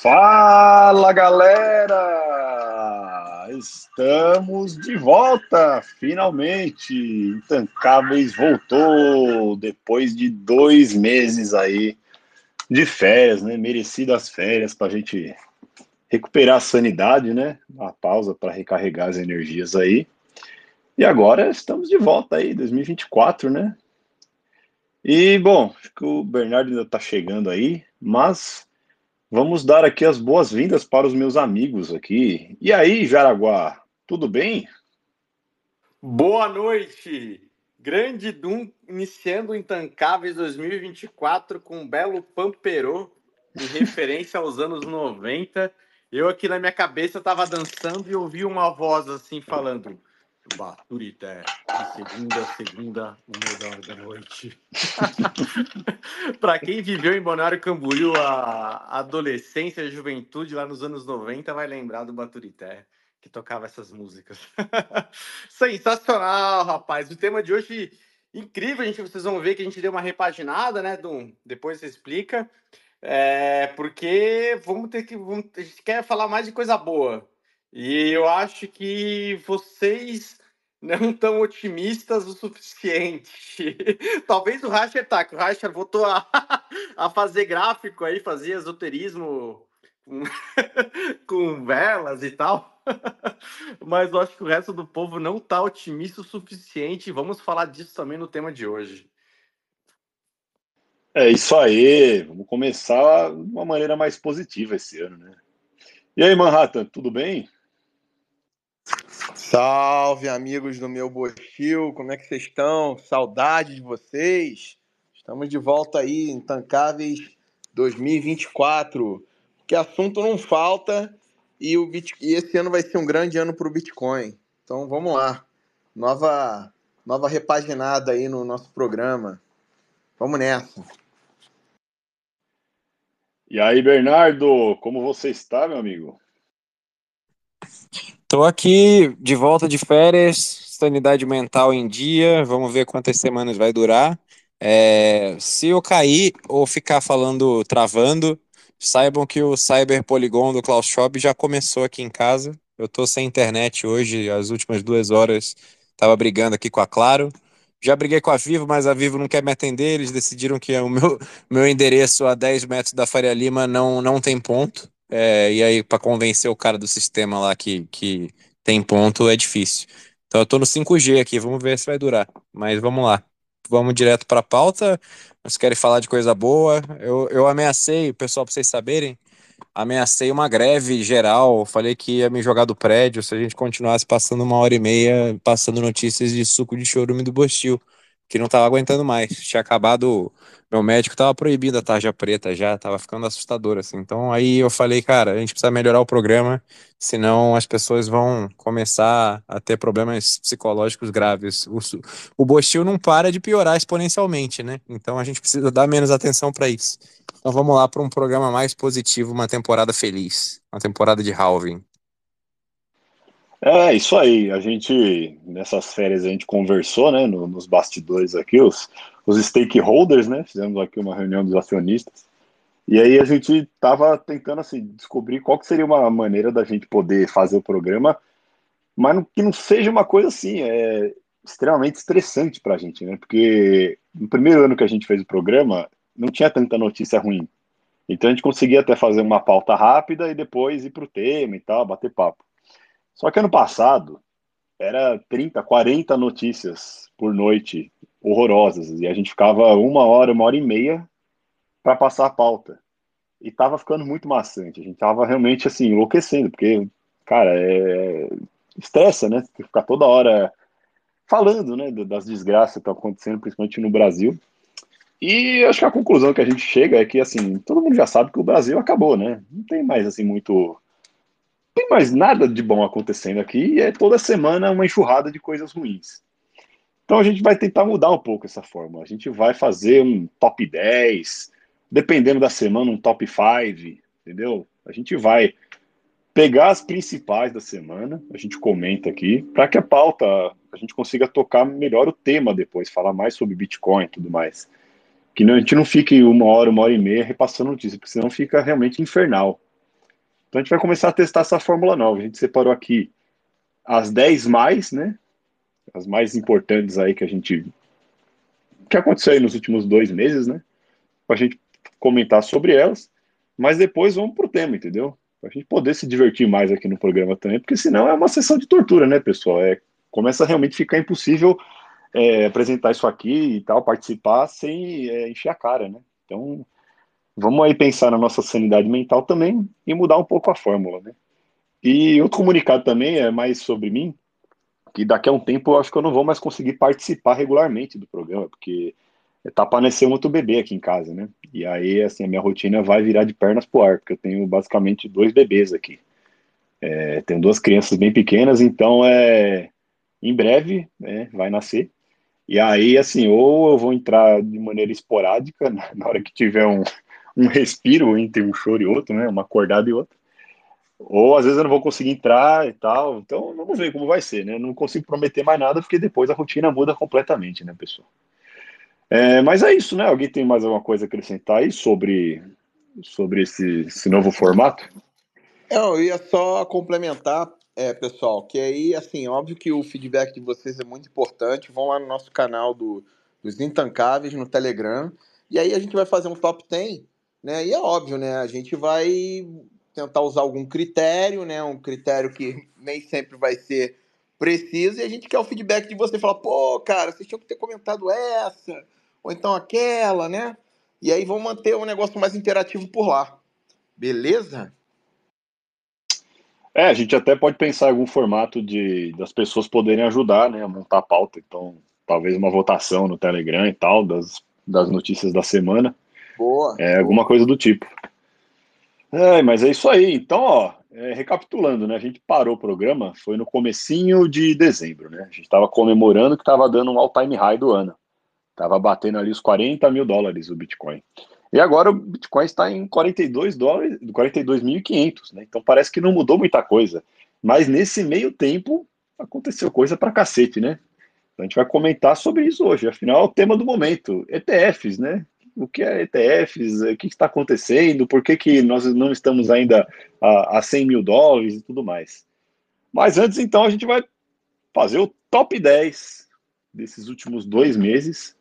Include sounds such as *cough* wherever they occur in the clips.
Fala galera! Estamos de volta, finalmente! Intancáveis voltou depois de dois meses aí de férias, né? Merecidas férias para a gente recuperar a sanidade, né? Uma pausa para recarregar as energias aí. E agora estamos de volta aí, 2024, né? E bom, acho que o Bernardo ainda está chegando aí, mas Vamos dar aqui as boas-vindas para os meus amigos aqui. E aí, Jaraguá, tudo bem? Boa noite! Grande Doom iniciando o Intancáveis 2024 com um belo Pamperô, em referência aos anos 90. Eu aqui na minha cabeça estava dançando e ouvi uma voz assim falando Baturité, de segunda a segunda, o melhor da noite. *laughs* Para quem viveu em Bonário Camboriú a adolescência, a juventude lá nos anos 90, vai lembrar do Baturité, que tocava essas músicas. *laughs* Sensacional, rapaz. O tema de hoje incrível, gente, vocês vão ver que a gente deu uma repaginada, né, Dum? Depois você explica. É, porque vamos ter que. Vamos, a gente quer falar mais de coisa boa. E eu acho que vocês *laughs* não estão otimistas o suficiente. *laughs* Talvez o Rasher tá, que o Rasher voltou a, *laughs* a fazer gráfico aí, fazia esoterismo com, com velas e tal. Mas eu acho que o resto do povo não está otimista o suficiente. Vamos falar disso também no tema de hoje. É isso aí. Vamos começar de uma maneira mais positiva esse ano, né? E aí, Manhattan, tudo bem? Salve, amigos do meu Bochil, como é que vocês estão? Saudade de vocês. Estamos de volta aí, Intancáveis 2024. Que assunto não falta e, o Bit... e esse ano vai ser um grande ano para o Bitcoin. Então vamos lá. Nova, nova repaginada aí no nosso programa. Vamos nessa. E aí, Bernardo, como você está, meu amigo? Estou aqui de volta de férias, sanidade mental em dia, vamos ver quantas semanas vai durar. É, se eu cair ou ficar falando travando, saibam que o Cyber Polygon do Klaus Schwab já começou aqui em casa. Eu estou sem internet hoje, as últimas duas horas estava brigando aqui com a Claro. Já briguei com a Vivo, mas a Vivo não quer me atender. Eles decidiram que o meu, *laughs* meu endereço a 10 metros da Faria Lima não, não tem ponto. É, e aí, para convencer o cara do sistema lá que, que tem ponto, é difícil. Então, eu tô no 5G aqui, vamos ver se vai durar. Mas vamos lá. Vamos direto para a pauta. Vocês querem falar de coisa boa? Eu, eu ameacei, pessoal, para vocês saberem, ameacei uma greve geral. Falei que ia me jogar do prédio se a gente continuasse passando uma hora e meia passando notícias de suco de chorume do Bostil que não tava aguentando mais. Tinha acabado. Meu médico tava proibindo a tarja preta já, tava ficando assustador, assim. Então aí eu falei, cara, a gente precisa melhorar o programa, senão as pessoas vão começar a ter problemas psicológicos graves. O, o Bostil não para de piorar exponencialmente, né? Então a gente precisa dar menos atenção para isso. Então vamos lá para um programa mais positivo, uma temporada feliz, uma temporada de halving. É, isso aí. A gente, nessas férias, a gente conversou, né, no, nos bastidores aqui, os, os stakeholders, né, fizemos aqui uma reunião dos acionistas, e aí a gente estava tentando, assim, descobrir qual que seria uma maneira da gente poder fazer o programa, mas que não seja uma coisa, assim, é, extremamente estressante para a gente, né, porque no primeiro ano que a gente fez o programa, não tinha tanta notícia ruim. Então a gente conseguia até fazer uma pauta rápida e depois ir para o tema e tal, bater papo. Só que ano passado era 30, 40 notícias por noite horrorosas e a gente ficava uma hora, uma hora e meia para passar a pauta. E tava ficando muito maçante. A gente tava realmente assim enlouquecendo, porque cara, é estressa, né? Ficar toda hora falando, né, das desgraças que estão acontecendo, principalmente no Brasil. E acho que a conclusão que a gente chega é que assim, todo mundo já sabe que o Brasil acabou, né? Não tem mais assim muito tem mais nada de bom acontecendo aqui e é toda semana uma enxurrada de coisas ruins. Então a gente vai tentar mudar um pouco essa forma. A gente vai fazer um top 10, dependendo da semana, um top 5, entendeu? A gente vai pegar as principais da semana, a gente comenta aqui, para que a pauta a gente consiga tocar melhor o tema depois, falar mais sobre Bitcoin e tudo mais. que a gente não fique uma hora, uma hora e meia repassando notícia, porque senão fica realmente infernal. Então a gente vai começar a testar essa fórmula nova. A gente separou aqui as 10 mais, né? As mais importantes aí que a gente. que aconteceu aí nos últimos dois meses, né? Para a gente comentar sobre elas. Mas depois vamos pro tema, entendeu? Para a gente poder se divertir mais aqui no programa também, porque senão é uma sessão de tortura, né, pessoal? É, começa a realmente ficar impossível é, apresentar isso aqui e tal, participar sem é, encher a cara, né? Então, vamos aí pensar na nossa sanidade mental também e mudar um pouco a fórmula, né? E outro comunicado também é mais sobre mim, que daqui a um tempo eu acho que eu não vou mais conseguir participar regularmente do programa, porque tá um outro bebê aqui em casa, né? E aí, assim, a minha rotina vai virar de pernas pro ar, porque eu tenho basicamente dois bebês aqui. É, tenho duas crianças bem pequenas, então é em breve né, vai nascer. E aí, assim, ou eu vou entrar de maneira esporádica, *laughs* na hora que tiver um, um respiro entre um choro e outro, né? Uma acordada e outra. Ou às vezes eu não vou conseguir entrar e tal. Então, vamos ver como vai ser, né? Não consigo prometer mais nada, porque depois a rotina muda completamente, né, pessoal? É, mas é isso, né? Alguém tem mais alguma coisa a acrescentar aí sobre, sobre esse, esse novo formato? Eu ia só complementar é, pessoal, que aí, assim, óbvio que o feedback de vocês é muito importante. Vão lá no nosso canal do, dos Intancáveis no Telegram. E aí a gente vai fazer um top 10, né? E é óbvio, né? A gente vai tentar usar algum critério, né? Um critério que nem sempre vai ser preciso. E a gente quer o feedback de você. Falar, pô, cara, vocês tinham que ter comentado essa, ou então aquela, né? E aí vão manter um negócio mais interativo por lá. Beleza? É, a gente até pode pensar em algum formato de das pessoas poderem ajudar, né, a montar a pauta. Então, talvez uma votação no Telegram e tal, das, das notícias da semana. Boa. É, alguma coisa do tipo. É, mas é isso aí. Então, ó, é, recapitulando, né? A gente parou o programa, foi no comecinho de dezembro, né? A gente estava comemorando que estava dando um all-time high do ano. Tava batendo ali os 40 mil dólares o Bitcoin. E agora o Bitcoin está em 42 dólares, 42.500, né? Então parece que não mudou muita coisa. Mas nesse meio tempo aconteceu coisa para cacete, né? Então, a gente vai comentar sobre isso hoje. Afinal, é o tema do momento, ETFs, né? O que é ETFs? O que está acontecendo? Por que, que nós não estamos ainda a, a 100 mil dólares e tudo mais? Mas antes, então, a gente vai fazer o top 10 desses últimos dois meses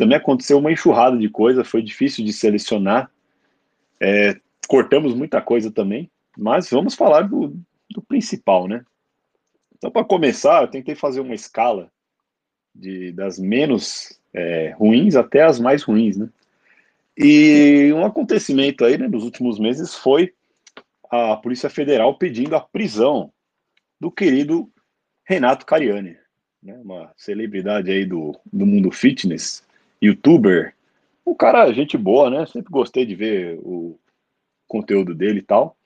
também aconteceu uma enxurrada de coisa, foi difícil de selecionar. É, cortamos muita coisa também, mas vamos falar do, do principal, né? Então, para começar, eu tentei fazer uma escala de, das menos é, ruins até as mais ruins, né? E um acontecimento aí, né, nos últimos meses foi a Polícia Federal pedindo a prisão do querido Renato Cariani, né, uma celebridade aí do, do mundo fitness, youtuber. Um cara, gente boa, né? Sempre gostei de ver o conteúdo dele e tal.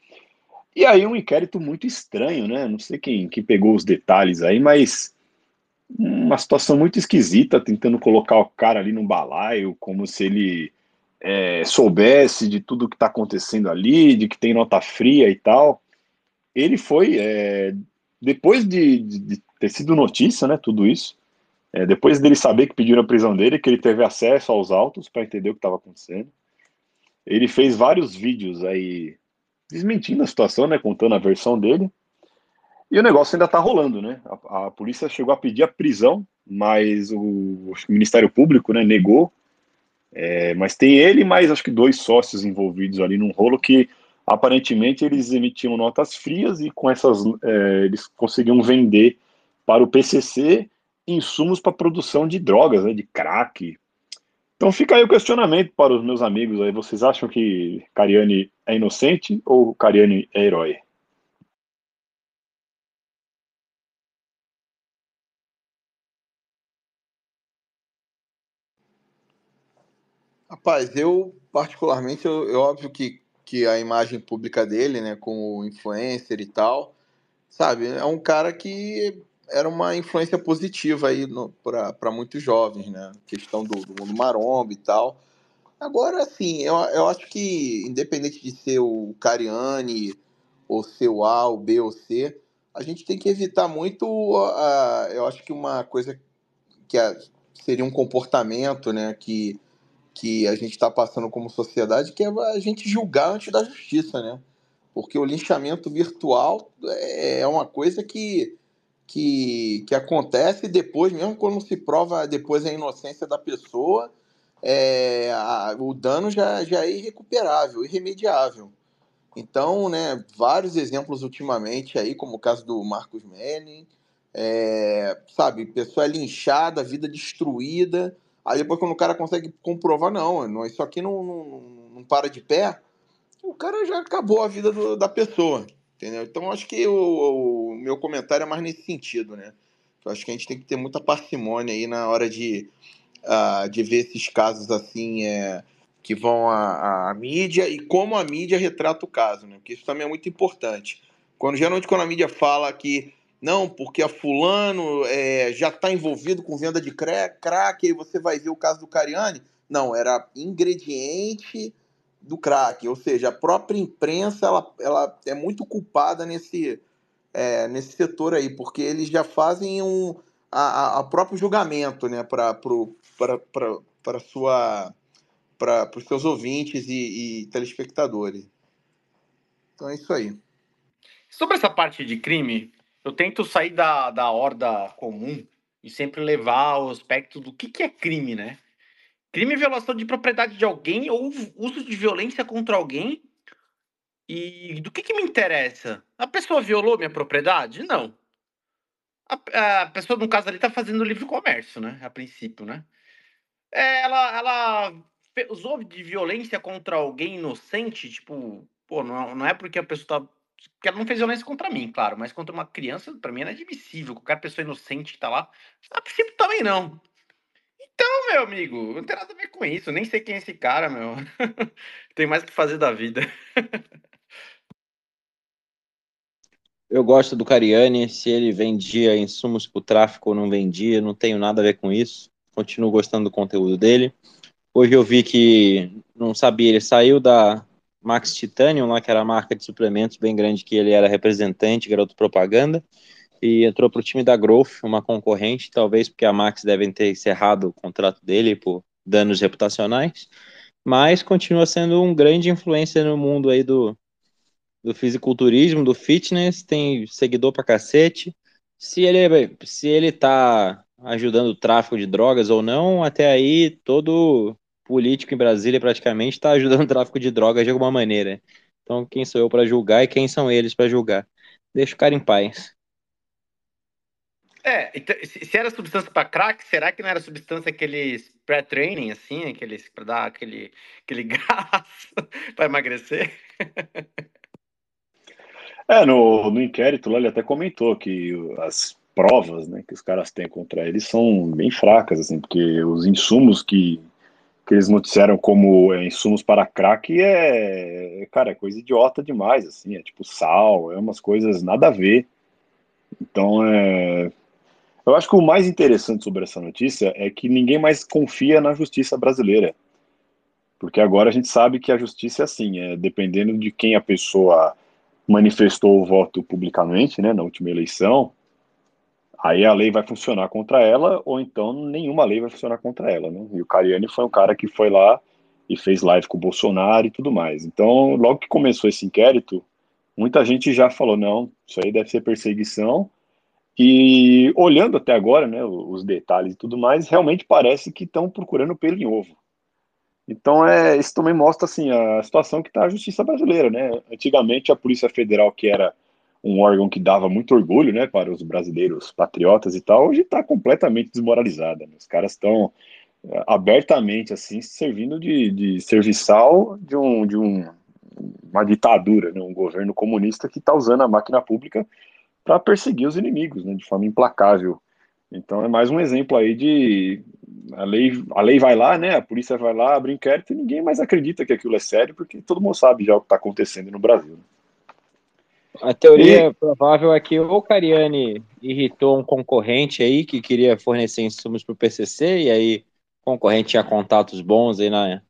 E aí um inquérito muito estranho, né? Não sei quem, quem pegou os detalhes aí, mas uma situação muito esquisita, tentando colocar o cara ali no balaio, como se ele é, soubesse de tudo que está acontecendo ali, de que tem nota fria e tal. Ele foi, é, depois de, de, ter sido notícia, né, tudo isso, é, depois dele saber que pediram a prisão dele, que ele teve acesso aos autos para entender o que estava acontecendo. Ele fez vários vídeos aí desmentindo a situação, né, contando a versão dele. E o negócio ainda está rolando, né? A, a, polícia chegou a pedir a prisão, mas o, o Ministério Público, né, negou. É, mas tem ele mais acho que dois sócios envolvidos ali num rolo que aparentemente eles emitiam notas frias e com essas é, eles conseguiam vender para o PCC insumos para produção de drogas, né, de crack. Então fica aí o questionamento para os meus amigos aí. Vocês acham que Cariani é inocente ou Cariani é herói? Rapaz, eu particularmente, eu, eu, óbvio que, que a imagem pública dele, né, como influencer e tal, sabe, é um cara que era uma influência positiva aí para muitos jovens, né? questão do, do, mundo maromba e tal. Agora, assim, eu, eu acho que, independente de ser o Cariani, ou ser o A, o B ou C, a gente tem que evitar muito, eu acho que uma coisa que seria um comportamento, né, que, que a gente está passando como sociedade, que é a gente julgar antes da justiça, né? Porque o linchamento virtual é uma coisa que, que, que acontece depois, mesmo quando se prova depois a inocência da pessoa, é, a, o dano já, já é irrecuperável, irremediável. Então, né, vários exemplos ultimamente aí, como o caso do Marcos Melling, é, sabe, pessoa é linchada, vida destruída, aí depois quando o cara consegue comprovar, não, isso aqui não, não, não para de pé, o cara já acabou a vida do, da pessoa, entendeu? Então, acho que o, o meu comentário é mais nesse sentido, né? Eu acho que a gente tem que ter muita parcimônia aí na hora de uh, de ver esses casos assim é, que vão à, à, mídia e como a mídia retrata o caso, né? Porque isso também é muito importante. Quando geralmente quando a mídia fala que não, porque a fulano é, já está envolvido com venda de crack, aí você vai ver o caso do Cariani. Não, era ingrediente do crack, ou seja, a própria imprensa ela, ela é muito culpada nesse, é, nesse setor aí, porque eles já fazem um a, a próprio julgamento né, para sua para os seus ouvintes e, e, telespectadores. Então é isso aí. Sobre essa parte de crime, eu tento sair da, da horda comum e sempre levar o aspecto do que, que é crime, né? Crime é violação de propriedade de alguém ou uso de violência contra alguém. E do que, que me interessa? A pessoa violou minha propriedade? Não. A, a pessoa, no caso ali, tá fazendo livre comércio, né? A princípio, né? É, ela, ela usou de violência contra alguém inocente, tipo, pô, não, não é porque a pessoa tá. Porque ela não fez violência contra mim, claro, mas contra uma criança, para mim, é inadmissível. Qualquer pessoa inocente que tá lá. A princípio também não. Então, meu amigo, não tem nada a ver com isso. Nem sei quem é esse cara, meu. *laughs* tem mais o que fazer da vida. Eu gosto do Cariani, se ele vendia insumos para o tráfico ou não vendia, não tenho nada a ver com isso. Continuo gostando do conteúdo dele. Hoje eu vi que, não sabia, ele saiu da Max Titanium, lá, que era a marca de suplementos bem grande que ele era representante, garoto propaganda, e entrou para o time da Growth, uma concorrente, talvez porque a Max deve ter encerrado o contrato dele por danos reputacionais, mas continua sendo um grande influência no mundo aí do, do fisiculturismo, do fitness, tem seguidor pra cacete. Se ele, se ele tá ajudando o tráfico de drogas ou não, até aí todo político em Brasília praticamente está ajudando o tráfico de drogas de alguma maneira. Então, quem sou eu para julgar e quem são eles para julgar? Deixa o cara em paz. É, então, se era substância para crack, será que não era substância aqueles pré-training, assim, aqueles para dar aquele, aquele *laughs* gás para emagrecer? É, no, no inquérito lá ele até comentou que as provas né, que os caras têm contra ele são bem fracas, assim, porque os insumos que, que eles noticiaram como é, insumos para crack é, cara, é coisa idiota demais, assim, é tipo sal, é umas coisas nada a ver. Então, é, eu acho que o mais interessante sobre essa notícia é que ninguém mais confia na justiça brasileira. Porque agora a gente sabe que a justiça é assim, é dependendo de quem a pessoa manifestou o voto publicamente, né, na última eleição, aí a lei vai funcionar contra ela, ou então nenhuma lei vai funcionar contra ela, né? E o Cariani foi um cara que foi lá e fez live com o Bolsonaro e tudo mais. Então, logo que começou esse inquérito, muita gente já falou, não, isso aí deve ser perseguição, e olhando até agora, né, os detalhes e tudo mais, realmente parece que estão procurando pelo em ovo. Então, é, isso também mostra assim, a situação que está a justiça brasileira. Né? Antigamente, a Polícia Federal, que era um órgão que dava muito orgulho né, para os brasileiros patriotas e tal, hoje está completamente desmoralizada. Né? Os caras estão é, abertamente assim servindo de, de serviçal de, um, de um, uma ditadura, né? um governo comunista que está usando a máquina pública para perseguir os inimigos né? de forma implacável. Então é mais um exemplo aí de a lei, a lei vai lá, né? A polícia vai lá, abre inquérito e ninguém mais acredita que aquilo é sério, porque todo mundo sabe já o que está acontecendo no Brasil. A teoria e... provável é que o Cariani irritou um concorrente aí que queria fornecer insumos para o PCC, e aí o concorrente tinha contatos bons aí na,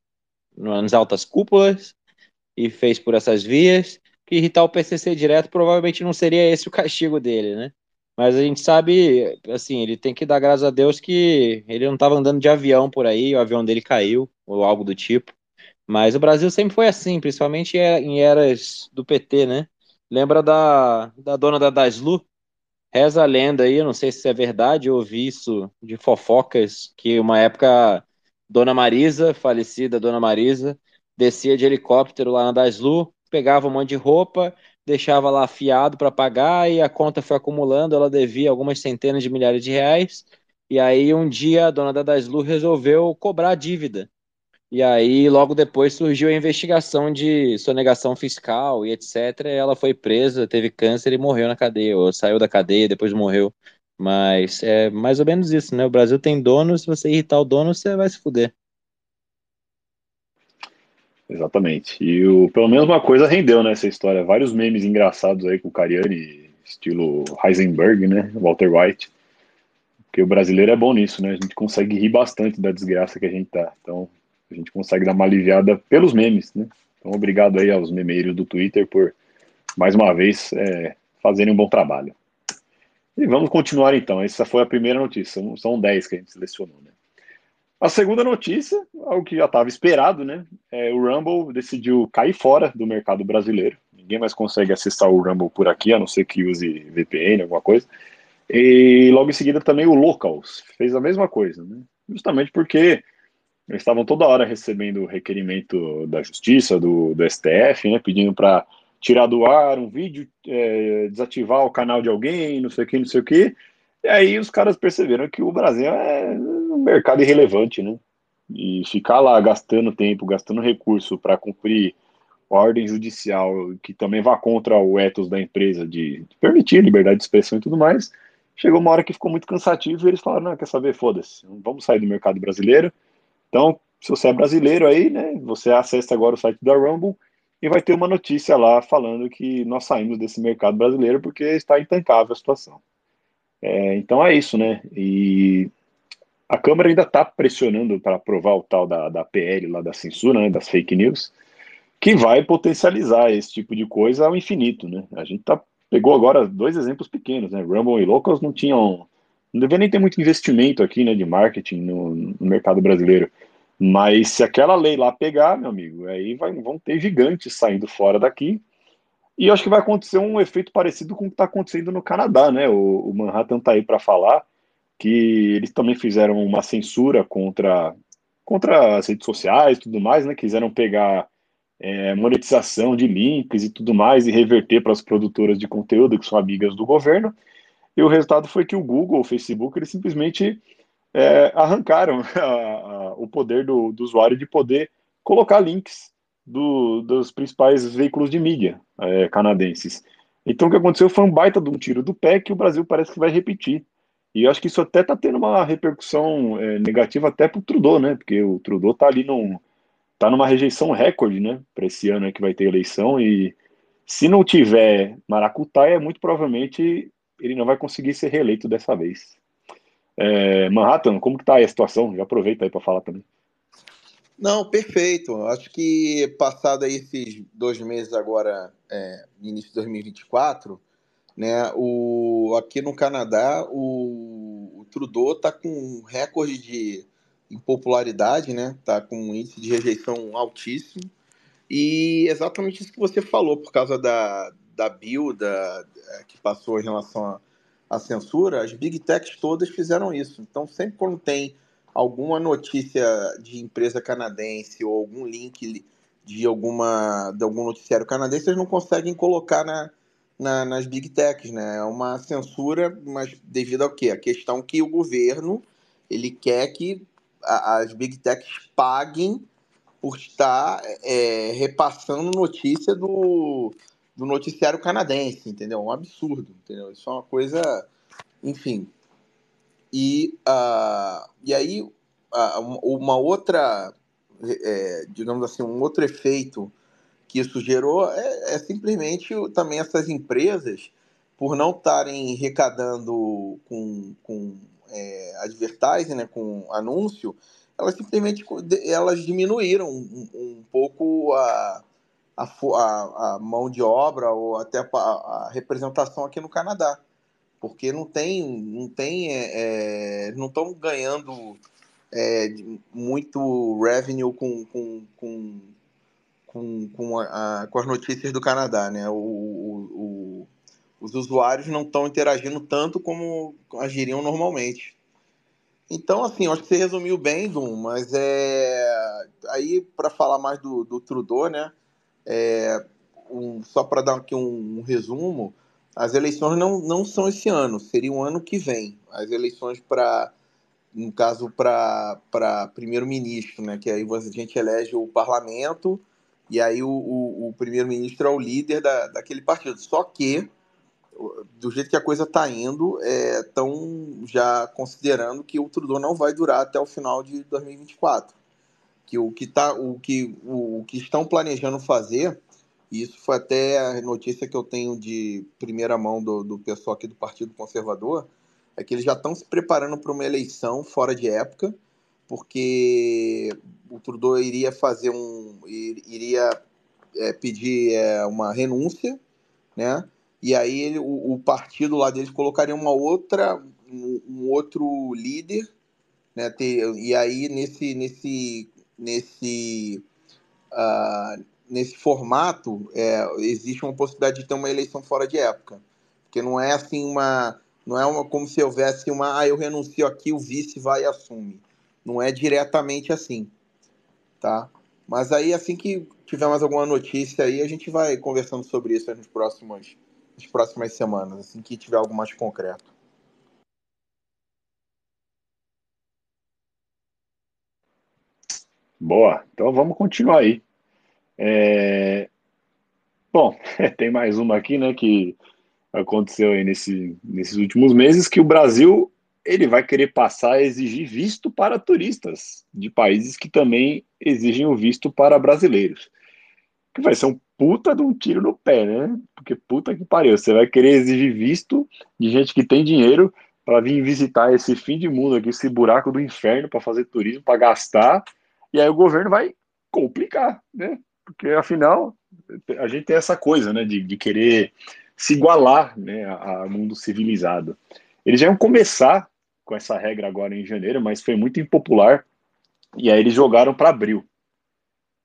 nas altas cúpulas e fez por essas vias. Que irritar o PCC direto provavelmente não seria esse o castigo dele, né? Mas a gente sabe, assim, ele tem que dar graças a Deus que ele não estava andando de avião por aí, o avião dele caiu, ou algo do tipo. Mas o Brasil sempre foi assim, principalmente em eras do PT, né? Lembra da, da dona da Daslu? Reza a lenda aí, não sei se é verdade, eu ouvi isso de fofocas, que uma época Dona Marisa, falecida Dona Marisa, descia de helicóptero lá na Daslu, pegava um monte de roupa, deixava lá afiado para pagar e a conta foi acumulando, ela devia algumas centenas de milhares de reais. E aí um dia a dona da Daslu resolveu cobrar a dívida. E aí logo depois surgiu a investigação de sonegação fiscal e etc. ela foi presa, teve câncer e morreu na cadeia, ou saiu da cadeia, depois morreu. Mas é mais ou menos isso, né? O Brasil tem dono, se você irritar o dono, você vai se fuder. Exatamente. E o, pelo menos uma coisa rendeu nessa né, história. Vários memes engraçados aí com o Cariani, estilo Heisenberg, né? Walter White. Porque o brasileiro é bom nisso, né? A gente consegue rir bastante da desgraça que a gente tá. Então, a gente consegue dar uma aliviada pelos memes, né? Então, obrigado aí aos memeiros do Twitter por, mais uma vez, é, fazerem um bom trabalho. E vamos continuar então. Essa foi a primeira notícia. São 10 que a gente selecionou, né? A segunda notícia, algo que já estava esperado, né? É, o Rumble decidiu cair fora do mercado brasileiro. Ninguém mais consegue acessar o Rumble por aqui, a não ser que use VPN, alguma coisa. E logo em seguida também o Locals fez a mesma coisa, né? Justamente porque eles estavam toda hora recebendo requerimento da Justiça, do, do STF, né? Pedindo para tirar do ar um vídeo, é, desativar o canal de alguém, não sei o que, não sei o que. E aí os caras perceberam que o Brasil é um mercado irrelevante, né? E ficar lá gastando tempo, gastando recurso para cumprir ordem judicial que também vá contra o ethos da empresa de, permitir liberdade de expressão e tudo mais, chegou uma hora que ficou muito cansativo e eles falaram, não, quer saber, foda-se, vamos sair do mercado brasileiro. Então, se você é brasileiro aí, né, você acessa agora o site da Rumble e vai ter uma notícia lá falando que nós saímos desse mercado brasileiro porque está intancável a situação. É, então é isso, né? E a Câmara ainda está pressionando para aprovar o tal da, da PL lá da censura, né, das fake news, que vai potencializar esse tipo de coisa ao infinito, né? A gente tá, pegou agora dois exemplos pequenos, né? Rumble e Locals não tinham, não devia nem ter muito investimento aqui, né, de marketing no, no mercado brasileiro. Mas se aquela lei lá pegar, meu amigo, aí vai, vão ter gigantes saindo fora daqui e acho que vai acontecer um efeito parecido com o que está acontecendo no Canadá, né? O, o Manhattan está aí para falar que eles também fizeram uma censura contra, contra as redes sociais e tudo mais, né? Quiseram pegar é, monetização de links e tudo mais e reverter para as produtoras de conteúdo que são amigas do governo. E o resultado foi que o Google, o Facebook, eles simplesmente é, arrancaram *laughs* a, a, o poder do, do usuário de poder colocar links do, dos principais veículos de mídia é, canadenses. Então o que aconteceu foi um baita de um tiro do pé que o Brasil parece que vai repetir. E eu acho que isso até está tendo uma repercussão é, negativa até para o Trudeau, né? Porque o Trudeau está ali num, tá numa rejeição recorde, né? Para esse ano que vai ter eleição e se não tiver maracutaia, muito provavelmente ele não vai conseguir ser reeleito dessa vez. É, Manhattan, como tá aí a situação? Já aproveita aí para falar também. Não, perfeito. Acho que passado aí esses dois meses agora, é, início de 2024, né, o, aqui no Canadá, o, o Trudeau está com um recorde de impopularidade, né? Tá com um índice de rejeição altíssimo. E exatamente isso que você falou, por causa da, da bill da, é, que passou em relação à censura, as big techs todas fizeram isso. Então, sempre quando tem alguma notícia de empresa canadense ou algum link de alguma de algum noticiário canadense, eles não conseguem colocar na, na, nas big techs, né? É uma censura, mas devido ao quê? A questão que o governo ele quer que a, as big techs paguem por estar é, repassando notícia do, do noticiário canadense, entendeu? Um absurdo, entendeu? Isso é uma coisa, enfim, e, uh, e aí, uh, uma outra, é, digamos assim, um outro efeito que isso gerou é, é simplesmente também essas empresas, por não estarem recadando com, com é, advertising, né, com anúncio, elas simplesmente elas diminuíram um, um pouco a, a, a, mão de obra ou até a, a representação aqui no Canadá porque não tem, não tem, é, é não estão ganhando é, muito revenue com, com, com, com, com, a, com as notícias do Canadá, né? O, o, o os usuários não estão interagindo tanto como agiriam normalmente. Então, assim, acho que você resumiu bem, Dum, mas é. Aí, para falar mais do, do Trudeau, né? É... Um... Só para dar aqui um, um, resumo, as eleições não, não são esse ano, seria um ano que vem. As eleições para, no caso, para primeiro-ministro, né? Que aí a gente elege o parlamento e aí o, o, o primeiro-ministro é o líder da, daquele partido. Só que do jeito que a coisa está indo, estão é, já considerando que o Trudeau não vai durar até o final de 2024. Que o que, tá, o que, o, o que estão planejando fazer, e isso foi até a notícia que eu tenho de primeira mão do, do pessoal aqui do Partido Conservador, é que eles já estão se preparando para uma eleição fora de época, porque o Trudeau iria fazer um. iria é, pedir é, uma renúncia, né? e aí ele, o, o, partido lá deles colocaria uma outra, um, um outro líder, né? Ter, e aí nesse, nesse, nesse, uh, nesse formato é, existe uma possibilidade de ter uma eleição fora de época, porque não é assim uma, não é uma como se houvesse uma, ah, eu renuncio aqui, o vice vai e assume, não é diretamente assim, tá? Mas aí assim que tiver mais alguma notícia aí, a gente vai conversando sobre isso nos próximos nas próximas semanas, assim que tiver algo mais concreto. Boa, então vamos continuar aí. É... Bom, *laughs* tem mais uma aqui, né, que aconteceu aí nesse, nesses últimos meses, que o Brasil ele vai querer passar a exigir visto para turistas de países que também exigem o visto para brasileiros. Que vai ser um puta de um tiro no pé, né? Porque puta que pariu, você vai querer exigir visto de gente que tem dinheiro para vir visitar esse fim de mundo aqui, esse buraco do inferno para fazer turismo, para gastar, e aí o governo vai complicar, né? Porque afinal a gente tem essa coisa, né, de, de querer se igualar, né, ao mundo civilizado. Eles já iam começar com essa regra agora em janeiro, mas foi muito impopular, e aí eles jogaram para abril.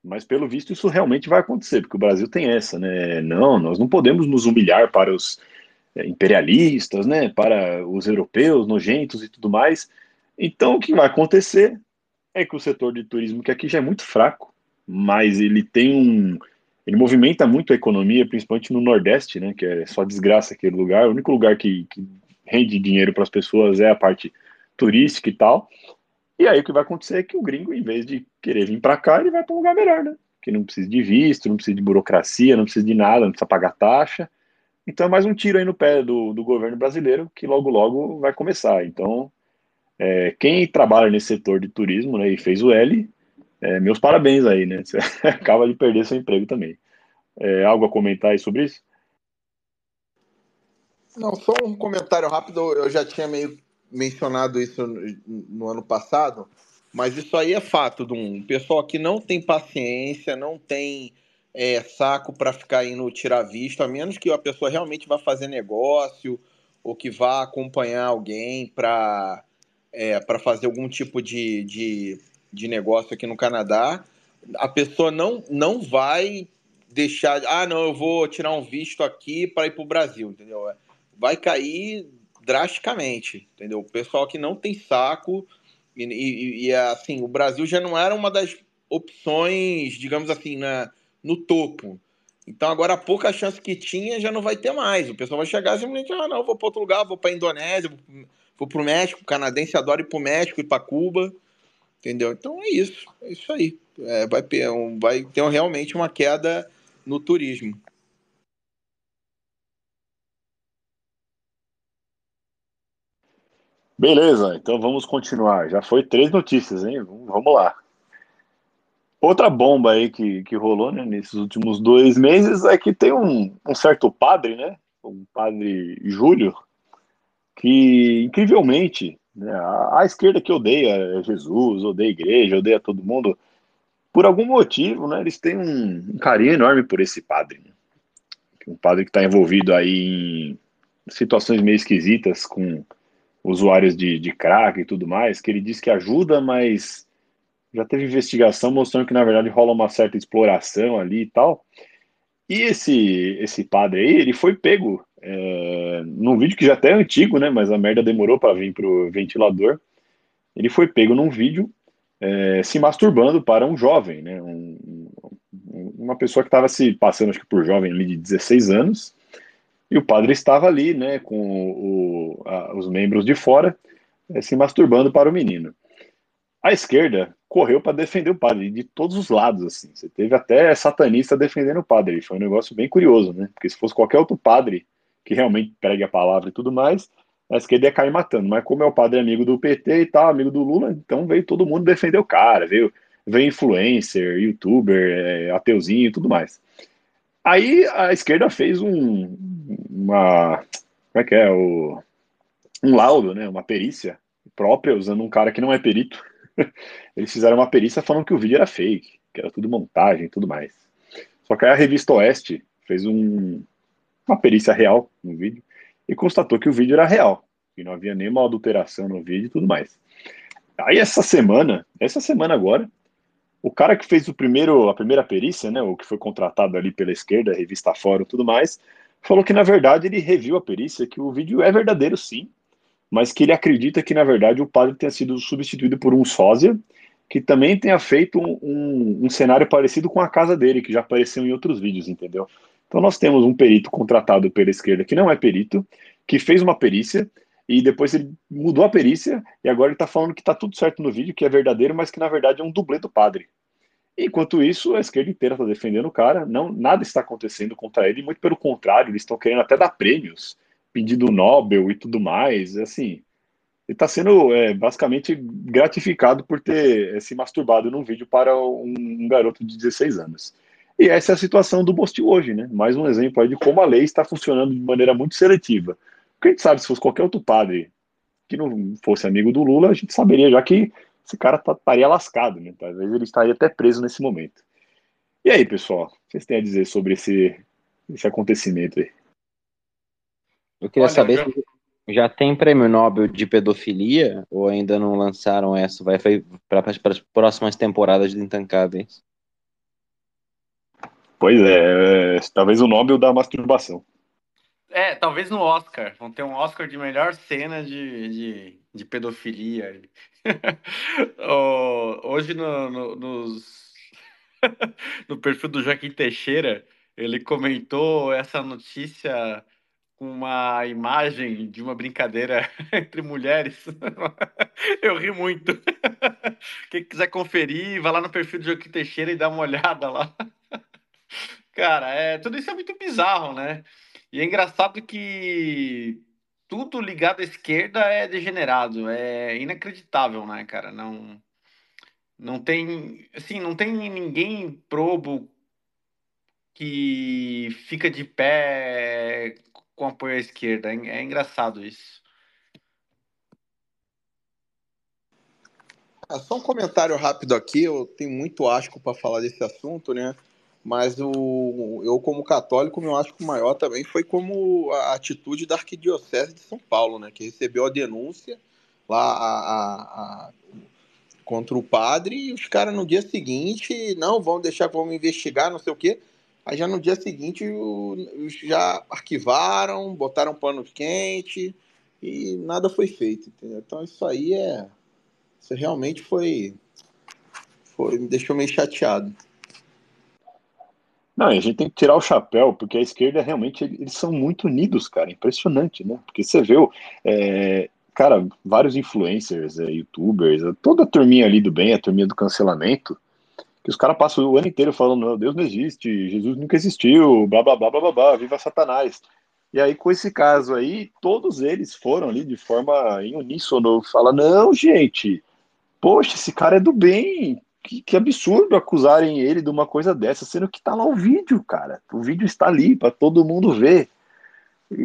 Mas pelo visto isso realmente vai acontecer, porque o Brasil tem essa, né? Não, nós não podemos nos humilhar para os é, imperialistas, né? Para os europeus nojentos e tudo mais. Então o que vai acontecer é que o setor de turismo que aqui já é muito fraco, mas ele tem um ele movimenta muito a economia, principalmente no Nordeste, né? Que é só desgraça aquele lugar. O único lugar que, que rende dinheiro para as pessoas é a parte turística e tal. E aí o que vai acontecer é que o gringo, em vez de querer vir para cá, ele vai para um lugar melhor, né? Que não precisa de visto, não precisa de burocracia, não precisa de nada, não precisa pagar taxa. Então é mais um tiro aí no pé do, do governo brasileiro que logo logo vai começar. Então, é, quem trabalha nesse setor de turismo né, e fez o L, é, meus parabéns aí, né? *laughs* Você acaba de perder seu emprego também. É, algo a comentar aí sobre isso? Não, só um comentário rápido. Eu já tinha meio mencionado isso no ano passado, mas isso aí é fato de um pessoal que não tem paciência, não tem é, saco para ficar indo tirar visto, a menos que a pessoa realmente vá fazer negócio ou que vá acompanhar alguém para é, para fazer algum tipo de, de, de negócio aqui no Canadá, a pessoa não, não vai deixar, ah, não, eu vou tirar um visto aqui para ir para o Brasil, entendeu? Vai cair drasticamente, entendeu? O pessoal que não tem saco e, e, e, assim, o Brasil já não era uma das opções, digamos assim, na, no topo. Então agora a pouca chance que tinha já não vai ter mais. O pessoal vai chegar simplesmente, ah, não, vou para outro lugar, vou para Indonésia, para o México, o canadense adora ir para o México e para Cuba, entendeu? Então é isso, é isso aí. É, vai, ter, vai ter realmente uma queda no turismo. Beleza, então vamos continuar. Já foi três notícias, hein? Vamos lá. Outra bomba aí que, que rolou né, nesses últimos dois meses é que tem um, um certo padre, né? Um padre Júlio, que incrivelmente né, a, a, esquerda que odeia Jesus, odeia a igreja, odeia todo mundo, por algum motivo, né? Eles têm um, um carinho enorme por esse padre. Né? Um padre que está envolvido aí em situações meio esquisitas com usuários de, de crack e tudo mais, que ele diz que ajuda, mas já teve investigação mostrando que na verdade rola uma certa exploração ali e tal. E esse esse padre aí, ele foi pego é, num vídeo que já até é antigo, né? Mas a merda demorou para vir pro ventilador. Ele foi pego num vídeo é, se masturbando para um jovem, né? Um, uma pessoa que estava se passando, acho que por jovem ali de 16 anos, e o padre estava ali, né, com o, a, os membros de fora, é, se masturbando para o menino. A esquerda correu para defender o padre, de todos os lados, assim. Você teve até satanista defendendo o padre. Foi um negócio bem curioso, né? Porque se fosse qualquer outro padre que realmente pregue a palavra e tudo mais, a esquerda ia cair matando. Mas como é o padre amigo do PT e tal, amigo do Lula, então veio todo mundo defender o cara, veio, veio influencer, youtuber, é, ateuzinho e tudo mais. Aí a esquerda fez um, uma. Como é que é? O, um laudo, né? Uma perícia própria, usando um cara que não é perito. *laughs* Eles fizeram uma perícia falando que o vídeo era fake, que era tudo montagem e tudo mais. Só que aí a revista Oeste fez um, uma perícia real no vídeo e constatou que o vídeo era real, que não havia nenhuma adulteração no vídeo e tudo mais. Aí essa semana, essa semana agora, o cara que fez o primeiro, a primeira perícia, né, o que foi contratado ali pela esquerda, revista Fórum e tudo mais, falou que na verdade ele reviu a perícia, que o vídeo é verdadeiro sim, mas que ele acredita que na verdade o padre tenha sido substituído por um sósia, que também tenha feito um, um, um cenário parecido com a casa dele, que já apareceu em outros vídeos, entendeu? Então nós temos um perito contratado pela esquerda que não é perito, que fez uma perícia e depois ele mudou a perícia e agora ele está falando que está tudo certo no vídeo, que é verdadeiro, mas que na verdade é um dublê do padre. Enquanto isso, a esquerda inteira está defendendo o cara, não, nada está acontecendo contra ele, muito pelo contrário, eles estão querendo até dar prêmios, pedindo Nobel e tudo mais. Assim, ele está sendo é, basicamente gratificado por ter é, se masturbado num vídeo para um, um, garoto de 16 anos. E essa é a situação do Bostil hoje, né? Mais um exemplo aí de como a lei está funcionando de maneira muito seletiva. Porque a gente sabe, se fosse qualquer outro padre que não fosse amigo do Lula, a gente saberia já que esse cara tá, estaria lascado, né? Talvez ele estaria até preso nesse momento. E aí, pessoal, o que vocês têm a dizer sobre esse, esse acontecimento aí? Eu queria Olha, saber já... se já tem prêmio Nobel de pedofilia ou ainda não lançaram essa? Vai para as próximas temporadas de Intancáveis? Pois é, é, talvez o Nobel da masturbação. É, talvez no Oscar. Vão ter um Oscar de melhor cena de, de, de pedofilia. *laughs* Hoje no, no, nos... *laughs* no perfil do Joaquim Teixeira, ele comentou essa notícia com uma imagem de uma brincadeira *laughs* entre mulheres. Eu ri muito. Quem quiser conferir, vai lá no perfil do Joaquim Teixeira e dá uma olhada lá. Cara, é, tudo isso é muito bizarro, né? E é engraçado que tudo ligado à esquerda é degenerado, é inacreditável, né, cara? Não, não tem, assim, não tem ninguém probo que fica de pé com apoio à esquerda. É, é engraçado isso. Ah, só um comentário rápido aqui. Eu tenho muito asco para falar desse assunto, né? Mas o, eu, como católico, meu acho que o maior também foi como a atitude da Arquidiocese de São Paulo, né? Que recebeu a denúncia lá a, a, a, contra o padre e os caras no dia seguinte, não, vão deixar, vamos investigar, não sei o quê. Aí já no dia seguinte o, já arquivaram, botaram pano quente e nada foi feito. Entendeu? Então isso aí é. Isso realmente foi. foi me deixou meio chateado. Não, a gente tem que tirar o chapéu, porque a esquerda realmente eles são muito unidos, cara. Impressionante, né? Porque você vê, é, cara, vários influencers, é, youtubers, toda a turminha ali do bem, a turminha do cancelamento, que os caras passam o ano inteiro falando: meu Deus não existe, Jesus nunca existiu, blá blá blá blá blá, blá viva Satanás. E aí, com esse caso aí, todos eles foram ali de forma em uníssono, falar: não, gente, poxa, esse cara é do bem, que, que, absurdo acusarem ele de uma coisa dessa, sendo que tá lá o vídeo, cara. O vídeo está ali para todo mundo ver.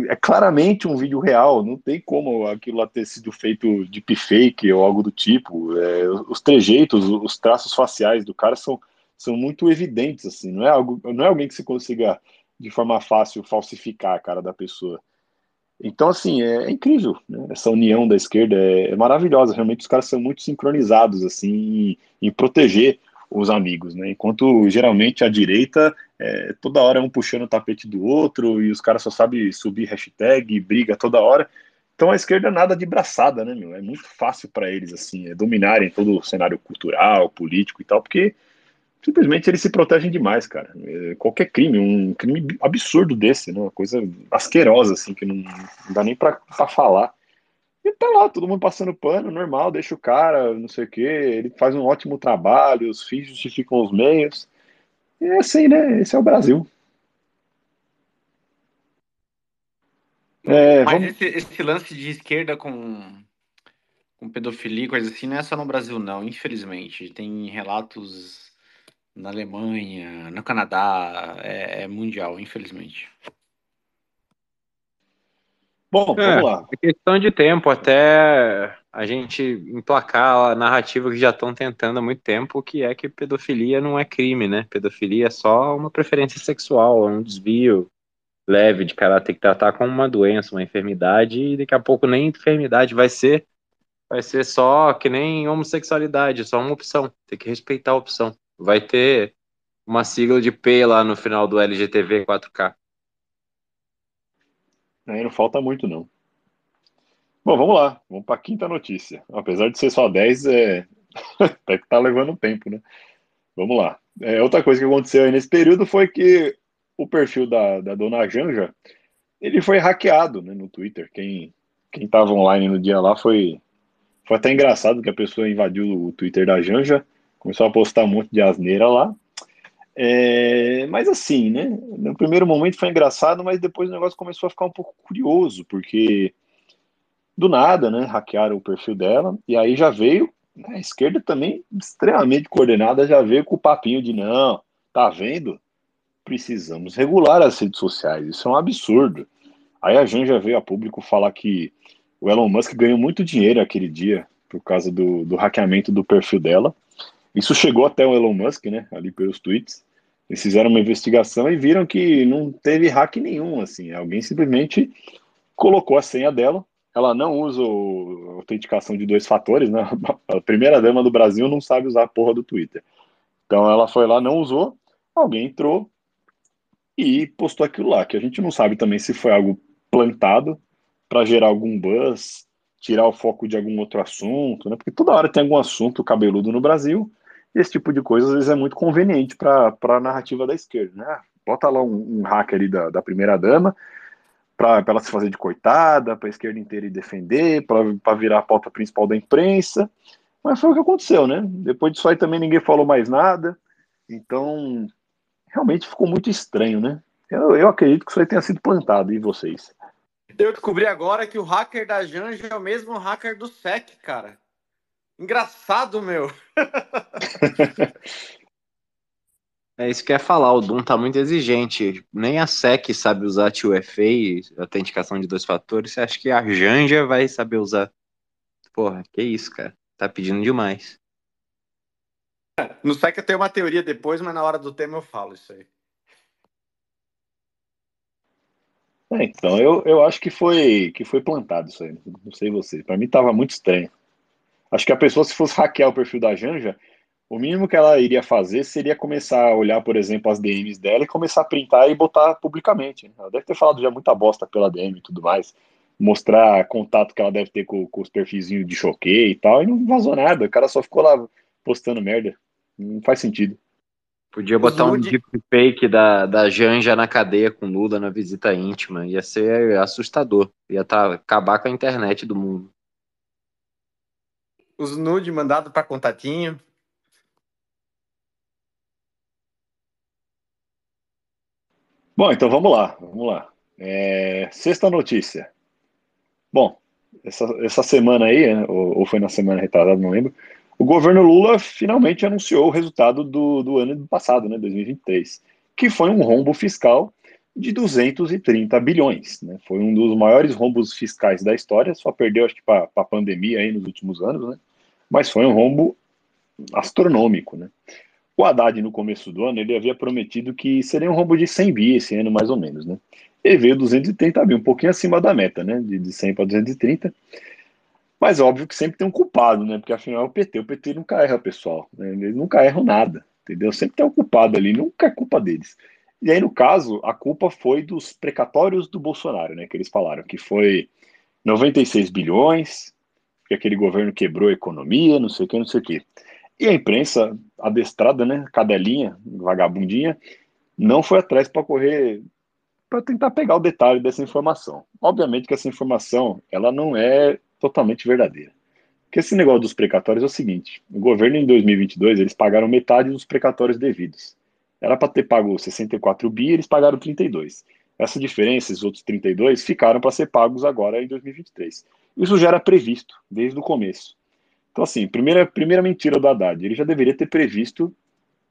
É claramente um vídeo real, não tem como aquilo lá ter sido feito de fake ou algo do tipo. É, os trejeitos, os traços faciais do cara são, são muito evidentes, assim. Não é, algo, não é alguém que se consiga de forma fácil falsificar a cara da pessoa. Então, assim, é, é incrível, né? Essa união da esquerda é, é, maravilhosa. Realmente, os caras são muito sincronizados, assim, em, em proteger os amigos, né? Enquanto geralmente a direita é, toda hora um puxando o tapete do outro e os caras só sabem subir hashtag, briga toda hora. Então a esquerda nada de braçada, né, meu? É muito fácil para eles, assim, é dominarem todo o cenário cultural, político e tal, porque simplesmente eles se protegem demais, cara. É, qualquer crime, um crime absurdo desse, né? Uma coisa asquerosa, assim, que não, dá nem para falar. E tá lá, todo mundo passando pano, normal, deixa o cara, não sei o quê, ele faz um ótimo trabalho, os fins justificam os meios. E é assim, né? Esse é o Brasil. É, Mas vamos... esse, esse, lance de esquerda com, com pedofilia, coisa assim, não é só no Brasil, não, infelizmente. Tem relatos na Alemanha, no Canadá, é, é mundial, infelizmente. Bom, é, vamos lá. É questão de tempo até a gente emplacar a narrativa que já estão tentando há muito tempo, que é que pedofilia não é crime, né? Pedofilia é só uma preferência sexual, é um desvio leve de caráter que tratar como uma doença, uma enfermidade, e daqui a pouco nem enfermidade vai ser, vai ser só que nem homossexualidade, só uma opção. Tem que respeitar a opção. Vai ter uma sigla de P lá no final do LGTV 4K. Aí não falta muito, não. Bom, vamos lá. Vamos para a quinta notícia. Apesar de ser só 10, é... *laughs* até que tá levando tempo, né? Vamos lá. É, outra coisa que aconteceu aí nesse período foi que o perfil da, da dona Janja, ele foi hackeado né, no Twitter. Quem quem estava online no dia lá foi, foi até engraçado que a pessoa invadiu o Twitter da Janja, começou a postar um monte de asneira lá. É, mas assim, né? No primeiro momento foi engraçado, mas depois o negócio começou a ficar um pouco curioso, porque do nada, né? Hackearam o perfil dela, e aí já veio, né, a esquerda também extremamente coordenada, já veio com o papinho de não, tá vendo? Precisamos regular as redes sociais, isso é um absurdo. Aí a Jan já veio a público falar que o Elon Musk ganhou muito dinheiro aquele dia por causa do, do hackeamento do perfil dela. Isso chegou até o Elon Musk, né? Ali pelos tweets. Eles fizeram uma investigação e viram que não teve hack nenhum, assim. Alguém simplesmente colocou a senha dela. Ela não usa autenticação de dois fatores, né? *laughs* A primeira dama do Brasil não sabe usar a porra do Twitter. Então ela foi lá, não usou. Alguém entrou e postou aquilo lá, que a gente não sabe também se foi algo plantado para gerar algum buzz, tirar o foco de algum outro assunto, né? Porque toda hora tem algum assunto cabeludo no Brasil esse tipo de coisa às vezes é muito conveniente para a narrativa da esquerda, né? Bota lá um, um hacker ali da, da primeira dama para ela se fazer de coitada, para a esquerda inteira ir defender, para virar a pauta principal da imprensa. Mas foi o que aconteceu, né? Depois disso aí também ninguém falou mais nada. Então, realmente ficou muito estranho, né? Eu, eu acredito que isso aí tenha sido plantado, e vocês? Eu descobri agora que o hacker da Janja é o mesmo hacker do SEC, cara. Engraçado, meu. *laughs* É isso que eu ia falar, o Doom tá muito exigente. Nem a SEC sabe usar 2FA, autenticação de dois fatores. Você acha que a Janja vai saber usar? Porra, que isso, cara. Tá pedindo demais. No SEC eu tenho uma teoria depois, mas na hora do tema eu falo isso aí. É, então, eu, eu acho que foi, que foi plantado isso aí. Não sei você. Para mim tava muito estranho. Acho que a pessoa, se fosse hackear o perfil da Janja, o mínimo que ela iria fazer seria começar a olhar, por exemplo, as DMs dela e começar a printar e botar publicamente. Ela deve ter falado já muita bosta pela DM e tudo mais. Mostrar contato que ela deve ter com, com os perfilzinhos de choquei e tal, e não vazou nada. O cara só ficou lá postando merda. Não faz sentido. Podia botar um deep fake da, da Janja na cadeia com Lula na visita íntima. Ia ser assustador. Ia tá, acabar com a internet do mundo os nude mandado para contatinho. Bom, então vamos lá, vamos lá. É, sexta notícia. Bom, essa, essa semana aí, né, ou, ou, foi na semana retrasada, não lembro, o governo Lula finalmente anunciou o resultado do, do ano passado, né, 2023, que foi um rombo fiscal de 230 bilhões. Né? Foi um dos maiores rombos fiscais da história, só perdeu, acho que, para a pandemia aí nos últimos anos, né? Mas foi um rombo astronômico. Né? O Haddad, no começo do ano, ele havia prometido que seria um rombo de 100 bi esse ano, mais ou menos. Né? ele veio 230 mil, um pouquinho acima da meta, né? De, de 100 para 230. Mas óbvio que sempre tem um culpado, né? Porque afinal é o PT. O PT nunca erra, pessoal. Né? Eles nunca erram nada, entendeu? Sempre tem um culpado ali, nunca é culpa deles. E aí, no caso, a culpa foi dos precatórios do Bolsonaro, né? Que eles falaram que foi 96 bilhões, que aquele governo quebrou a economia, não sei o que, não sei o que. E a imprensa adestrada, né? Cadelinha, vagabundinha, não foi atrás para correr para tentar pegar o detalhe dessa informação. Obviamente que essa informação ela não é totalmente verdadeira. Porque esse negócio dos precatórios é o seguinte: o governo em 2022 eles pagaram metade dos precatórios devidos. Era para ter pago 64 bi, eles pagaram 32. Essa diferença, esses outros 32, ficaram para ser pagos agora em 2023. Isso já era previsto desde o começo. Então, assim, primeira, primeira mentira do Haddad, ele já deveria ter previsto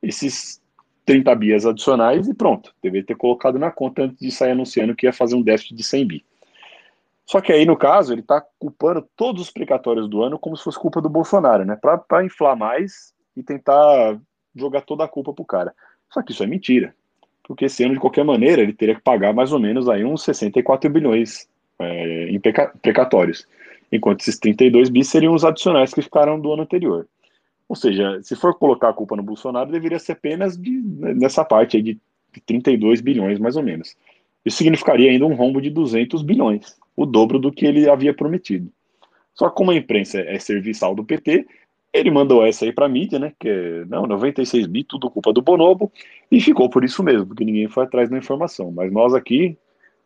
esses 30 bias adicionais e pronto. Deveria ter colocado na conta antes de sair anunciando que ia fazer um déficit de 100 bi. Só que aí, no caso, ele está culpando todos os precatórios do ano como se fosse culpa do Bolsonaro, né? Para inflar mais e tentar jogar toda a culpa pro cara. Só que isso é mentira. Porque esse ano, de qualquer maneira, ele teria que pagar mais ou menos aí uns 64 bilhões é, precatórios. Enquanto esses 32 bis seriam os adicionais que ficaram do ano anterior. Ou seja, se for colocar a culpa no Bolsonaro, deveria ser apenas de, nessa parte aí de 32 bilhões, mais ou menos. Isso significaria ainda um rombo de 200 bilhões, o dobro do que ele havia prometido. Só que como a imprensa é serviçal do PT, ele mandou essa aí para a mídia, né? Que é, não, 96 bi, tudo culpa do Bonobo, e ficou por isso mesmo, porque ninguém foi atrás da informação. Mas nós aqui,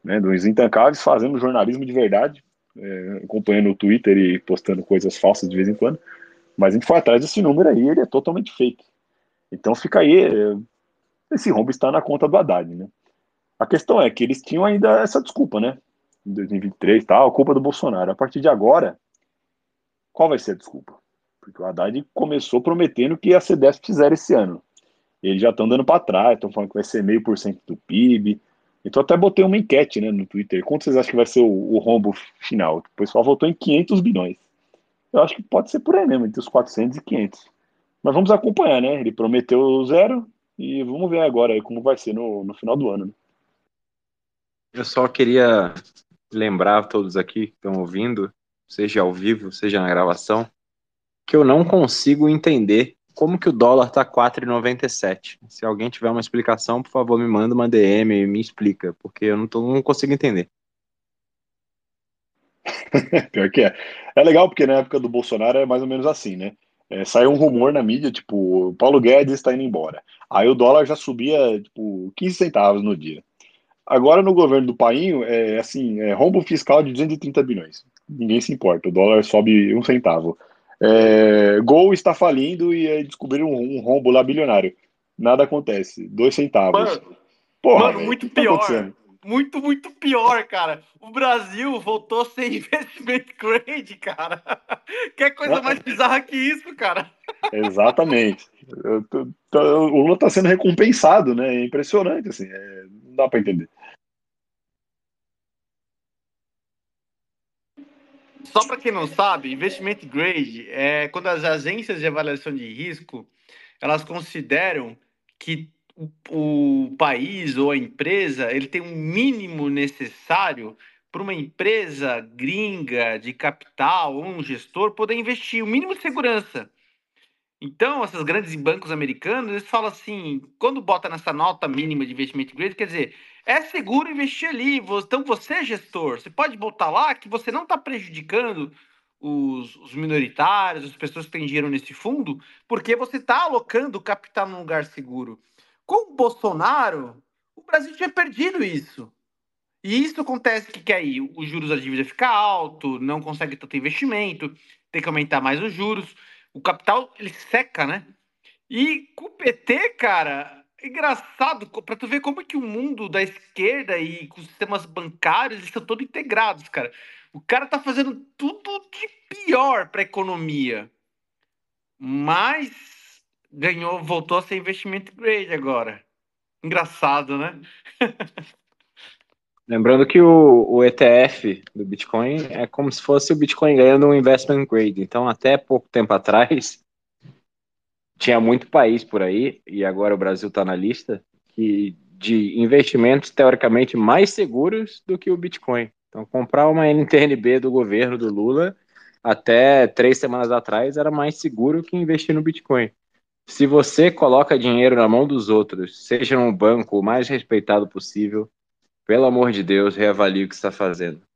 né, dos Intancáveis, fazemos jornalismo de verdade, é, acompanhando o Twitter e postando coisas falsas de vez em quando. Mas a gente foi atrás desse número aí, ele é totalmente fake. Então fica aí, é, esse rombo está na conta do Haddad, né? A questão é que eles tinham ainda essa desculpa, né? Em 2023 tal, a culpa do Bolsonaro. A partir de agora, qual vai ser a desculpa? Porque o Haddad começou prometendo que ser déficit zero esse ano. Eles já estão dando para trás, estão falando que vai ser meio por cento do PIB. Então até botei uma enquete né, no Twitter. Quanto vocês acham que vai ser o, o rombo final? O pessoal votou em 500 bilhões. Eu acho que pode ser por aí mesmo, entre os 400 e 500. Mas vamos acompanhar, né? Ele prometeu zero e vamos ver agora como vai ser no, no final do ano. Né? Eu só queria lembrar a todos aqui que estão ouvindo, seja ao vivo, seja na gravação, que eu não consigo entender como que o dólar tá 4,97. Se alguém tiver uma explicação, por favor, me manda uma DM e me explica, porque eu não, tô, não consigo entender. *laughs* Pior que é. É legal porque na época do Bolsonaro é mais ou menos assim, né? É, saiu um rumor na mídia, tipo, Paulo Guedes está indo embora. Aí o dólar já subia, tipo, 15 centavos no dia. Agora no governo do Painho, é assim, é rombo fiscal de 230 bilhões. Ninguém se importa, o dólar sobe um centavo. É, Gol está falindo e descobriram um, um, rombo lá bilionário. Nada acontece. Dois centavos. Mano, Porra, mano muito tá pior. Muito, muito pior, cara. O Brasil voltou a ser *laughs* investment grade, cara. Que coisa mais bizarra que isso, cara. Exatamente. O Lula está sendo recompensado, né? É impressionante, assim. É, não dá para entender. Só para quem não sabe, investimento grade é quando as agências de avaliação de risco elas consideram que o, o país ou a empresa ele tem um mínimo necessário para uma empresa gringa de capital ou um gestor poder investir, o mínimo de segurança. Então, esses grandes bancos americanos, eles falam assim, quando bota nessa nota mínima de investimento grade, quer dizer, é seguro investir ali. Então, você, gestor, você pode botar lá que você não está prejudicando os, os, minoritários, as pessoas que têm dinheiro nesse fundo, porque você está alocando capital num lugar seguro. Com o Bolsonaro, o Brasil tinha perdido isso. E isso acontece que, que aí os juros da dívida fica alto, não consegue tanto investimento, tem que aumentar mais os juros o capital ele seca, né? E com o PT, cara, é engraçado para tu ver como é que o mundo da esquerda e com os sistemas bancários estão todos integrados, cara. O cara tá fazendo tudo de pior para a economia. Mas ganhou, voltou a ser investimento grade agora. Engraçado, né? *laughs* Lembrando que o, o, ETF do Bitcoin é como se fosse o Bitcoin ganhando um investment grade. Então, até pouco tempo atrás, tinha muito país por aí, e agora o Brasil está na lista, que de investimentos teoricamente mais seguros do que o Bitcoin. Então, comprar uma NTNB do governo do Lula até três semanas atrás era mais seguro que investir no Bitcoin. Se você coloca dinheiro na mão dos outros, seja num banco o mais respeitado possível, pelo amor de Deus, reavalie o que está fazendo.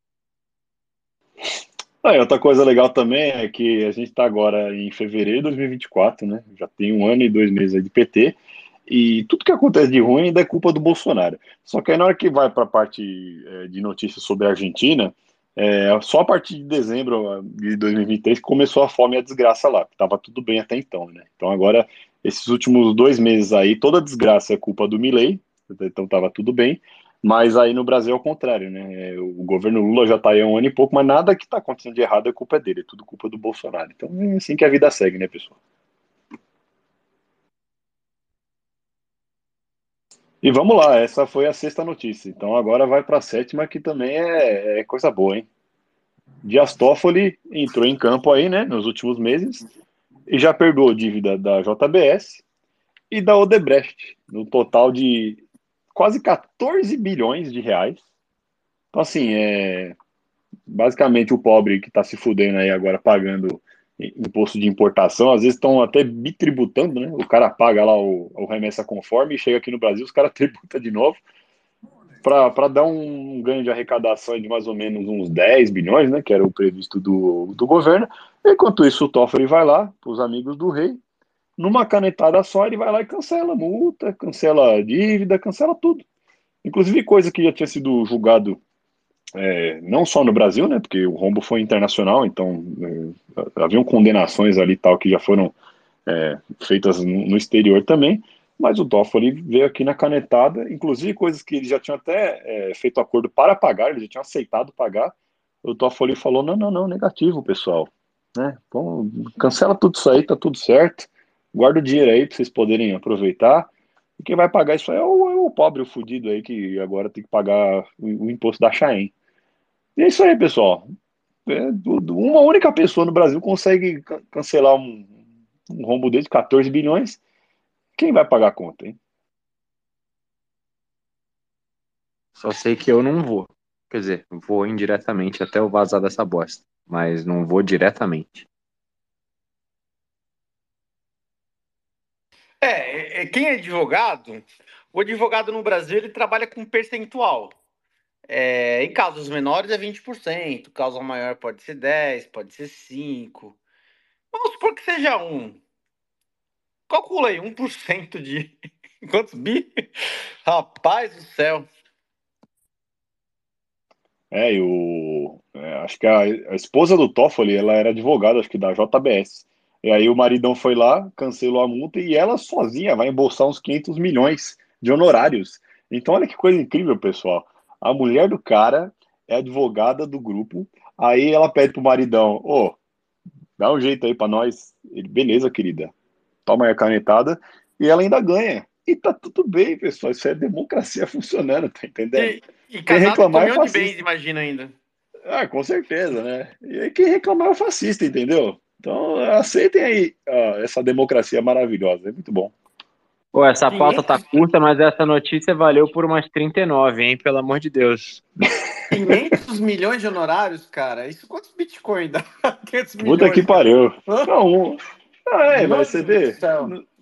Ah, outra coisa legal também é que a gente está agora em fevereiro de 2024, né? Já tem um ano e dois meses de PT, e tudo que acontece de ruim ainda é culpa do Bolsonaro. Só que aí na hora que vai para a parte é, de notícias sobre a Argentina, é, só a partir de dezembro de 2023 começou a fome e a desgraça lá, estava tudo bem até então, né? Então agora, esses últimos dois meses aí, toda desgraça é culpa do Milley, então estava tudo bem, mas aí no Brasil é o contrário, né? É, o governo Lula já está aí há um ano e pouco, mas nada que está acontecendo de errado é culpa dele, é tudo culpa do Bolsonaro. Então é assim que a vida segue, né, pessoal? E vamos lá, essa foi a sexta notícia. Então agora vai para a sétima, que também é, é, coisa boa, hein? Dias Toffoli entrou em campo aí, né, nos últimos meses, e já perdoou dívida da JBS e da Odebrecht, no total de quase 14 bilhões de reais. Então, assim, é basicamente o pobre que está se fudendo aí agora pagando imposto de importação, às vezes estão até bitributando, né? O cara paga lá o, o remessa conforme e chega aqui no Brasil, os caras *laughs* tributam de novo para dar um ganho de arrecadação de mais ou menos uns 10 bilhões, né? Que era o previsto do, do governo. Enquanto isso, o Toffoli vai lá, os amigos do rei, numa canetada só, ele vai lá e cancela multa, cancela dívida, cancela tudo. Inclusive coisa que já tinha sido julgado é, não só no Brasil, né, porque o rombo foi internacional, então é, haviam condenações ali tal que já foram é, feitas no, exterior também, mas o Toffoli veio aqui na canetada, inclusive coisas que ele já tinha até é, feito acordo para pagar, ele já tinha aceitado pagar, o Toffoli falou, não, não, não, negativo, pessoal, né, cancela tudo isso aí, tá tudo certo, guarda o dinheiro aí para vocês poderem aproveitar, e quem vai pagar isso é o, é o pobre, o fudido aí, que agora tem que pagar o, o imposto da Chaen. E é isso aí, pessoal. É, uma única pessoa no Brasil consegue cancelar um, um rombo desse de 14 bilhões. Quem vai pagar a conta, hein? Só sei que eu não vou. Quer dizer, vou indiretamente até o vazar dessa bosta. Mas não vou diretamente. É, é quem é advogado, o advogado no Brasil ele trabalha com percentual. É, em casos menores é 20%, causa maior pode ser 10%, pode ser 5%. Vamos supor que seja 1. Calcula aí, 1% de. *laughs* Quantos bi? Rapaz do céu. É, e o. É, acho que a, a, esposa do Toffoli, ela era advogada, acho que da JBS. E aí o maridão foi lá, cancelou a multa e ela sozinha vai embolsar uns 500 milhões de honorários. Então, olha que coisa incrível, pessoal. A mulher do cara é advogada do grupo. Aí ela pede pro maridão: Ô, oh, dá um jeito aí pra nós. Ele, beleza, querida. Toma aí a canetada. E ela ainda ganha. E tá tudo bem, pessoal. Isso é democracia *laughs* funcionando, tá entendendo? E, e quem reclamar é fascista. de bens, imagina ainda. Ah, com certeza, né? E aí quem reclamar é fascista, entendeu? Então aceitem aí ó, essa democracia maravilhosa. É muito bom. Pô, essa 500... pauta tá curta, mas essa notícia valeu por umas 39, hein? Pelo amor de Deus. 500 milhões de honorários, cara? Isso quantos bitcoins dá? *laughs* 500 milhões. Puta que pariu. Não, ah, é, mas você vê.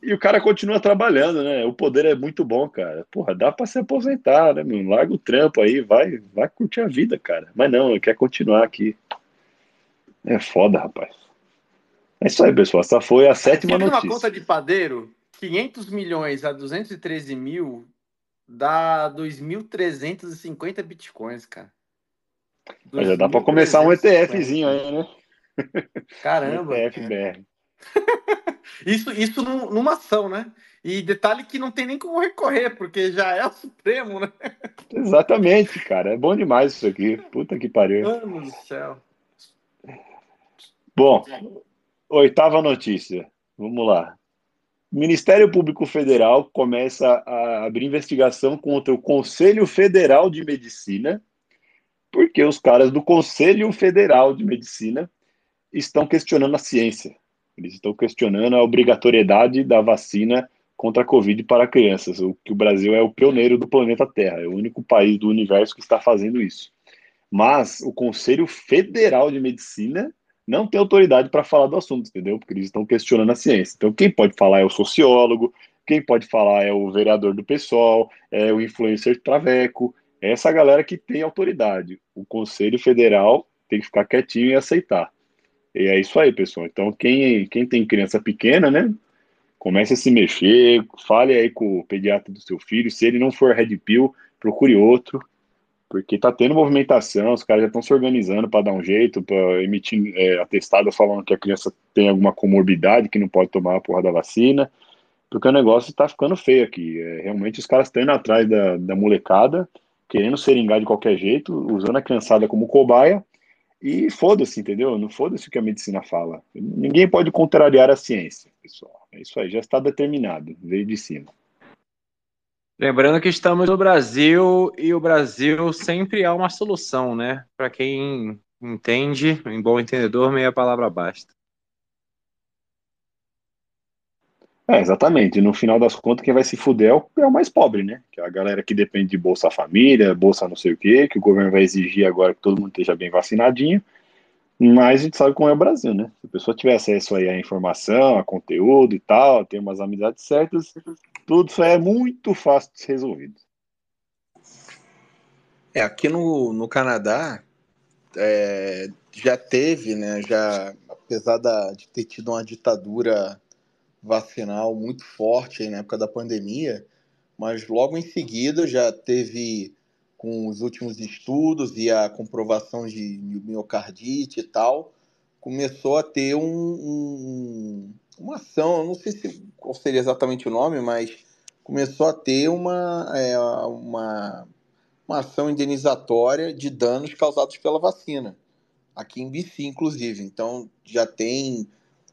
E o cara continua trabalhando, né? O poder é muito bom, cara. Porra, dá pra se aposentar, né, meu? Larga o trampo aí, vai, vai curtir a vida, cara. Mas não, quer continuar aqui. É foda, rapaz. É isso aí, pessoal. Essa foi a sétima Você notícia. uma conta de padeiro 500 milhões a 213 mil dá 2.350 bitcoins, cara. Mas já dá para começar um ETFzinho aí, né? Caramba. ETF BR. *laughs* isso isso numa ação, né? E detalhe que não tem nem como recorrer, porque já é o Supremo, né? *laughs* Exatamente, cara. É bom demais isso aqui. Puta que pariu. Mano do céu. Bom, oitava notícia. Vamos lá. O Ministério Público Federal começa a abrir investigação contra o Conselho Federal de Medicina, porque os caras do Conselho Federal de Medicina estão questionando a ciência. Eles estão questionando a obrigatoriedade da vacina contra a Covid para crianças, o que o Brasil é o pioneiro do planeta Terra, é o único país do universo que está fazendo isso. Mas o Conselho Federal de Medicina não tem autoridade para falar do assunto, entendeu? Porque eles estão questionando a ciência. Então, quem pode falar é o sociólogo, quem pode falar é o vereador do pessoal, é o influencer traveco, é essa galera que tem autoridade. O Conselho Federal tem que ficar quietinho e aceitar. E é isso aí, pessoal. Então, quem, quem tem criança pequena, né? Comece a se mexer, fale aí com o pediatra do seu filho. Se ele não for Red Pill, procure outro porque tá tendo movimentação, os caras já estão se organizando para dar um jeito, para emitir é, atestado falando que a criança tem alguma comorbidade que não pode tomar a porra da vacina, porque o negócio está ficando feio aqui. É, realmente os caras estão indo atrás da, da molecada, querendo seringar de qualquer jeito, usando a criançada como cobaia, e foda-se, entendeu? Não foda-se o que a medicina fala. Ninguém pode contrariar a ciência, pessoal. É isso aí, já está determinado, veio de cima. Lembrando que estamos no Brasil e o Brasil sempre há uma solução, né? Para quem entende, em bom entendedor, meia palavra basta. É, exatamente. No final das contas, quem vai se fuder é, é o mais pobre, né? Que é a galera que depende de Bolsa Família, Bolsa não sei o quê, que o governo vai exigir agora que todo mundo esteja bem vacinadinho. Mas a gente sabe como é o Brasil, né? Se a pessoa tiver acesso aí à informação, a conteúdo e tal, tem umas amizades certas, tudo isso é muito fácil de ser resolvido. É, aqui no, no Canadá é, já teve, né? Já, apesar da, de ter tido uma ditadura vacinal muito forte aí na época da pandemia, mas logo em seguida já teve com os últimos estudos e a comprovação de miocardite e tal, começou a ter um, um uma ação, não sei se, qual seria exatamente o nome, mas começou a ter uma, é, uma, uma ação indenizatória de danos causados pela vacina, aqui em BC, inclusive. Então, já tem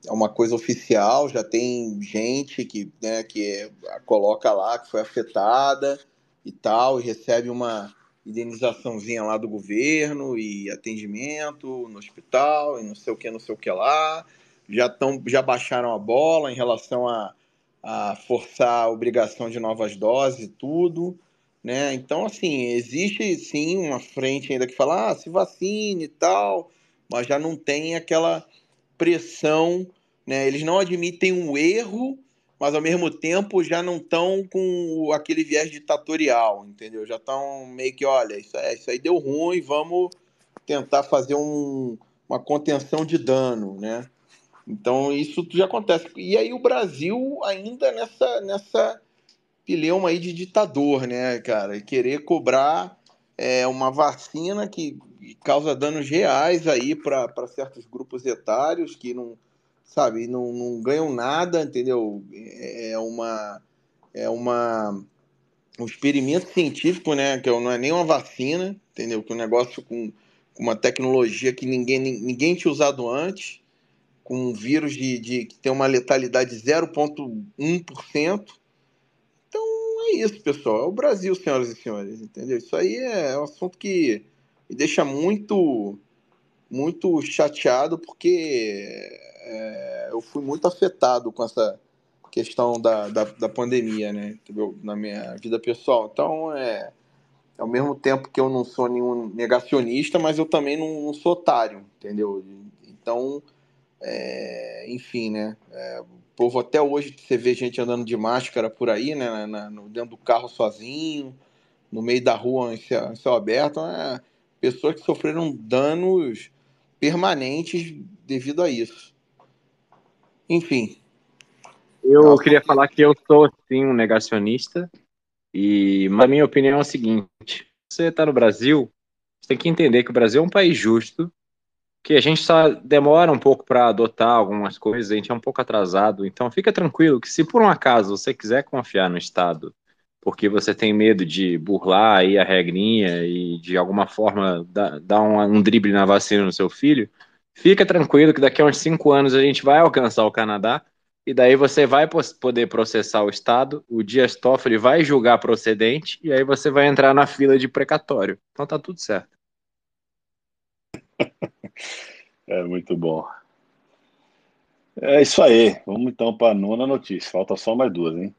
uma coisa oficial, já tem gente que, né, que é, coloca lá que foi afetada e tal, e recebe uma indenizaçãozinha lá do governo e atendimento no hospital e não sei o que, não sei o que lá já, tão, já baixaram a bola em relação a, a forçar a obrigação de novas doses e tudo. Né? Então, assim, existe sim uma frente ainda que fala, ah, se vacine e tal, mas já não tem aquela pressão, né? Eles não admitem um erro, mas ao mesmo tempo já não estão com aquele viés ditatorial, entendeu? Já estão meio que, olha, isso, é, isso aí deu ruim, vamos tentar fazer um, uma contenção de dano, né? Então isso já acontece. E aí o Brasil ainda nessa nessa pileuma aí de ditador, né, cara? Querer cobrar é, uma vacina que causa danos reais aí para certos grupos etários que não, sabe, não, não ganham nada, entendeu? É, é uma é uma um experimento científico, né, que não é nem uma vacina, entendeu? Que é um negócio com, com uma tecnologia que ninguém ninguém tinha usado antes com um vírus de, de, que tem uma letalidade de 0,1%. Então é isso, pessoal. É o Brasil, senhoras e senhores, entendeu? Isso aí é um assunto que me deixa muito, muito chateado, porque é, eu fui muito afetado com essa questão da, da, da pandemia, né? Entendeu? Na minha vida pessoal. Então é ao mesmo tempo que eu não sou nenhum negacionista, mas eu também não, não sou otário, entendeu? Então, é, enfim, né? É, o povo até hoje você vê gente andando de máscara por aí, né? Na, no, dentro do carro sozinho, no meio da rua em céu, em céu aberto, né? pessoas que sofreram danos permanentes devido a isso. Enfim. Eu queria falar que eu sou sim um negacionista e a minha opinião é o seguinte: você está no Brasil, você tem que entender que o Brasil é um país justo que a gente só demora um pouco para adotar algumas coisas, a gente é um pouco atrasado. Então fica tranquilo que se por um acaso você quiser confiar no Estado, porque você tem medo de burlar aí a regrinha e de alguma forma dar, dar um, um drible na vacina no seu filho, fica tranquilo que daqui a uns cinco anos a gente vai alcançar o Canadá e daí você vai poder processar o Estado, o Dias Toffoli vai julgar procedente e aí você vai entrar na fila de precatório. Então tá tudo certo. *laughs* *laughs* É muito bom. É isso aí. Vamos então para a nona notícia. Falta só mais duas, hein?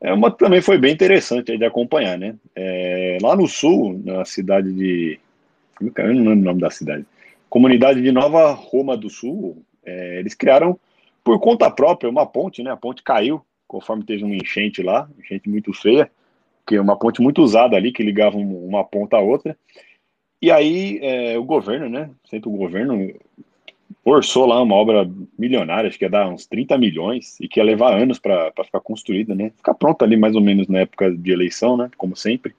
É uma também foi bem interessante de acompanhar, né? É, lá no sul, na cidade de. Eu não lembro o nome da cidade. Comunidade de Nova Roma do Sul, é, eles criaram por conta própria uma ponte, né? A ponte caiu conforme teve uma enchente lá, enchente muito feia, que é uma ponte muito usada ali, que ligava uma ponta a outra. E aí é, o governo, né? Sempre o governo orçou lá uma obra milionária, acho que ia dar uns 30 milhões, e que ia levar anos para ficar construída, né? Ficar pronta ali mais ou menos na época de eleição, né? Como sempre.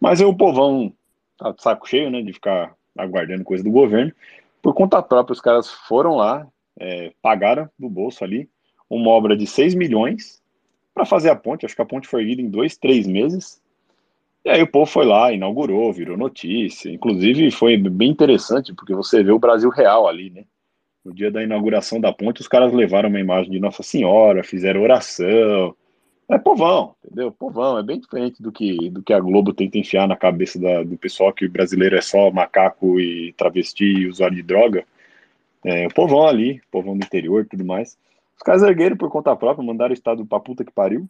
Mas aí o povão tá de saco cheio, né? De ficar aguardando coisa do governo. Por conta própria, os caras foram lá, é, pagaram do bolso ali uma obra de 6 milhões para fazer a ponte. Acho que a ponte foi erguida em dois, três meses. E aí o povo foi lá, inaugurou, virou notícia. Inclusive foi bem interessante, porque você vê o Brasil real ali, né? No dia da inauguração da ponte, os caras levaram uma imagem de Nossa Senhora, fizeram oração. É povão, entendeu? Povão, é bem diferente do que, do que a Globo tenta enfiar na cabeça da, do pessoal que o brasileiro é só macaco e travesti e usuário de droga. É, o povão ali, povão do interior tudo mais. Os caras ergueram por conta própria, mandaram o estado pra puta que pariu.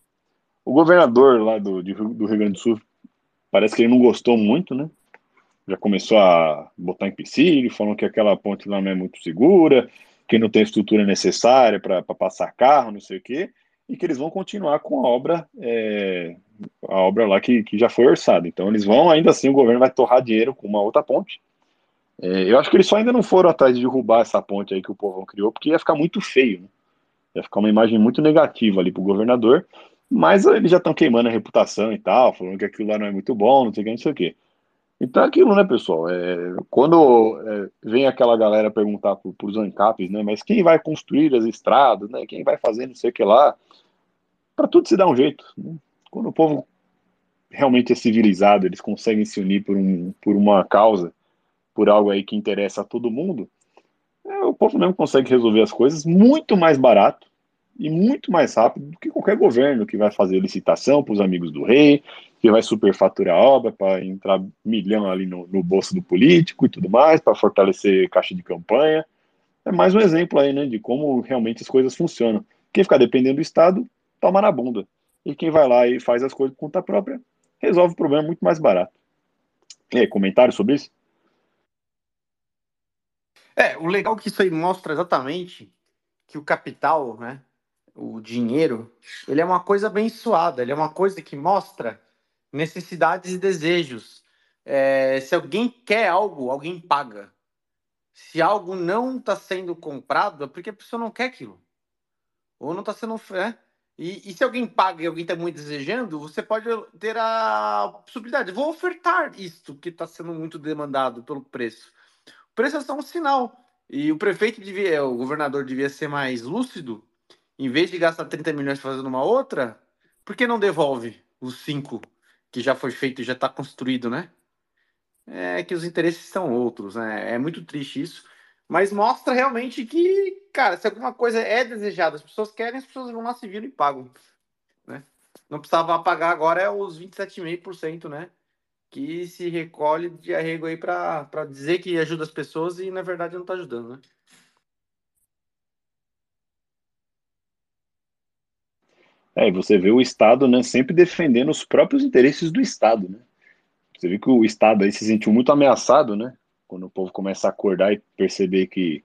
O governador lá do, do Rio Grande do Sul parece que ele não gostou muito, né? Já começou a botar empecilho, falando que aquela ponte lá não é muito segura, que não tem estrutura necessária para passar carro, não sei o quê, e que eles vão continuar com a obra, é, a obra lá que, que já foi orçada. Então eles vão, ainda assim, o governo vai torrar dinheiro com uma outra ponte. É, eu acho que eles só ainda não foram atrás de derrubar essa ponte aí que o povo criou, porque ia ficar muito feio, né? Ia ficar uma imagem muito negativa ali para o governador, mas eles já estão queimando a reputação e tal, falando que aquilo lá não é muito bom, não sei o que, não sei o que. Então é aquilo, né, pessoal? É, quando é, vem aquela galera perguntar para os ANCAPs, né, mas quem vai construir as estradas, né, quem vai fazer não sei o que lá, para tudo se dá um jeito. Né? Quando o povo realmente é civilizado, eles conseguem se unir por, um, por uma causa, por algo aí que interessa a todo mundo, é, o povo mesmo consegue resolver as coisas muito mais barato e muito mais rápido do que qualquer governo que vai fazer licitação para os amigos do rei, que vai superfaturar a obra para entrar milhão ali no, no, bolso do político e tudo mais, para fortalecer caixa de campanha. É mais um exemplo aí, né, de como realmente as coisas funcionam. Quem ficar dependendo do Estado, toma na bunda. E quem vai lá e faz as coisas por conta própria, resolve o problema muito mais barato. E aí, comentário sobre isso? É, o legal é que isso aí mostra exatamente que o capital, né, o dinheiro, ele é uma coisa abençoada, ele é uma coisa que mostra necessidades e desejos. É, se alguém quer algo, alguém paga. Se algo não está sendo comprado, é porque a pessoa não quer aquilo. Ou não está sendo. É? E, e, se alguém paga e alguém está muito desejando, você pode ter a possibilidade. Vou ofertar isto que está sendo muito demandado pelo preço preço é só um sinal. E o prefeito devia, o governador devia ser mais lúcido, em vez de gastar 30 milhões fazendo uma outra, por que não devolve os cinco que já foi feito e já está construído, né? É que os interesses são outros, né? É muito triste isso, mas mostra realmente que, cara, se alguma coisa é desejada, as pessoas querem, as pessoas vão lá se viram e pagam, né? Não precisava pagar agora os 27,5%, né? que se recolhe de arrego aí para dizer que ajuda as pessoas e na verdade não está ajudando, né? É, e você vê o Estado né, sempre defendendo os próprios interesses do Estado, né? Você vê que o Estado aí se sentiu muito ameaçado, né? Quando o povo começa a acordar e perceber que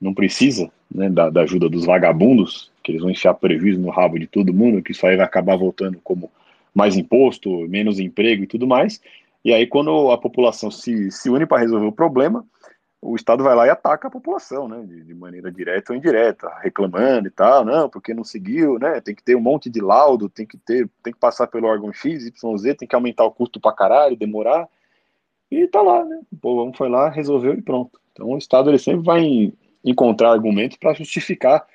não precisa né, da, da ajuda dos vagabundos, que eles vão enfiar prejuízo no rabo de todo mundo, que isso aí vai acabar voltando como mais imposto, menos emprego e tudo mais. E aí, quando a população se, se une para resolver o problema, o Estado vai lá e ataca a população, né, de, de, maneira direta ou indireta, reclamando e tal, não, porque não seguiu, né, tem que ter um monte de laudo, tem que ter, tem que passar pelo órgão X, Y, Z, tem que aumentar o custo para caralho, demorar, e tá lá, né, o povo foi lá, resolveu e pronto. Então o Estado ele sempre vai encontrar argumentos para justificar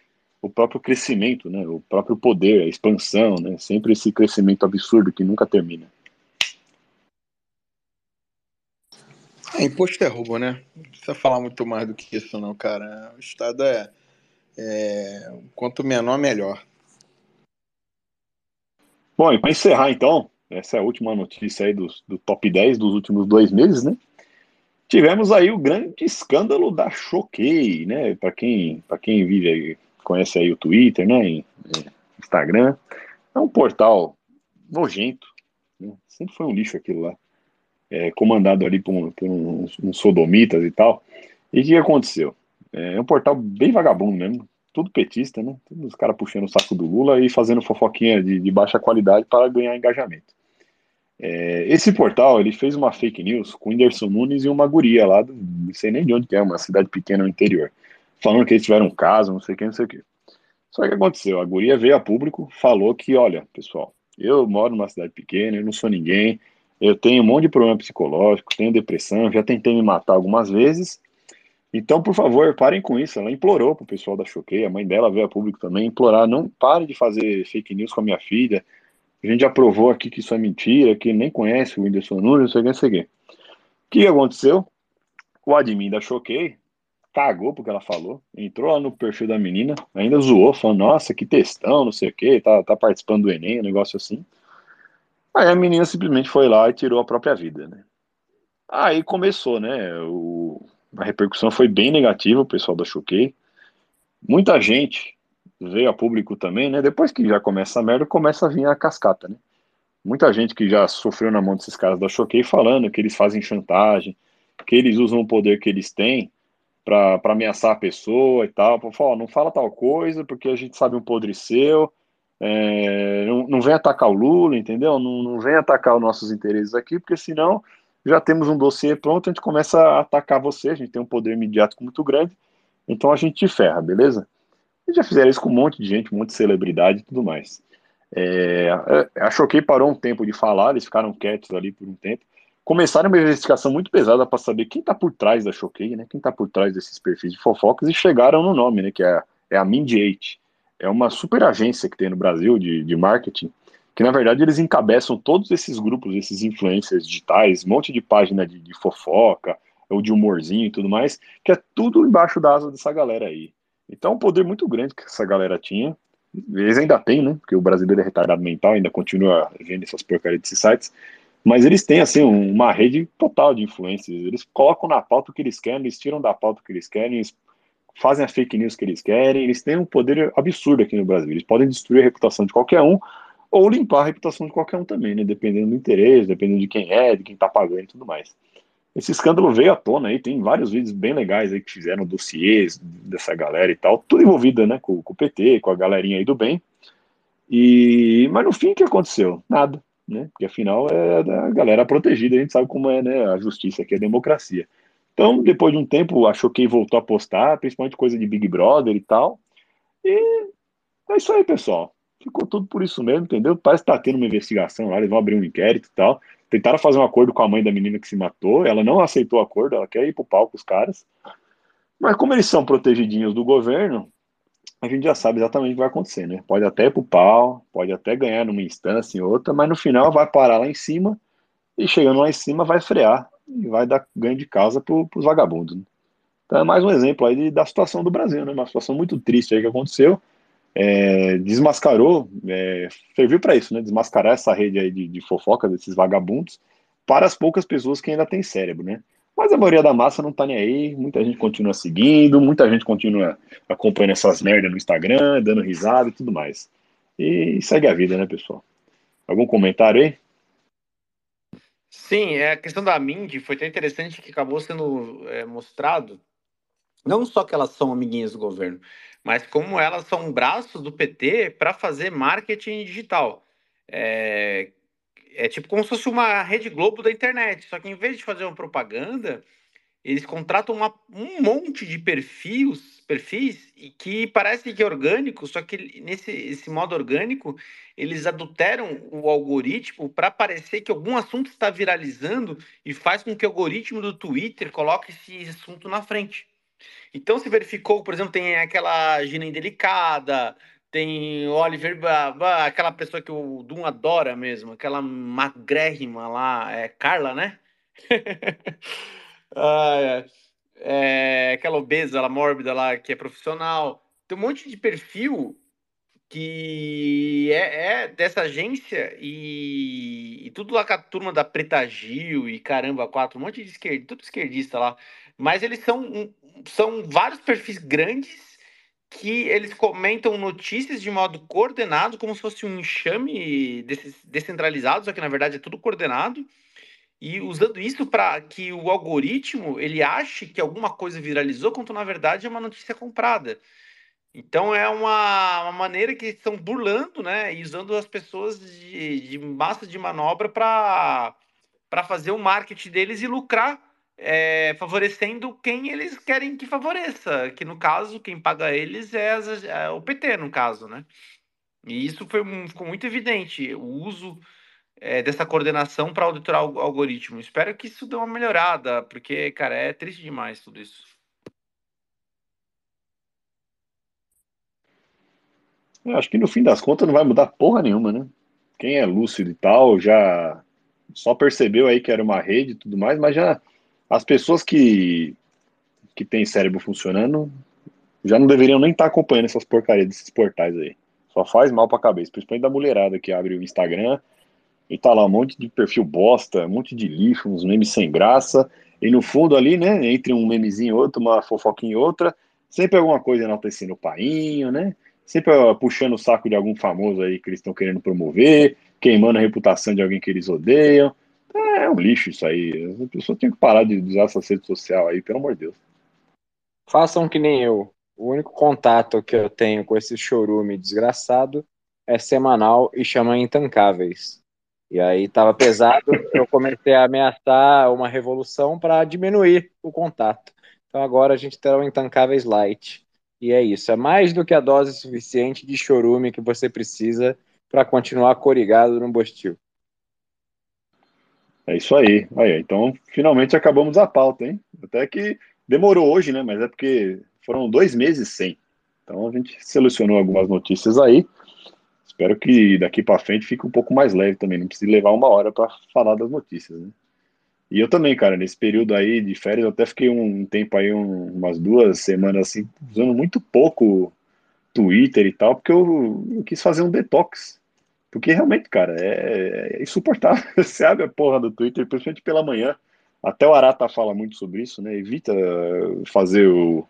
o próprio crescimento, né, o próprio poder, a expansão, né, sempre esse crescimento absurdo que nunca termina. É, imposto é roubo, né? Não precisa falar muito mais do que isso, não, cara. O Estado é, é quanto menor, melhor. Bom, e para encerrar, então, essa é a última notícia aí do, do top 10 dos últimos dois meses, né? Tivemos aí o grande escândalo da Choquei, né? Para quem, quem vive aí, conhece aí o Twitter, né? Instagram. É um portal nojento, né? sempre foi um lixo aquilo lá, é, comandado ali por, um, por uns, sodomitas e tal. E o que aconteceu? É, é um portal bem vagabundo mesmo, tudo petista, né? Os caras puxando o saco do Lula e fazendo fofoquinha de, de baixa qualidade para ganhar engajamento. É, esse portal ele fez uma fake news com o Whindersson Nunes e uma guria lá, do, não sei nem de onde que é, uma cidade pequena no interior, falando que eles tiveram um caso, não sei o que, não sei o que. Só que aconteceu, a guria veio a público, falou que, olha, pessoal, eu moro numa cidade pequena, eu não sou ninguém, eu tenho um monte de problema psicológico, tenho depressão, já tentei me matar algumas vezes, então, por favor, parem com isso. Ela implorou pro pessoal da Choquei, a mãe dela veio a público também, implorar, não pare de fazer fake news com a minha filha, a gente já provou aqui que isso é mentira, que nem conhece o Whindersson Nunes, não sei o que, não sei o que. O que aconteceu? O admin da Choquei cagou porque ela falou, entrou lá no perfil da menina, ainda zoou, falando, nossa, que textão, não sei o que, tá, tá participando do Enem, um negócio assim. Aí a menina simplesmente foi lá e tirou a própria vida, né? Aí começou, né? O, a repercussão foi bem negativa, o pessoal da Choquei. Muita gente veio a público também, né? Depois que já começa a merda, começa a vir a cascata, né? Muita gente que já sofreu na mão desses caras da Choquei falando que eles fazem chantagem, que eles usam o poder que eles têm para ameaçar a pessoa e tal. Pra falar, não fala tal coisa porque a gente sabe um podre seu. É, não, não vem atacar o Lula, entendeu? Não, não vem atacar os nossos interesses aqui, porque senão já temos um dossiê pronto, a gente começa a atacar você, a gente tem um poder mediático muito grande, então a gente te ferra, beleza? E já fizeram isso com um monte de gente, um monte de celebridade e tudo mais. É, a Choquei parou um tempo de falar, eles ficaram quietos ali por um tempo. Começaram uma investigação muito pesada para saber quem está por trás da Choquei, né? Quem está por trás desses perfis de fofocas e chegaram no nome, né? Que é, é a Mindy8. É uma super agência que tem no Brasil de, de marketing, que na verdade eles encabeçam todos esses grupos, esses influencers digitais, um monte de página de, de fofoca, ou de humorzinho e tudo mais, que é tudo embaixo da asa dessa galera aí. Então, um poder muito grande que essa galera tinha. Eles ainda têm, né? Porque o brasileiro é retardado mental, ainda continua vendo essas porcarias desses sites. Mas eles têm, assim, uma rede total de influências. Eles colocam na pauta o que eles querem, eles tiram da pauta o que eles querem, eles fazem a fake news que eles querem. Eles têm um poder absurdo aqui no Brasil. Eles podem destruir a reputação de qualquer um ou limpar a reputação de qualquer um também, né? Dependendo do interesse, dependendo de quem é, de quem tá pagando e tudo mais. Esse escândalo veio à tona aí, tem vários vídeos bem legais aí que fizeram dossiês dessa galera e tal, tudo envolvido, né, com, com o PT, com a galerinha aí do bem. E, mas no fim, o que aconteceu? Nada, né, porque afinal é da galera protegida, a gente sabe como é, né, a justiça aqui, a democracia. Então, depois de um tempo, achou que voltou a postar, principalmente coisa de Big Brother e tal, e é isso aí, pessoal. Ficou tudo por isso mesmo, entendeu? Parece que tá tendo uma investigação lá, eles vão abrir um inquérito e tal. Tentaram fazer um acordo com a mãe da menina que se matou, ela não aceitou o acordo, ela quer ir pro palco os caras. Mas como eles são protegidinhos do governo, a gente já sabe exatamente o que vai acontecer, né? Pode até ir pro pau, pode até ganhar numa instância em outra, mas no final vai parar lá em cima e chegando lá em cima vai frear e vai dar ganho de casa pro, pros vagabundos. Né? Então é mais um exemplo aí da situação do Brasil, né? Uma situação muito triste aí que aconteceu é, desmascarou, é, serviu para isso, né? Desmascarar essa rede aí de, de fofoca desses vagabundos para as poucas pessoas que ainda têm cérebro, né? Mas a maioria da massa não tá nem aí, muita gente continua seguindo, muita gente continua acompanhando essas merdas no Instagram, dando risada e tudo mais. E segue a vida, né, pessoal? Algum comentário aí? Sim, é, a questão da Mindy foi tão interessante que acabou sendo é, mostrado não só que elas são amiguinhas do governo, mas como elas são um braço do PT para fazer marketing digital. É, é tipo como se fosse uma rede Globo da internet, só que em vez de fazer uma propaganda, eles contratam uma, um monte de perfis, perfis que parecem que é orgânico, só que nesse esse modo orgânico eles adulteram o algoritmo para parecer que algum assunto está viralizando e faz com que o algoritmo do Twitter coloque esse assunto na frente. Então se verificou, por exemplo, tem aquela Gina Indelicada, tem Oliver, aquela pessoa que o Dum adora mesmo, aquela magrérrima lá, é Carla, né? *laughs* ah, é, aquela obesa, ela mórbida lá, que é profissional. Tem um monte de perfil que é, é dessa agência e, e, tudo lá com a turma da Preta Gil e caramba, quatro, um monte de esquerdista, tudo esquerdista lá. Mas eles são, são vários perfis grandes que eles comentam notícias de modo coordenado, como se fosse um enxame desses descentralizados, só que na verdade é tudo coordenado, e usando isso para que o algoritmo ele ache que alguma coisa viralizou, quando na verdade é uma notícia comprada. Então é uma, uma maneira que estão burlando, né? E usando as pessoas de, de massa de manobra para fazer o marketing deles e lucrar, é, favorecendo quem eles querem que favoreça. Que no caso, quem paga eles é, as, é o PT, no caso, né? E isso foi, ficou muito evidente, o uso é, dessa coordenação para auditorar o algoritmo. Espero que isso dê uma melhorada, porque, cara, é triste demais tudo isso. Eu acho que no fim das contas não vai mudar porra nenhuma, né? Quem é lúcido e tal já só percebeu aí que era uma rede e tudo mais, mas já as pessoas que, que têm cérebro funcionando já não deveriam nem estar tá acompanhando essas porcarias desses portais aí. Só faz mal pra cabeça, principalmente da mulherada que abre o Instagram e tá lá um monte de perfil bosta, um monte de lixo, uns memes sem graça, e no fundo ali, né, entre um memezinho e outro, uma fofoquinha e outra, sempre alguma coisa enaltecendo o painho, né? sempre puxando o saco de algum famoso aí que eles estão querendo promover, queimando a reputação de alguém que eles odeiam. É, é um lixo isso aí. As pessoas têm que parar de usar essa rede social aí, pelo amor de Deus. Façam que nem eu. O único contato que eu tenho com esse chorume desgraçado é semanal e chama Intancáveis. E aí tava pesado, eu comecei a ameaçar uma revolução para diminuir o contato. Então agora a gente terá o Intancáveis Light. E é isso. É mais do que a dose suficiente de chorume que você precisa para continuar corigado no Bostil. É isso aí. aí. Então, finalmente acabamos a pauta, hein? Até que demorou hoje, né? Mas é porque foram dois meses sem. Então a gente selecionou algumas notícias aí. Espero que daqui para frente fique um pouco mais leve também. Não precise levar uma hora para falar das notícias, né? E eu também, cara, nesse período aí de férias, eu até fiquei um tempo aí, um, umas duas semanas assim, usando muito pouco Twitter e tal, porque eu, eu quis fazer um detox. Porque realmente, cara, é, é, insuportável. *laughs* Você abre a porra do Twitter, principalmente pela manhã. Até o Arata fala muito sobre isso, né? Evita fazer o,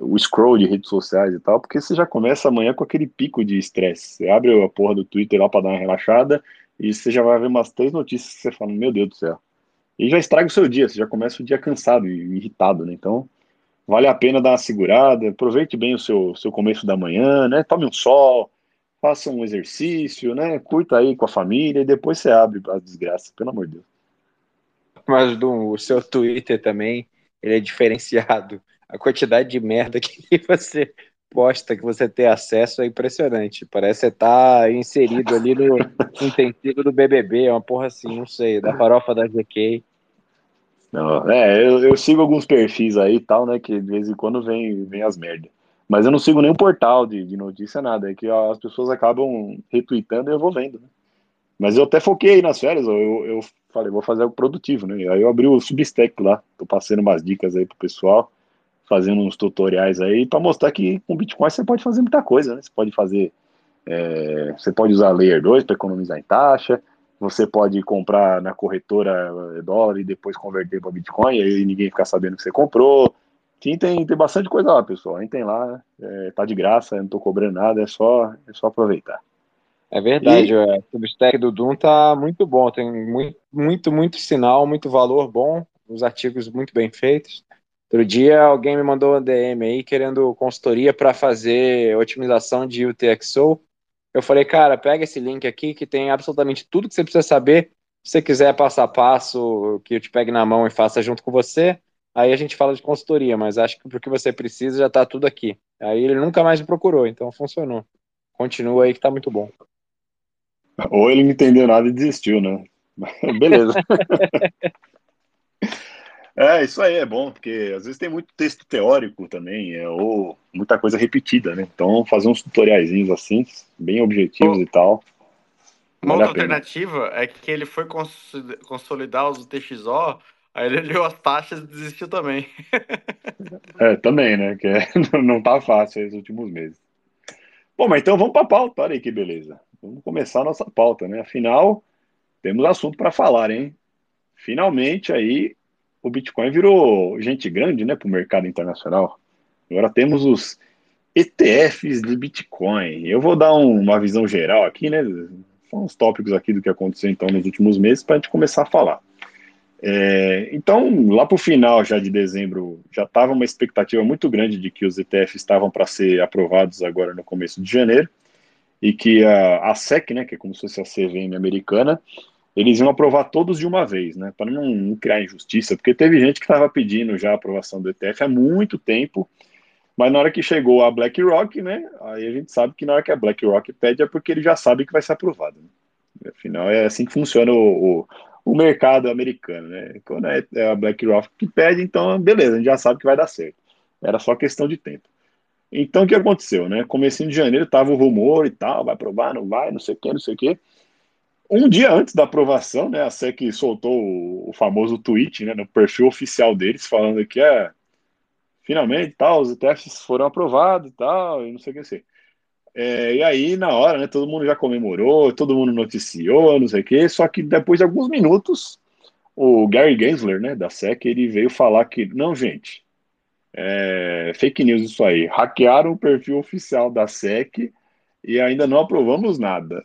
o scroll de redes sociais e tal, porque você já começa amanhã com aquele pico de estresse. Você abre a porra do Twitter lá para dar uma relaxada e você já vai ver umas três notícias que você fala, meu Deus do céu. E já estraga o seu dia, você já começa o dia cansado e irritado, né? Então, vale a pena dar uma segurada, aproveite bem o seu, seu começo da manhã, né? Tome um sol, faça um exercício, né? Curta aí com a família e depois você abre a desgraça, pelo amor de Deus. Mas do, o seu Twitter também, ele é diferenciado. A quantidade de merda *laughs* que você posta, que você tem acesso é impressionante. Parece que você tá inserido ali no *laughs* intensivo do BBB, é uma porra assim, não sei, da farofa da GK. Não, é, eu, eu, sigo alguns perfis aí e tal, né, que de vez em quando vem, vem as merdas. Mas eu não sigo nenhum portal de, de notícia, nada. É que ó, as pessoas acabam retweetando e eu vou vendo, né? Mas eu até foquei aí nas férias, eu, eu falei, vou fazer algo produtivo, né? Aí eu abri o Substack lá, tô passando umas dicas aí pro pessoal fazendo uns tutoriais aí para mostrar que com Bitcoin você pode fazer muita coisa, né? Você pode fazer, é, você pode usar Layer 2 para economizar em taxa, você pode comprar na corretora é, dólar e depois converter para Bitcoin, e aí ninguém ficar sabendo que você comprou. Sim, tem, tem bastante coisa lá, pessoal. Tem lá, é, tá de graça, não tô cobrando nada, é só, é só aproveitar. É verdade, e... o Substack do Doom tá muito bom, tem muito, muito, muito sinal, muito valor bom, os artigos muito bem feitos. Outro dia alguém me mandou um DM aí querendo consultoria para fazer otimização de UTXO. Eu falei, cara, pega esse link aqui que tem absolutamente tudo que você precisa saber. Se você quiser passo a passo, que eu te pegue na mão e faça junto com você, aí a gente fala de consultoria, mas acho que porque você precisa já está tudo aqui. Aí ele nunca mais me procurou, então funcionou. Continua aí que está muito bom. Ou ele não entendeu nada e desistiu, né? *laughs* Beleza. *laughs* É, isso aí é bom, porque às vezes tem muito texto teórico também, é, ou muita coisa repetida, né? Então, fazer uns tutoriais assim, bem objetivos e tal. Uma outra alternativa é que ele foi consolidar os TXO, aí ele leu as taxas e desistiu também. *laughs* é, também, né? Que é, *laughs* não tá fácil esses últimos meses. Bom, mas então vamos para a pauta, olha aí que beleza. Vamos começar a nossa pauta, né? Afinal, temos assunto para falar, hein? Finalmente aí o Bitcoin virou gente grande, né, para o mercado internacional. Agora temos os ETFs de Bitcoin. Eu vou dar um, uma visão geral aqui, né? São os tópicos aqui do que aconteceu então nos últimos meses para a gente começar a falar. É, então, lá para o final já de dezembro, já estava uma expectativa muito grande de que os ETFs estavam para ser aprovados agora no começo de janeiro e que a, a SEC, né, que é como se fosse a CVM americana, eles iam aprovar todos de uma vez, né, para não, não, criar injustiça, porque teve gente que estava pedindo já a aprovação do ETF há muito tempo, mas na hora que chegou a BlackRock, né, aí a gente sabe que na hora que a BlackRock pede é porque ele já sabe que vai ser aprovado. Né? Afinal, é assim que funciona o, o, o mercado americano, né? Quando é, é a BlackRock que pede, então beleza, a gente já sabe que vai dar certo. Era só questão de tempo. Então, o que aconteceu, né? Comecinho de janeiro tava o rumor e tal, vai aprovar, não vai, não sei o que, não sei o que. Um dia antes da aprovação, né, a SEC soltou o, famoso tweet, né, no perfil oficial deles, falando que é finalmente, tal, os ETFs foram aprovados e tal, e não sei o que ser. É, e aí, na hora, né, todo mundo já comemorou, todo mundo noticiou, não sei o que, só que depois de alguns minutos, o Gary Gensler, né, da SEC, ele veio falar que, não, gente, é, fake news isso aí. Hackearam o perfil oficial da SEC e ainda não aprovamos nada.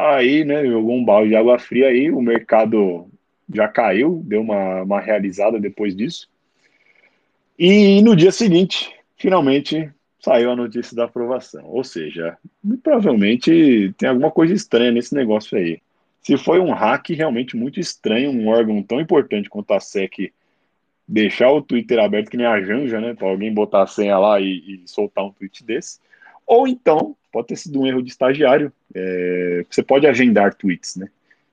Aí, né, jogou um balde de água fria aí, o mercado já caiu, deu uma, uma realizada depois disso. E no dia seguinte, finalmente saiu a notícia da aprovação. Ou seja, provavelmente tem alguma coisa estranha nesse negócio aí. Se foi um hack realmente muito estranho, um órgão tão importante quanto a SEC deixar o Twitter aberto que nem a Janja, né? Para alguém botar a senha lá e, e, soltar um tweet desse. Ou então, pode ter sido um erro de estagiário. É, você pode agendar tweets, né?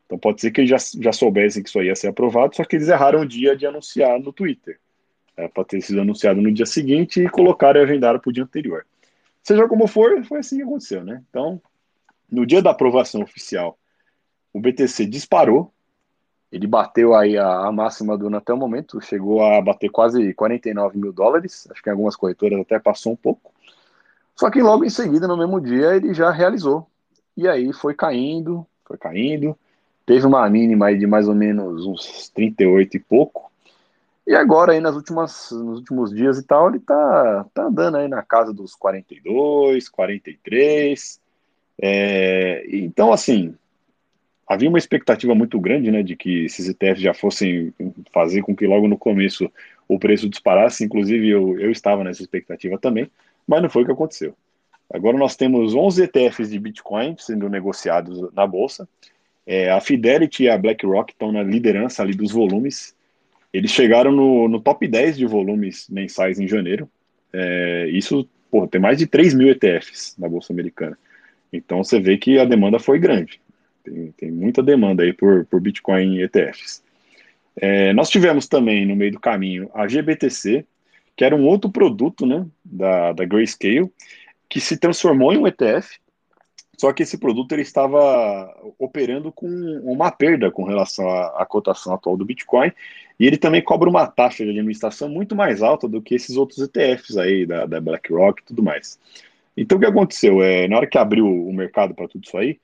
Então pode ser que eles já, já soubessem que isso ia ser aprovado, só que eles erraram o dia de anunciar no Twitter. É, pode ter sido anunciado no dia seguinte e colocaram e agendaram para o dia anterior. Seja como for, foi assim que aconteceu, né? Então, no dia da aprovação oficial, o BTC disparou, ele bateu aí a, a, máxima do ano até o momento, chegou a bater quase 49 mil dólares, acho que em algumas corretoras até passou um pouco. Só que logo em seguida, no mesmo dia, ele já realizou. E aí foi caindo, foi caindo, teve uma mínima de mais ou menos uns 38 e pouco. E agora aí nas últimas, nos últimos dias e tal, ele tá, tá andando aí na casa dos 42, 43. É, então, assim, havia uma expectativa muito grande, né, de que esses ETFs já fossem fazer com que logo no começo o preço disparasse, inclusive eu, eu estava nessa expectativa também, mas não foi o que aconteceu. Agora nós temos 11 ETFs de Bitcoin sendo negociados na bolsa, é, a Fidelity e a BlackRock estão na liderança ali dos volumes, eles chegaram no, no top 10 de volumes mensais em janeiro, é, isso, pô, tem mais de 3 mil ETFs na bolsa americana, então você vê que a demanda foi grande. Tem, tem muita demanda aí por, por Bitcoin ETFs. É, nós tivemos também no meio do caminho a GBTC, que era um outro produto né, da, da Grayscale, que se transformou em um ETF, só que esse produto ele estava operando com uma perda com relação à, cotação atual do Bitcoin, e ele também cobra uma taxa de administração muito mais alta do que esses outros ETFs aí, da, da BlackRock e tudo mais. Então o que aconteceu? É, na hora que abriu o mercado para tudo isso aí,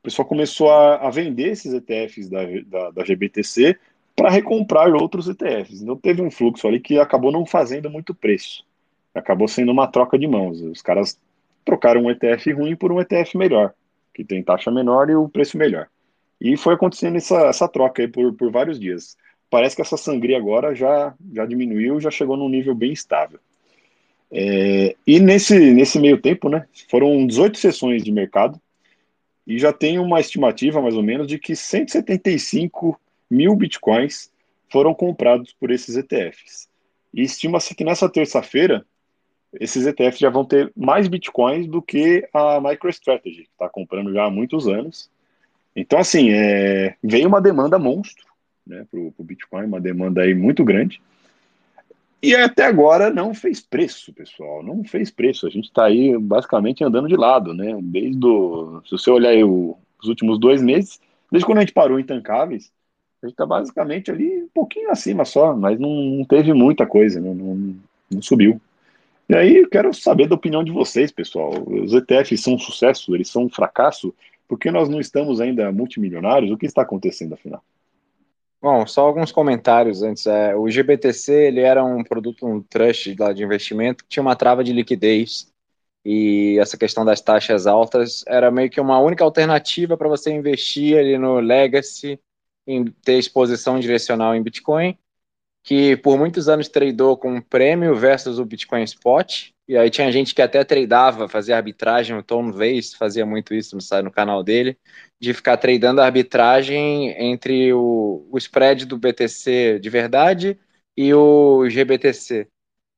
o pessoal começou a, a vender esses ETFs da, da, da GBTC para recomprar outros ETFs. Então teve um fluxo ali que acabou não fazendo muito preço. Acabou sendo uma troca de mãos. Os caras trocaram um ETF ruim por um ETF melhor, que tem taxa menor e o preço melhor. E foi acontecendo essa, essa troca aí por, por vários dias. Parece que essa sangria agora já, já diminuiu, já chegou num nível bem estável. É, e nesse, nesse meio tempo, né, foram 18 sessões de mercado, e já tem uma estimativa, mais ou menos, de que 175 mil bitcoins foram comprados por esses ETFs. E estima-se que nessa terça-feira, esses ETFs já vão ter mais bitcoins do que a MicroStrategy, que está comprando já há muitos anos. Então, assim, é, veio uma demanda monstro né, para o Bitcoin, uma demanda aí muito grande. E até agora não fez preço, pessoal. Não fez preço. A gente está aí basicamente andando de lado, né? Desde do, se você olhar o, os últimos dois meses, desde quando a gente parou em Tancáveis, a gente está basicamente ali um pouquinho acima só, mas não, não teve muita coisa, né? não, não subiu. E aí eu quero saber da opinião de vocês, pessoal. Os ETFs são um sucesso? Eles são um fracasso? Por que nós não estamos ainda multimilionários? O que está acontecendo afinal? Bom, só alguns comentários antes. É, o GBTC ele era um produto, um trust de investimento que tinha uma trava de liquidez e essa questão das taxas altas era meio que uma única alternativa para você investir ali no Legacy, em ter exposição direcional em Bitcoin, que por muitos anos tradou com prêmio versus o Bitcoin Spot, e aí tinha gente que até tradava, fazia arbitragem, o Tom Weiss fazia muito isso no, no canal dele, de ficar tradando a arbitragem entre o, o spread do BTC de verdade e o GBTC.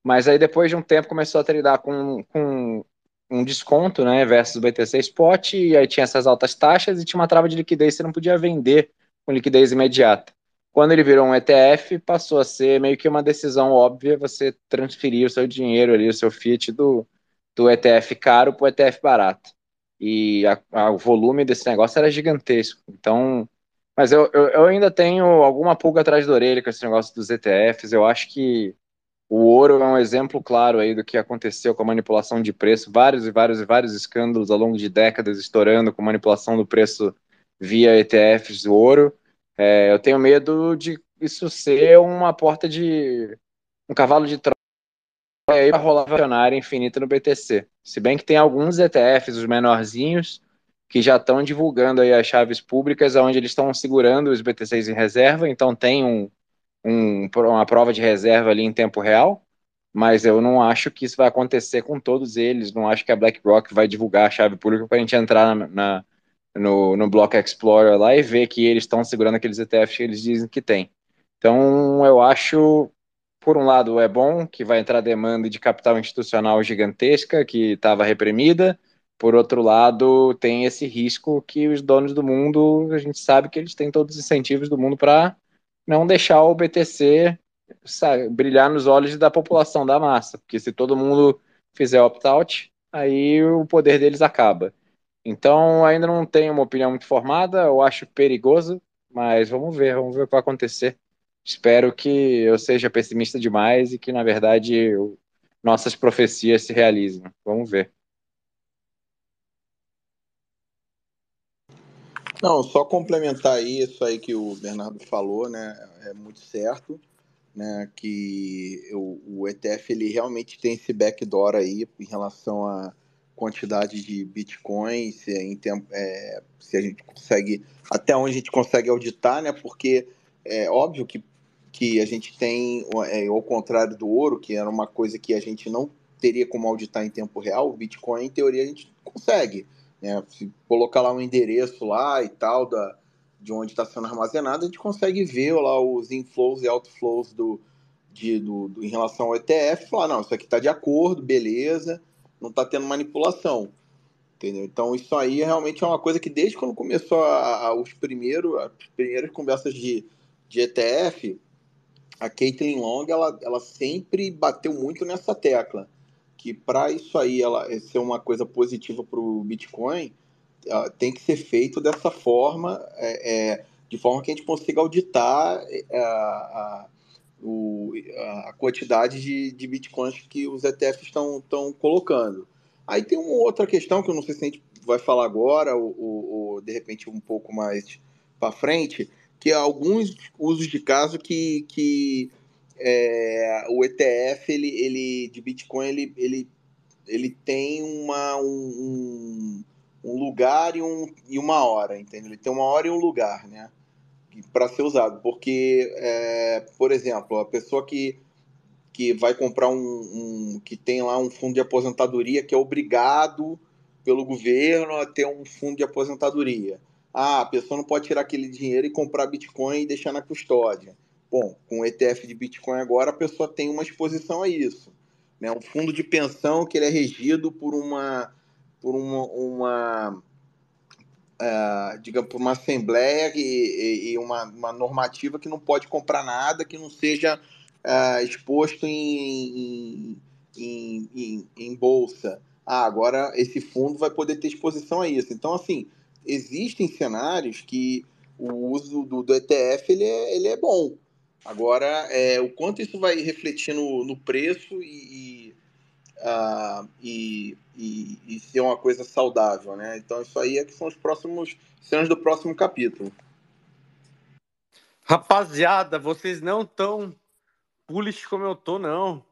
Mas aí depois de um tempo começou a tradar com, com um desconto, né, versus o BTC Spot, e aí tinha essas altas taxas e tinha uma trava de liquidez, você não podia vender com liquidez imediata. Quando ele virou um ETF, passou a ser meio que uma decisão óbvia você transferir o seu dinheiro ali, o seu fiat do, do ETF caro para o ETF barato. E a, a, o volume desse negócio era gigantesco. Então, mas eu, eu, eu, ainda tenho alguma pulga atrás da orelha com esse negócio dos ETFs. Eu acho que o ouro é um exemplo claro aí do que aconteceu com a manipulação de preço. Vários e vários e vários escândalos ao longo de décadas estourando com manipulação do preço via ETFs do ouro. É, eu tenho medo de isso ser uma porta de. um cavalo de troca aí para rolar acionária infinita no BTC. Se bem que tem alguns ETFs, os menorzinhos, que já estão divulgando aí as chaves públicas, onde eles estão segurando os BTCs em reserva, então tem um, um, uma prova de reserva ali em tempo real, mas eu não acho que isso vai acontecer com todos eles, não acho que a BlackRock vai divulgar a chave pública para a gente entrar na, na no, no Block Explorer lá e ver que eles estão segurando aqueles ETFs que eles dizem que tem. Então, eu acho, por um lado, é bom que vai entrar demanda de capital institucional gigantesca que estava reprimida. Por outro lado, tem esse risco que os donos do mundo, a gente sabe que eles têm todos os incentivos do mundo para não deixar o BTC sabe, brilhar nos olhos da população da massa, porque se todo mundo fizer opt-out, aí o poder deles acaba. Então, ainda não tenho uma opinião muito formada, eu acho perigoso, mas vamos ver, vamos ver o que vai acontecer. Espero que eu seja pessimista demais e que, na verdade, eu, nossas profecias se realizem. Vamos ver. Não, só complementar isso aí que o Bernardo falou, né? É muito certo, né? Que o, o ETF ele realmente tem esse backdoor aí em relação a quantidade de Bitcoin, se, em tempo, é, se a gente consegue, até onde a gente consegue auditar, né? Porque é óbvio que, que a gente tem, é, ao contrário do ouro, que era uma coisa que a gente não teria como auditar em tempo real, o Bitcoin, em teoria, a gente consegue. Né? Se colocar lá um endereço lá e tal, da, de onde está sendo armazenado, a gente consegue ver lá os inflows e outflows do, de, do, do, em relação ao ETF falar, não, isso aqui está de acordo, beleza, não está tendo manipulação. Entendeu? Então isso aí realmente é uma coisa que desde quando começou a, a, os primeiros, as primeiras conversas de, de ETF, a Caitlin Long ela, ela sempre bateu muito nessa tecla que para isso aí ela ser uma coisa positiva para o Bitcoin tem que ser feito dessa forma, é, é, de forma que a gente consiga auditar é, a, o, a quantidade de, de bitcoins que os ETFs estão colocando. Aí tem uma outra questão que eu não sei se a gente vai falar agora ou, ou, ou de repente um pouco mais para frente, que é alguns usos de caso que, que é, o ETF ele, ele, de Bitcoin ele, ele, ele tem uma, um, um lugar e, um, e uma hora, entendeu? Ele tem uma hora e um lugar, né? Para ser usado. Porque, é, por exemplo, a pessoa que, que vai comprar um, um, que tem lá um fundo de aposentadoria que é obrigado pelo governo a ter um fundo de aposentadoria. Ah, a pessoa não pode tirar aquele dinheiro e comprar Bitcoin e deixar na custódia. Bom, com o ETF de Bitcoin agora a pessoa tem uma exposição a isso. Né? Um fundo de pensão que ele é regido por uma, por uma, uma uh, digamos, por uma assembleia e, e uma, uma, normativa que não pode comprar nada que não seja uh, exposto em, em, em, em, bolsa. Ah, agora esse fundo vai poder ter exposição a isso. Então, assim, existem cenários que o uso do, do ETF ele é, ele é bom. Agora, é, o quanto isso vai refletir no, no preço e, uh, e, e, e, ser uma coisa saudável, né? Então isso aí é que são os próximos cenas do próximo capítulo. Rapaziada, vocês não tão bullish como eu tô, não.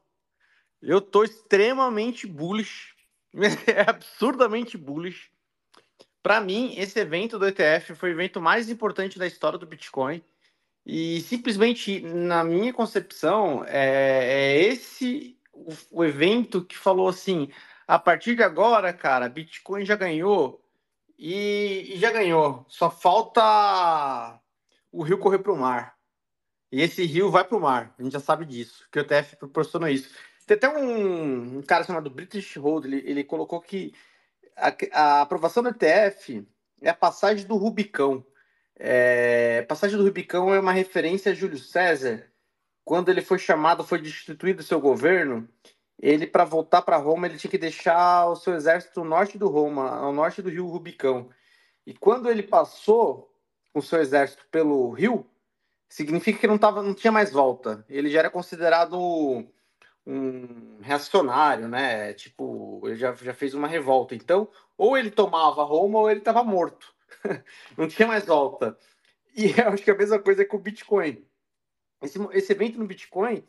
Eu tô extremamente bullish *laughs* É absurdamente bullish. Para mim, esse evento do ETF foi o evento mais importante da história do Bitcoin. E simplesmente, na minha concepção, é, é esse o, o, evento que falou assim: a partir de agora, cara, Bitcoin já ganhou e, e já ganhou. Só falta o rio correr para o mar. E esse rio vai para o mar. A gente já sabe disso, que o ETF proporcionou isso. Tem até um, um cara chamado British Hold, ele, ele colocou que a, a, aprovação do ETF é a passagem do Rubicão. É, passagem do Rubicão é uma referência a Júlio César. Quando ele foi chamado, foi destituído do seu governo, ele, para voltar para Roma, ele tinha que deixar o seu exército no norte do Roma, ao norte do rio Rubicão. E quando ele passou o seu exército pelo rio, significa que não, tava, não tinha mais volta. Ele já era considerado um reacionário, né? Tipo, ele já, já fez uma revolta. Então, ou ele tomava Roma ou ele estava morto. *laughs* não tinha mais volta. E eu acho que é a mesma coisa com o Bitcoin. Esse, esse evento no Bitcoin,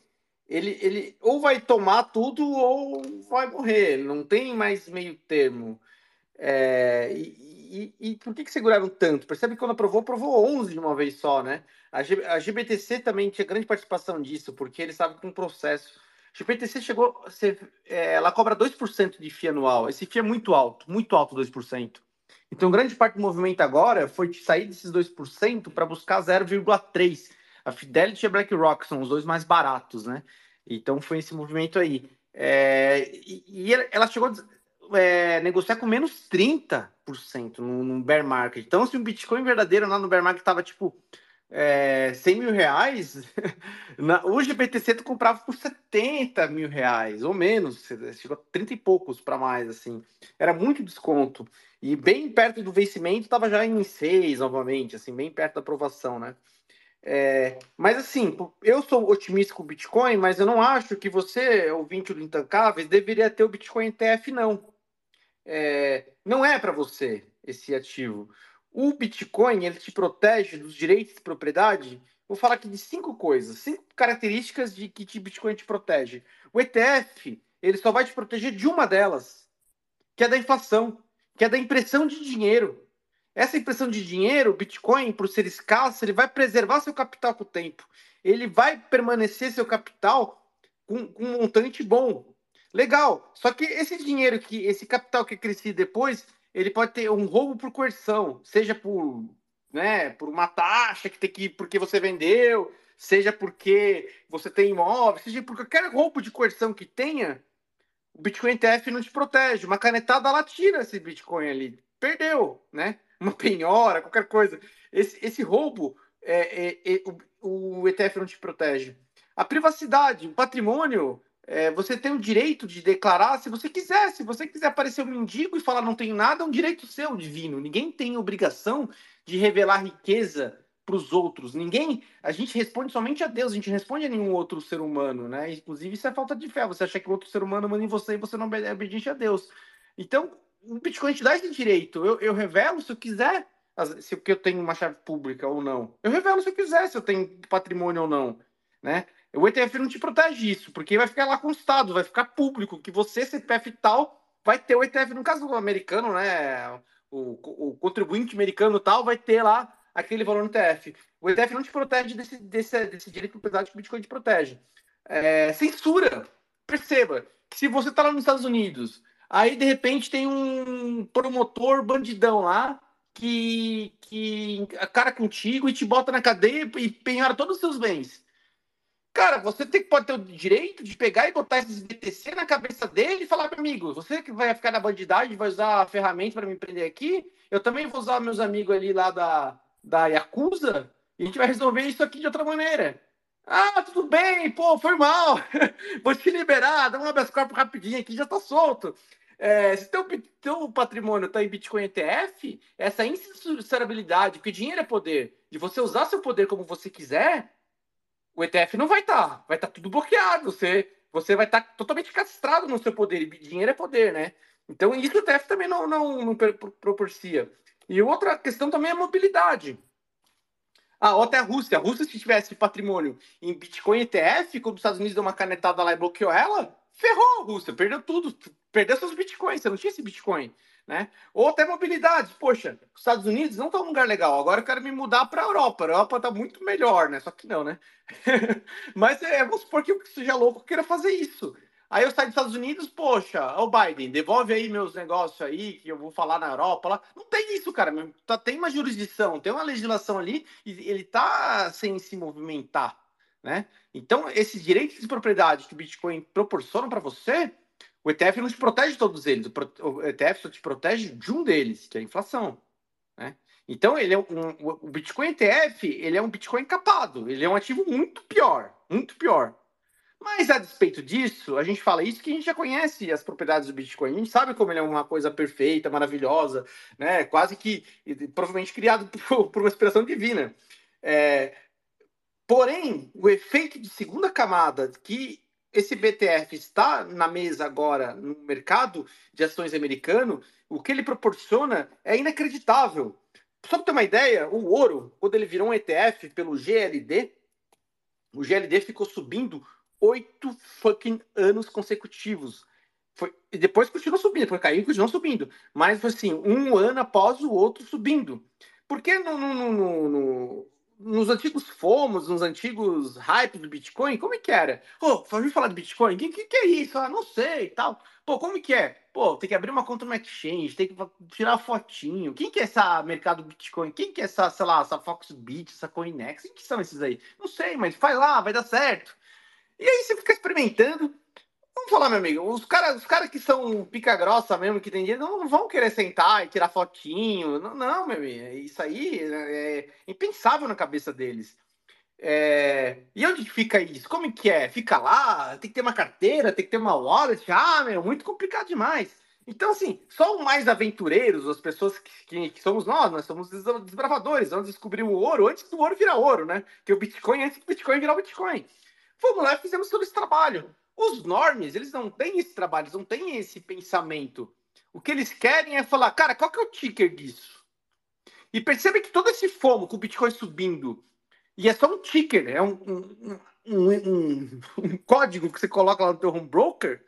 ele, ele ou vai tomar tudo ou vai morrer. Não tem mais meio termo. É, e, e, e, por que, que seguraram tanto? Percebe que quando aprovou, aprovou 11 de uma vez só, né? A, G, a GBTC também tinha grande participação disso, porque eles sabem que um processo. A GBTC chegou. Ser, é, ela cobra 2% de FII anual. Esse FII é muito alto, muito alto 2%. Então, grande parte do movimento agora foi de sair desses 2% para buscar 0,3%. A Fidelity e a BlackRock são os dois mais baratos, né? Então, foi esse movimento aí. É, e, e ela chegou é, negociar com menos 30% no, no bear market. Então, se um Bitcoin verdadeiro lá no bear market estava tipo é, 100 mil reais, *laughs* na, hoje o BTC tu comprava por 70 mil reais ou menos, chegou a 30 e poucos para mais, assim. Era muito desconto. E bem perto do vencimento estava já em 6 novamente, assim, bem perto da aprovação, né? É, mas assim, eu sou otimista com o Bitcoin, mas eu não acho que você, ouvinte do Intancáveis, deveria ter o Bitcoin ETF, não é, não é para você esse ativo. O Bitcoin ele te protege dos direitos de propriedade. Vou falar aqui de cinco coisas, cinco características de que o Bitcoin te protege. O ETF ele só vai te proteger de uma delas, que é da inflação, que é da impressão de dinheiro. Essa impressão de dinheiro, o Bitcoin, por ser escasso, ele vai preservar seu capital com o tempo. Ele vai permanecer seu capital com, com um montante bom. Legal. Só que esse dinheiro que esse capital que cresci depois, ele pode ter um roubo por coerção, seja por, né, por uma taxa que tem que porque você vendeu, seja porque você tem imóvel, seja por qualquer roubo de coerção que tenha, o Bitcoin ETF não te protege. Uma canetada lá tira esse Bitcoin ali. Perdeu, né? Uma penhora, qualquer coisa. Esse, esse roubo, é, é, é o, o ETF não te protege. A privacidade, o patrimônio, é, você tem o direito de declarar se você quiser. Se você quiser aparecer um mendigo e falar não tenho nada, é um direito seu, divino. Ninguém tem obrigação de revelar riqueza para os outros. Ninguém. A gente responde somente a Deus, a gente responde a nenhum outro ser humano, né? Inclusive, isso é falta de fé. Você acha que o outro ser humano manda em você e você não é obediente a Deus. Então, o Bitcoin te dá esse direito. Eu, eu revelo se eu quiser, se eu tenho uma chave pública ou não. Eu revelo se eu quiser, se eu tenho patrimônio ou não. Né? O ETF não te protege disso, porque vai ficar lá constado, vai ficar público que você, CPF tal, vai ter o ETF. No caso americano, né? O, o contribuinte americano tal vai ter lá aquele valor no ETF. O ETF não te protege desse, desse, desse direito propriedade que o Bitcoin te protege. É, censura. Perceba que se você está lá nos Estados Unidos, aí de repente tem um promotor bandidão lá que, que cara contigo e te bota na cadeia e penhora todos os seus bens. Cara, você tem, pode ter o direito de pegar e botar esses BTC na cabeça dele e falar, meu amigo, você que vai ficar na bandidagem, vai usar a ferramenta para me prender aqui, eu também vou usar meus amigos ali lá da, da Yakuza e a gente vai resolver isso aqui de outra maneira. Ah, tudo bem, pô, foi mal. *laughs* vou te liberar, dá um habeas corpus rapidinho aqui, já tá solto. É, se teu, teu patrimônio está em Bitcoin ETF, essa insussurabilidade, porque dinheiro é poder, de você usar seu poder como você quiser, o ETF não vai estar, tá, vai estar tá tudo bloqueado. Você, você vai estar tá totalmente castrado no seu poder. E dinheiro é poder, né? Então, isso o ETF também não, não, não proporcia. E outra questão também é a mobilidade. Ah, até a Rússia. A Rússia, se tivesse patrimônio em Bitcoin ETF, quando os Estados Unidos deu uma canetada lá e bloqueou ela, ferrou a Rússia, perdeu tudo, perdeu seus bitcoins, você não tinha esse bitcoin. Né? Ou até mobilidade. Poxa, os Estados Unidos não estão num lugar legal. Agora eu quero me mudar para a Europa. A Europa está muito melhor, né? Só que não, né? *laughs* Mas é, vamos supor que eu seja louco queira fazer isso. Aí eu saio dos Estados Unidos, poxa, o Biden, devolve aí meus negócios aí, que eu vou falar na Europa lá. Não tem isso, cara. Tá, tem uma jurisdição, tem uma legislação ali, e ele tá sem se movimentar, né? Então, esses direitos de propriedade que o Bitcoin proporciona para você, o ETF não te protege de todos eles. O ETF só te protege de um deles, que é a inflação. Né? Então, ele é um, o Bitcoin ETF ele é um Bitcoin capado. Ele é um ativo muito pior, muito pior. Mas a despeito disso, a gente fala isso que a gente já conhece as propriedades do Bitcoin. A gente sabe como ele é uma coisa perfeita, maravilhosa, né? Quase que provavelmente criado *laughs* por, por uma inspiração divina. É, porém, o efeito de segunda camada que esse BTF está na mesa agora no mercado de ações americano, o que ele proporciona é inacreditável. Só para ter uma ideia, o ouro, quando ele virou um ETF pelo GLD, o GLD ficou subindo oito fucking anos consecutivos. Foi, e depois continuou subindo, foi caindo e continuou subindo. Mas foi assim, um ano após o outro subindo. Porque no, no, no, no nos antigos fomos, nos antigos hype do Bitcoin, como é que era? Pô, falar de Bitcoin? O que, que, que, é isso? Ah, não sei e tal. Pô, como que é? Pô, tem que abrir uma conta no exchange, tem que tirar fotinho. Quem que é essa mercado Bitcoin? Quem que é essa, sei lá, essa Foxbit, essa Coinex? Quem que são esses aí? Não sei, mas faz lá, vai dar certo. E aí você fica experimentando, Vamos falar, meu amigo, os caras os cara que são pica grossa mesmo, que tem dinheiro, não vão querer sentar e tirar fotinho. Não, não meu amigo, isso aí é impensável na cabeça deles. É... E onde fica isso? Como que é? Fica lá? Tem que ter uma carteira, tem que ter uma wallet? Ah, meu, muito complicado demais. Então, assim, só os mais aventureiros, as pessoas que, que, que, somos nós, nós somos desbravadores, vamos descobrir o ouro antes do ouro virar ouro, né? Que o Bitcoin antes do Bitcoin virar o Bitcoin. Fomos lá e fizemos todo esse trabalho. Os normes, eles não têm esse trabalho, eles não têm esse pensamento. O que eles querem é falar, cara, qual que é o ticker disso? E percebe que todo esse fomo com o Bitcoin subindo, e é só um ticker, é um, um, um, um código que você coloca lá no teu home broker,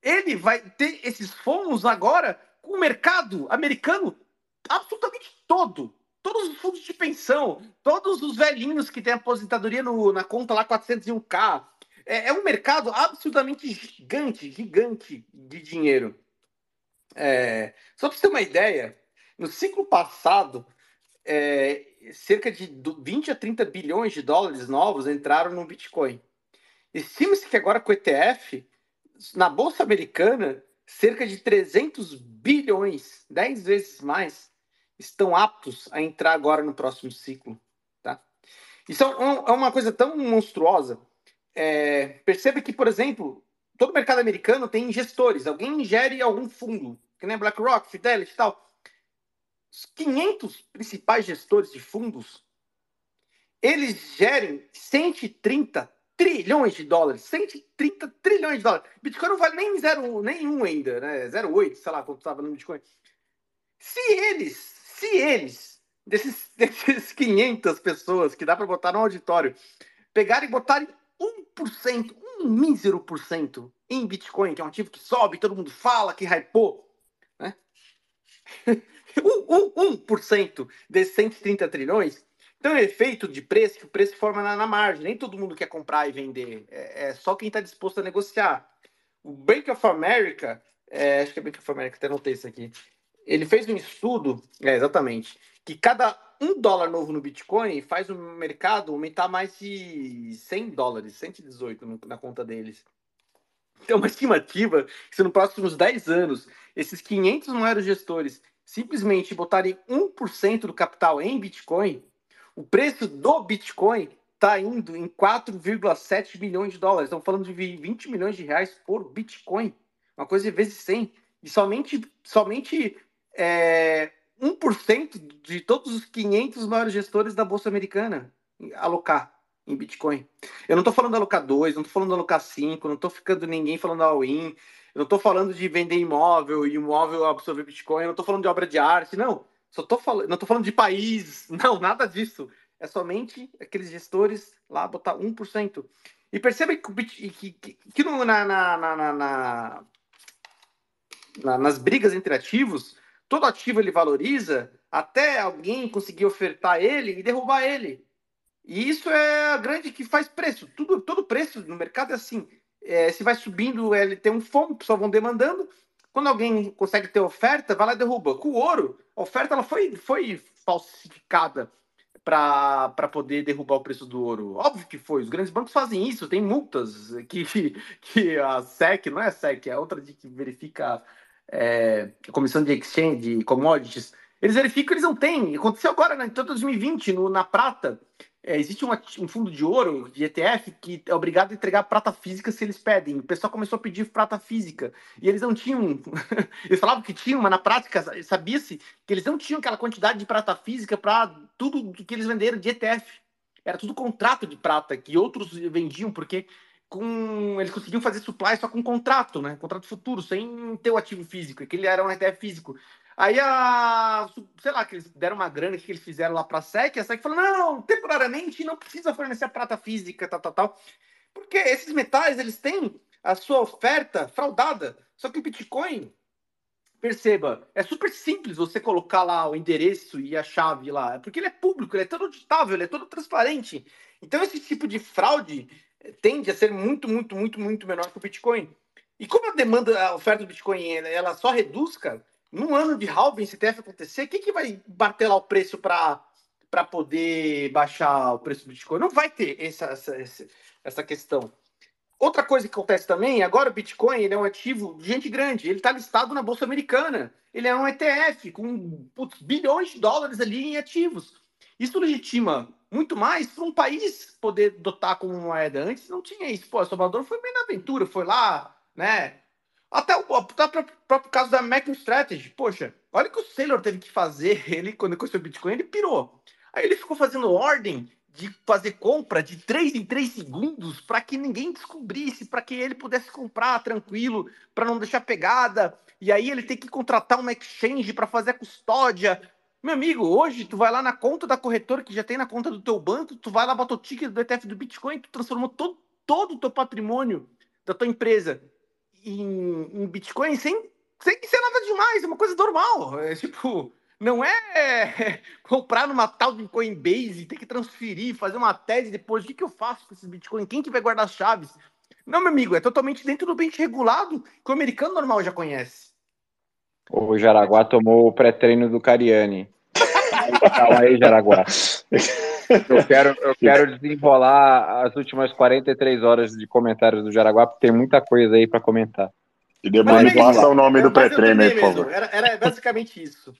ele vai ter esses fomos agora com o mercado americano absolutamente todo. Todos os fundos de pensão, todos os velhinhos que têm aposentadoria no, na conta lá 401k, é, é um mercado absolutamente gigante, gigante de dinheiro. É, só para você ter uma ideia, no ciclo passado, é, cerca de 20 a 30 bilhões de dólares novos entraram no Bitcoin. Estima-se que agora com o ETF, na Bolsa Americana, cerca de 300 bilhões, 10 vezes mais, estão aptos a entrar agora no próximo ciclo. Tá? Isso é, é uma coisa tão monstruosa é, perceba que, por exemplo, todo mercado americano tem gestores. Alguém gere algum fundo, que nem BlackRock, Fidelity e tal. Os 500 principais gestores de fundos, eles gerem 130 trilhões de dólares. 130 trilhões de dólares. Bitcoin não vale nem zero, nenhum ainda, né? 0,8, sei lá quanto estava no Bitcoin. Se eles, se eles, desses, *laughs* desses 500 pessoas que dá para botar no auditório, pegarem e botarem 1%, um mísero por cento em Bitcoin, que é um ativo que sobe, todo mundo fala que hypou, né? *laughs* um, um, 1% desses 130 trilhões então é efeito de preço que o preço forma na, na, margem. Nem todo mundo quer comprar e vender. É, é só quem está disposto a negociar. O Bank of America, é, acho que é Bank of America, até notei isso aqui. Ele fez um estudo, é, exatamente, que cada um dólar novo no Bitcoin faz o mercado aumentar mais de 100 dólares, 118 na conta deles. Então, uma *laughs* estimativa que se nos próximos 10 anos esses 500 maiores gestores simplesmente botarem 1% do capital em Bitcoin, o preço do Bitcoin está indo em 4,7 bilhões de dólares. Estamos falando de 20 milhões de reais por Bitcoin. Uma coisa vezes 100. E somente, somente é, 1% de todos os 500 maiores gestores da Bolsa Americana alocar em Bitcoin. Eu não estou falando alocar 2, não estou falando alocar 5, não estou ficando ninguém falando all-in, eu não estou falando de vender imóvel e imóvel absorver Bitcoin, eu não estou falando de obra de arte, não. Só tô falando, não estou falando de país, *laughs* não, nada disso. é somente aqueles gestores lá botar 1%. E perceba que, que, que, que no, na, na, na, na, nas brigas entre ativos, todo ativo ele valoriza até alguém conseguir ofertar ele e derrubar ele. E isso é a grande que faz preço. Tudo, todo preço no mercado é assim. É, se vai subindo, ele tem um fome, pessoal vão demandando. Quando alguém consegue ter oferta, vai lá e derruba. Com o ouro, a oferta ela foi, foi falsificada para poder derrubar o preço do ouro. Óbvio que foi. Os grandes bancos fazem isso, tem multas que, *laughs* que a SEC, não é a SEC, é outra de que verifica é, Comissão de Exchange, de Commodities. Eles verificam que eles não têm. Aconteceu agora, né, em 2020, no, na prata. É, existe um, fundo de ouro, de ETF, que é obrigado a entregar prata física se eles pedem. O pessoal começou a pedir prata física. E eles não tinham. *laughs* eles falavam que tinham, mas na prática sabia-se que eles não tinham aquela quantidade de prata física para tudo que eles venderam de ETF. Era tudo contrato de prata que outros vendiam, porque com eles conseguiam fazer supply só com contrato, né? Contrato futuro, sem ter o ativo físico, que ele era um ETF físico. Aí a. Sei lá, que eles deram uma grana que eles fizeram lá para a SEC, a SEC falou: não, temporariamente não precisa fornecer prata física, tal, tal, tal. Porque esses metais, eles têm a sua oferta fraudada. Só que o Bitcoin, perceba, é super simples você colocar lá o endereço e a chave lá, porque ele é público, ele é todo auditável, ele é todo transparente. Então, esse tipo de fraude tende a ser muito, muito, muito, muito menor que o Bitcoin. E como a demanda, a oferta do Bitcoin, ela só reduz, cara, num ano de halving, se TF acontecer, quem que vai bater lá o preço para para poder baixar o preço do Bitcoin? Não vai ter essa, essa, essa questão. Outra coisa que acontece também, agora o Bitcoin ele é um ativo de gente grande, ele está listado na Bolsa Americana, ele é um ETF com putz, bilhões de dólares ali em ativos. Isso legitima muito mais para um país poder dotar como moeda. Antes não tinha isso. Pô, Salvador foi bem na aventura, foi lá, né? Até o, até o próprio caso da MicroStrategy. Poxa, olha o que o Sailor teve que fazer. *laughs* Ele, quando conheceu o Bitcoin, ele pirou. Aí ele ficou fazendo ordem de fazer compra de 3 em 3 segundos para que ninguém descobrisse, para que ele pudesse comprar tranquilo, para não deixar pegada. E aí ele tem que contratar uma exchange para fazer a custódia. Meu amigo, hoje tu vai lá na conta da corretora que já tem na conta do teu banco, tu vai lá, bota o ticket do ETF do Bitcoin, tu transformou todo, todo o teu patrimônio da tua empresa em, em Bitcoin sem, sem ser nada demais, é uma coisa normal. É tipo, não é *laughs* comprar numa tal de Coinbase, ter que transferir, fazer uma tese depois, o que, que eu faço com esses Bitcoin? Quem que vai guardar as chaves? Não, meu amigo, é totalmente dentro do bem regulado que o americano normal já conhece. O Jaraguá tomou o pré-treino do Cariani. Calma aí, Jaraguá. Eu quero, eu quero desenrolar as últimas 43 horas de comentários do Jaraguá, porque tem muita coisa aí para comentar. E depois passa o nome do pré-treino aí, por favor. Era, era basicamente isso.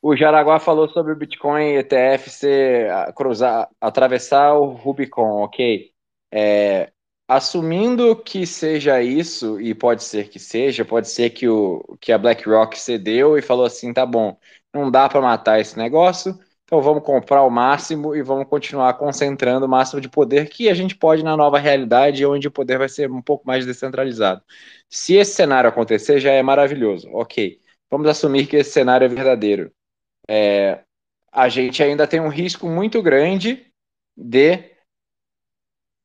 O Jaraguá falou sobre o Bitcoin ETF ser cruzar, atravessar o Rubicon, ok? É, assumindo que seja isso, e pode ser que seja, pode ser que, o, que a BlackRock cedeu e falou assim: tá bom, não dá para matar esse negócio, então vamos comprar o máximo e vamos continuar concentrando o máximo de poder que a gente pode na nova realidade, onde o poder vai ser um pouco mais descentralizado. Se esse cenário acontecer, já é maravilhoso. Ok, vamos assumir que esse cenário é verdadeiro. É, a gente ainda tem um risco muito grande de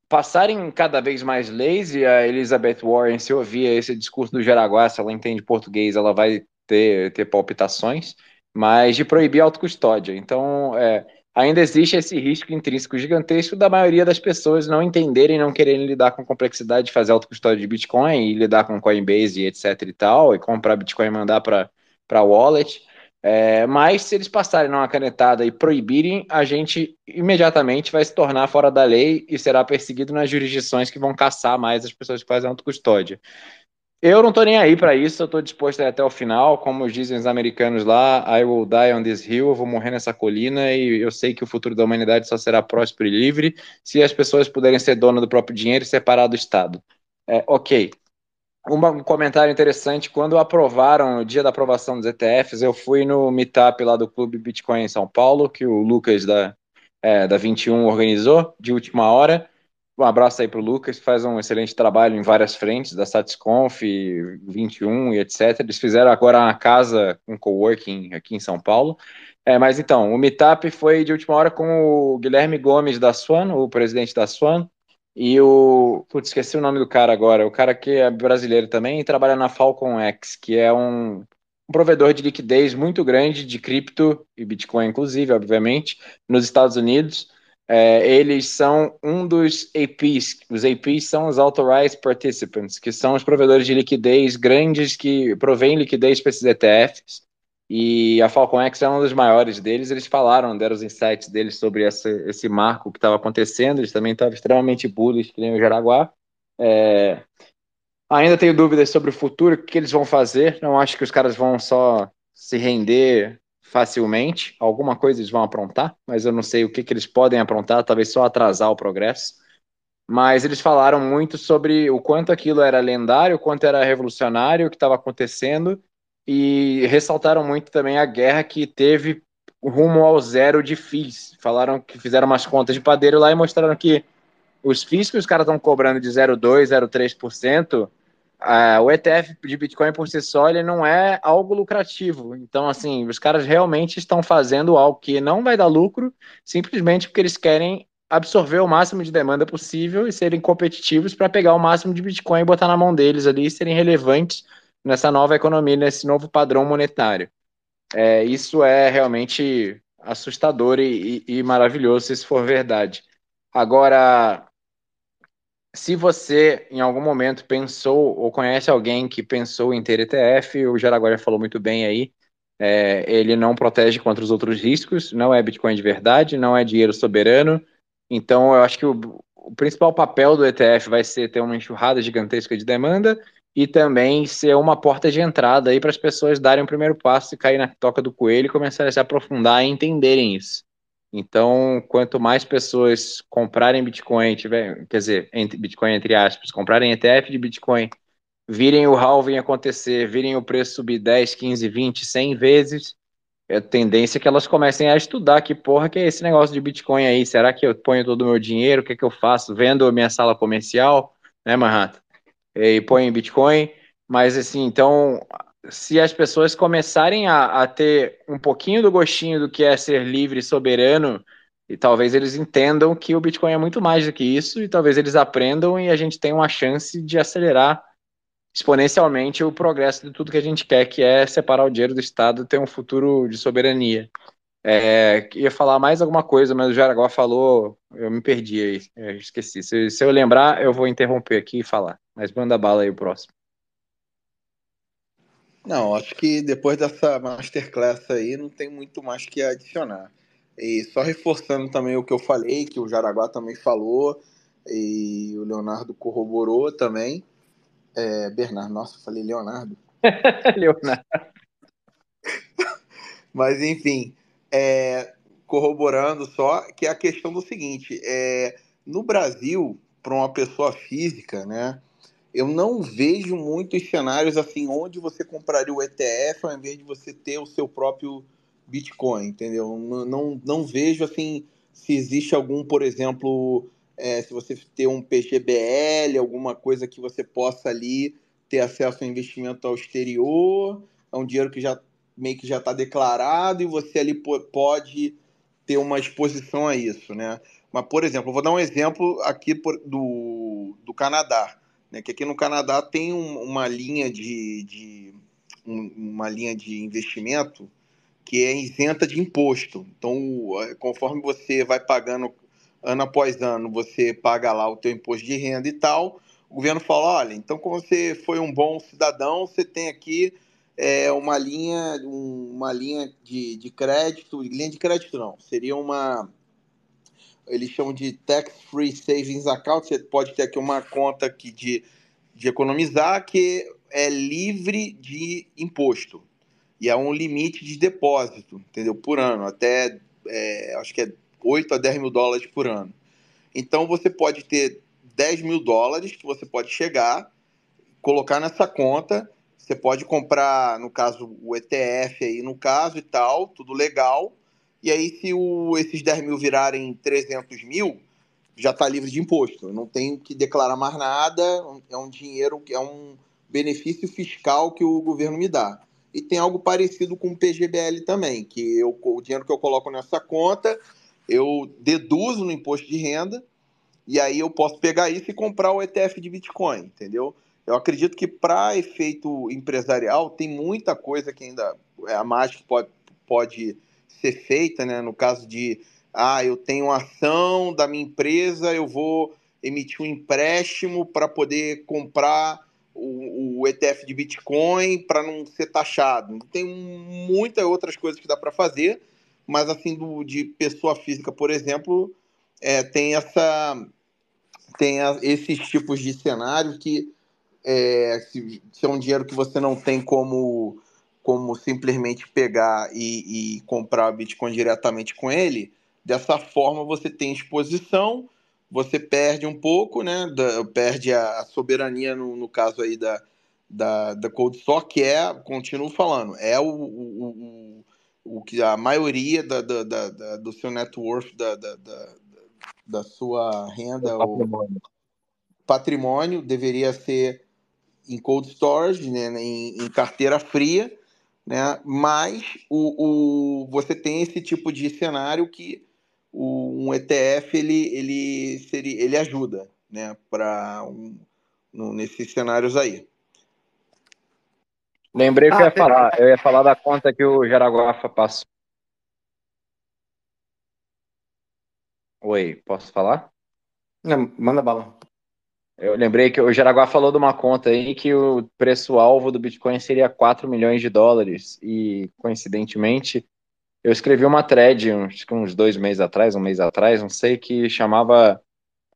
passarem cada vez mais leis, e a Elizabeth Warren, se ouvir esse discurso do Jaraguá, se ela entende português, ela vai ter, ter palpitações mas de proibir a autocustódia. Então, é, ainda existe esse risco intrínseco gigantesco da maioria das pessoas não entenderem, não quererem lidar com a complexidade de fazer autocustódia de Bitcoin e lidar com Coinbase e etc e tal, e comprar Bitcoin e mandar para a wallet. É, mas se eles passarem numa canetada e proibirem, a gente imediatamente vai se tornar fora da lei e será perseguido nas jurisdições que vão caçar mais as pessoas que fazem autocustódia. Eu não tô nem aí para isso, eu tô disposto a ir até o final, como dizem os americanos lá, I will die on this hill, eu vou morrer nessa colina e eu sei que o futuro da humanidade só será próspero e livre se as pessoas puderem ser donas do próprio dinheiro e separar do Estado. É, ok. Um comentário interessante, quando aprovaram, o dia da aprovação dos ETFs, eu fui no meetup lá do Clube Bitcoin em São Paulo, que o Lucas da, é, da 21 organizou, de última hora, Um abraço aí para o Lucas, faz um excelente trabalho em várias frentes, da Satisconf, 21 e etc. Eles fizeram agora uma casa, um coworking aqui em São Paulo. É, mas então, o meetup foi de última hora com o Guilherme Gomes da Swan, o presidente da Swan, e o. Putz, esqueci o nome do cara agora. O cara que é brasileiro também e trabalha na Falcon X, que é um, um provedor de liquidez muito grande de cripto e Bitcoin, inclusive, obviamente, nos Estados Unidos. É, eles são um dos APs. Os APs são os Authorized Participants, que são os provedores de liquidez grandes que provêm liquidez para esses ETFs. E a Falcon X é um dos maiores deles. Eles falaram, deram os insights deles sobre essa, esse marco que estava acontecendo. Eles também estavam extremamente bullish, que nem o Jaraguá. É... Ainda tenho dúvidas sobre o futuro, o que eles vão fazer. Não acho que os caras vão só se render facilmente. Alguma coisa eles vão aprontar, mas eu não sei o que, que eles podem aprontar, talvez só atrasar o progresso. Mas eles falaram muito sobre o quanto aquilo era lendário, o quanto era revolucionário, o que estava acontecendo, e ressaltaram muito também a guerra que teve rumo ao zero de FIIs. Falaram que fizeram umas contas de padeiro lá e mostraram que os FIIs que os caras estão cobrando de 0,2%, 0,3%, o ETF de Bitcoin por si só ele não é algo lucrativo. Então, assim, os caras realmente estão fazendo algo que não vai dar lucro, simplesmente porque eles querem absorver o máximo de demanda possível e serem competitivos para pegar o máximo de Bitcoin e botar na mão deles ali e serem relevantes nessa nova economia, nesse novo padrão monetário. É, isso é realmente assustador e, e, e maravilhoso se isso for verdade. Agora, se você em algum momento pensou ou conhece alguém que pensou em ter ETF, o Jaraguá falou muito bem aí, é, ele não protege contra os outros riscos, não é Bitcoin de verdade, não é dinheiro soberano. Então, eu acho que o, o principal papel do ETF vai ser ter uma enxurrada gigantesca de demanda e também ser uma porta de entrada aí para as pessoas darem o primeiro passo e cair na toca do coelho e começarem a se aprofundar e entenderem isso. Então, quanto mais pessoas comprarem Bitcoin, tiver, quer dizer, entre, Bitcoin entre aspas, comprarem ETF de Bitcoin, virem o halving acontecer, virem o preço subir 10, 15, 20, 100 vezes, é tendência que elas comecem a estudar que porra que é esse negócio de Bitcoin aí, será que eu ponho todo o meu dinheiro, o que, é que eu faço, vendo a minha sala comercial, né, Manhattan, e ponho em Bitcoin, mas assim, então se as pessoas começarem a, a, ter um pouquinho do gostinho do que é ser livre e soberano, e talvez eles entendam que o Bitcoin é muito mais do que isso, e talvez eles aprendam e a gente tenha uma chance de acelerar exponencialmente o progresso de tudo que a gente quer, que é separar o dinheiro do Estado e ter um futuro de soberania. É, ia falar mais alguma coisa, mas o Jaraguá falou, eu me perdi aí, eu esqueci. Se, se eu lembrar, eu vou interromper aqui e falar. Mas manda bala aí o próximo. Não, acho que depois dessa masterclass aí não tem muito mais que adicionar. E só reforçando também o que eu falei, que o Jaraguá também falou, e o Leonardo corroborou também. É, Bernardo, nossa, eu falei Leonardo. *laughs* Leonardo. Mas enfim, é, corroborando só, que é a questão do seguinte: é, no Brasil, para uma pessoa física, né? Eu não vejo muitos cenários assim onde você compraria o ETF ao invés de você ter o seu próprio Bitcoin, entendeu? Não, não, não vejo assim se existe algum, por exemplo, é, se você ter um PGBL, alguma coisa que você possa ali ter acesso a investimento ao exterior, é um dinheiro que já meio que já está declarado e você ali pode ter uma exposição a isso, né? Mas, por exemplo, eu vou dar um exemplo aqui do, do Canadá né, que aqui no Canadá tem um, uma linha de, de um, uma linha de investimento que é isenta de imposto. Então, conforme você vai pagando ano após ano, você paga lá o teu imposto de renda e tal, o governo fala, olha, então como você foi um bom cidadão, você tem aqui é, uma linha, uma linha de, de crédito, linha de crédito não, seria uma eles chamam de tax free savings account. Você pode ter aqui uma conta aqui de, de economizar que é livre de imposto. E é um limite de depósito, entendeu? Por ano, até é, acho que é 8 a 10 mil dólares por ano. Então você pode ter 10 mil dólares que você pode chegar, colocar nessa conta. Você pode comprar, no caso, o ETF aí, no caso e tal, tudo legal e aí, se o, esses 10 mil virarem 300 mil, já está livre de imposto. Eu não tenho que declarar mais nada, é um dinheiro, é um benefício fiscal que o governo me dá. E tem algo parecido com o PGBL também, que eu, o dinheiro que eu coloco nessa conta, eu deduzo no imposto de renda, e aí eu posso pegar isso e comprar o ETF de Bitcoin, entendeu? Eu acredito que para efeito empresarial tem muita coisa que ainda é a mágica pode, pode ser feita, né? No caso de ah, eu tenho ação da minha empresa, eu vou emitir um empréstimo para poder comprar o, o, ETF de Bitcoin para não ser taxado. Tem muitas outras coisas que dá para fazer, mas assim do, de pessoa física, por exemplo, é, tem essa tem a, esses tipos de cenários que é, se, se, é um dinheiro que você não tem como como simplesmente pegar e, e comprar Bitcoin diretamente com ele, dessa forma você tem exposição, você perde um pouco, né? Da, perde a soberania no, no, caso aí da, da, da Cold Stock, que é, continuo falando, é o, o, o, o que a maioria da, da, da, do seu net worth, da, da, da, sua renda, patrimônio. patrimônio deveria ser em cold storage, né, em, em carteira fria, né? Mas o, o, você tem esse tipo de cenário que o, um ETF ele, ele, seria, ele ajuda, né? Para um, nesses cenários aí. Lembrei que ah, eu ia falar. Eu ia falar da conta que o Jaraguafa passou. Oi, posso falar? Não, manda bala. Eu lembrei que o Jaraguá falou de uma conta aí que o preço-alvo do Bitcoin seria 4 milhões de dólares. E, coincidentemente, eu escrevi uma thread uns, uns dois meses atrás, um mês atrás, não sei, que chamava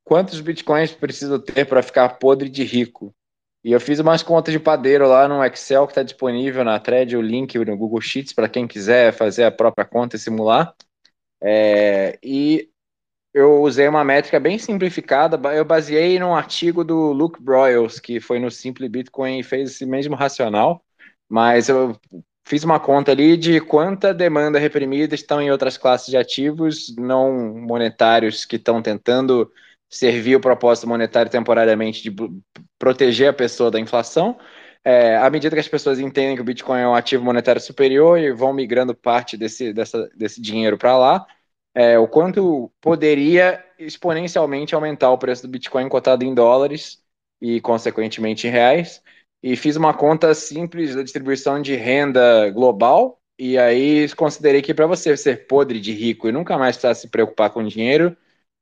Quantos Bitcoins preciso ter para ficar podre de rico? E eu fiz umas contas de padeiro lá no Excel que está disponível na thread, o link no Google Sheets para quem quiser fazer a própria conta e simular. É, e eu usei uma métrica bem simplificada, eu baseei num artigo do Luke Broyles, que foi no Simple Bitcoin e fez esse mesmo racional, mas eu fiz uma conta ali de quanta demanda reprimida estão em outras classes de ativos não monetários que estão tentando servir o propósito monetário temporariamente de proteger a pessoa da inflação. É, à medida que as pessoas entendem que o Bitcoin é um ativo monetário superior e vão migrando parte desse, dessa, desse dinheiro para lá, é, o quanto poderia exponencialmente aumentar o preço do Bitcoin cotado em dólares e, consequentemente, em reais. E fiz uma conta simples da distribuição de renda global. E aí considerei que para você ser podre de rico e nunca mais precisar se preocupar com dinheiro,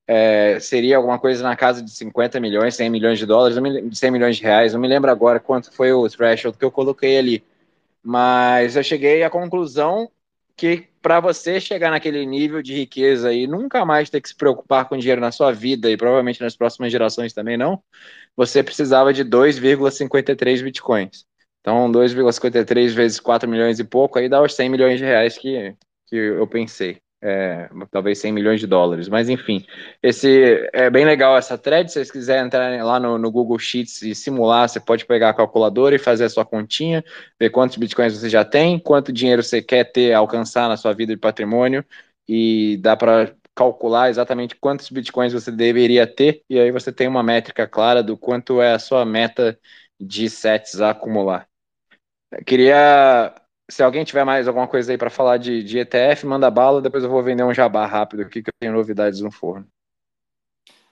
é, seria alguma coisa na casa de 50 milhões, 100 milhões de dólares, 100 milhões de reais. Não me lembro agora quanto foi o threshold que eu coloquei ali. Mas eu cheguei à conclusão que para você chegar naquele nível de riqueza e nunca mais ter que se preocupar com dinheiro na sua vida e provavelmente nas próximas gerações também não, você precisava de 2,53 bitcoins. Então, 2,53 vezes 4 milhões e pouco, aí dá os 100 milhões de reais que, que eu pensei é, talvez 100 milhões de dólares. Mas enfim, esse é bem legal essa thread. Se vocês quiserem entrar lá no, no, Google Sheets e simular, você pode pegar a calculadora e fazer a sua continha, ver quantos bitcoins você já tem, quanto dinheiro você quer ter, alcançar na sua vida de patrimônio, e dá para calcular exatamente quantos bitcoins você deveria ter, e aí você tem uma métrica clara do quanto é a sua meta de sets a acumular. Eu queria se alguém tiver mais alguma coisa aí para falar de, de, ETF, manda bala, depois eu vou vender um jabá rápido aqui, que eu tenho novidades no forno.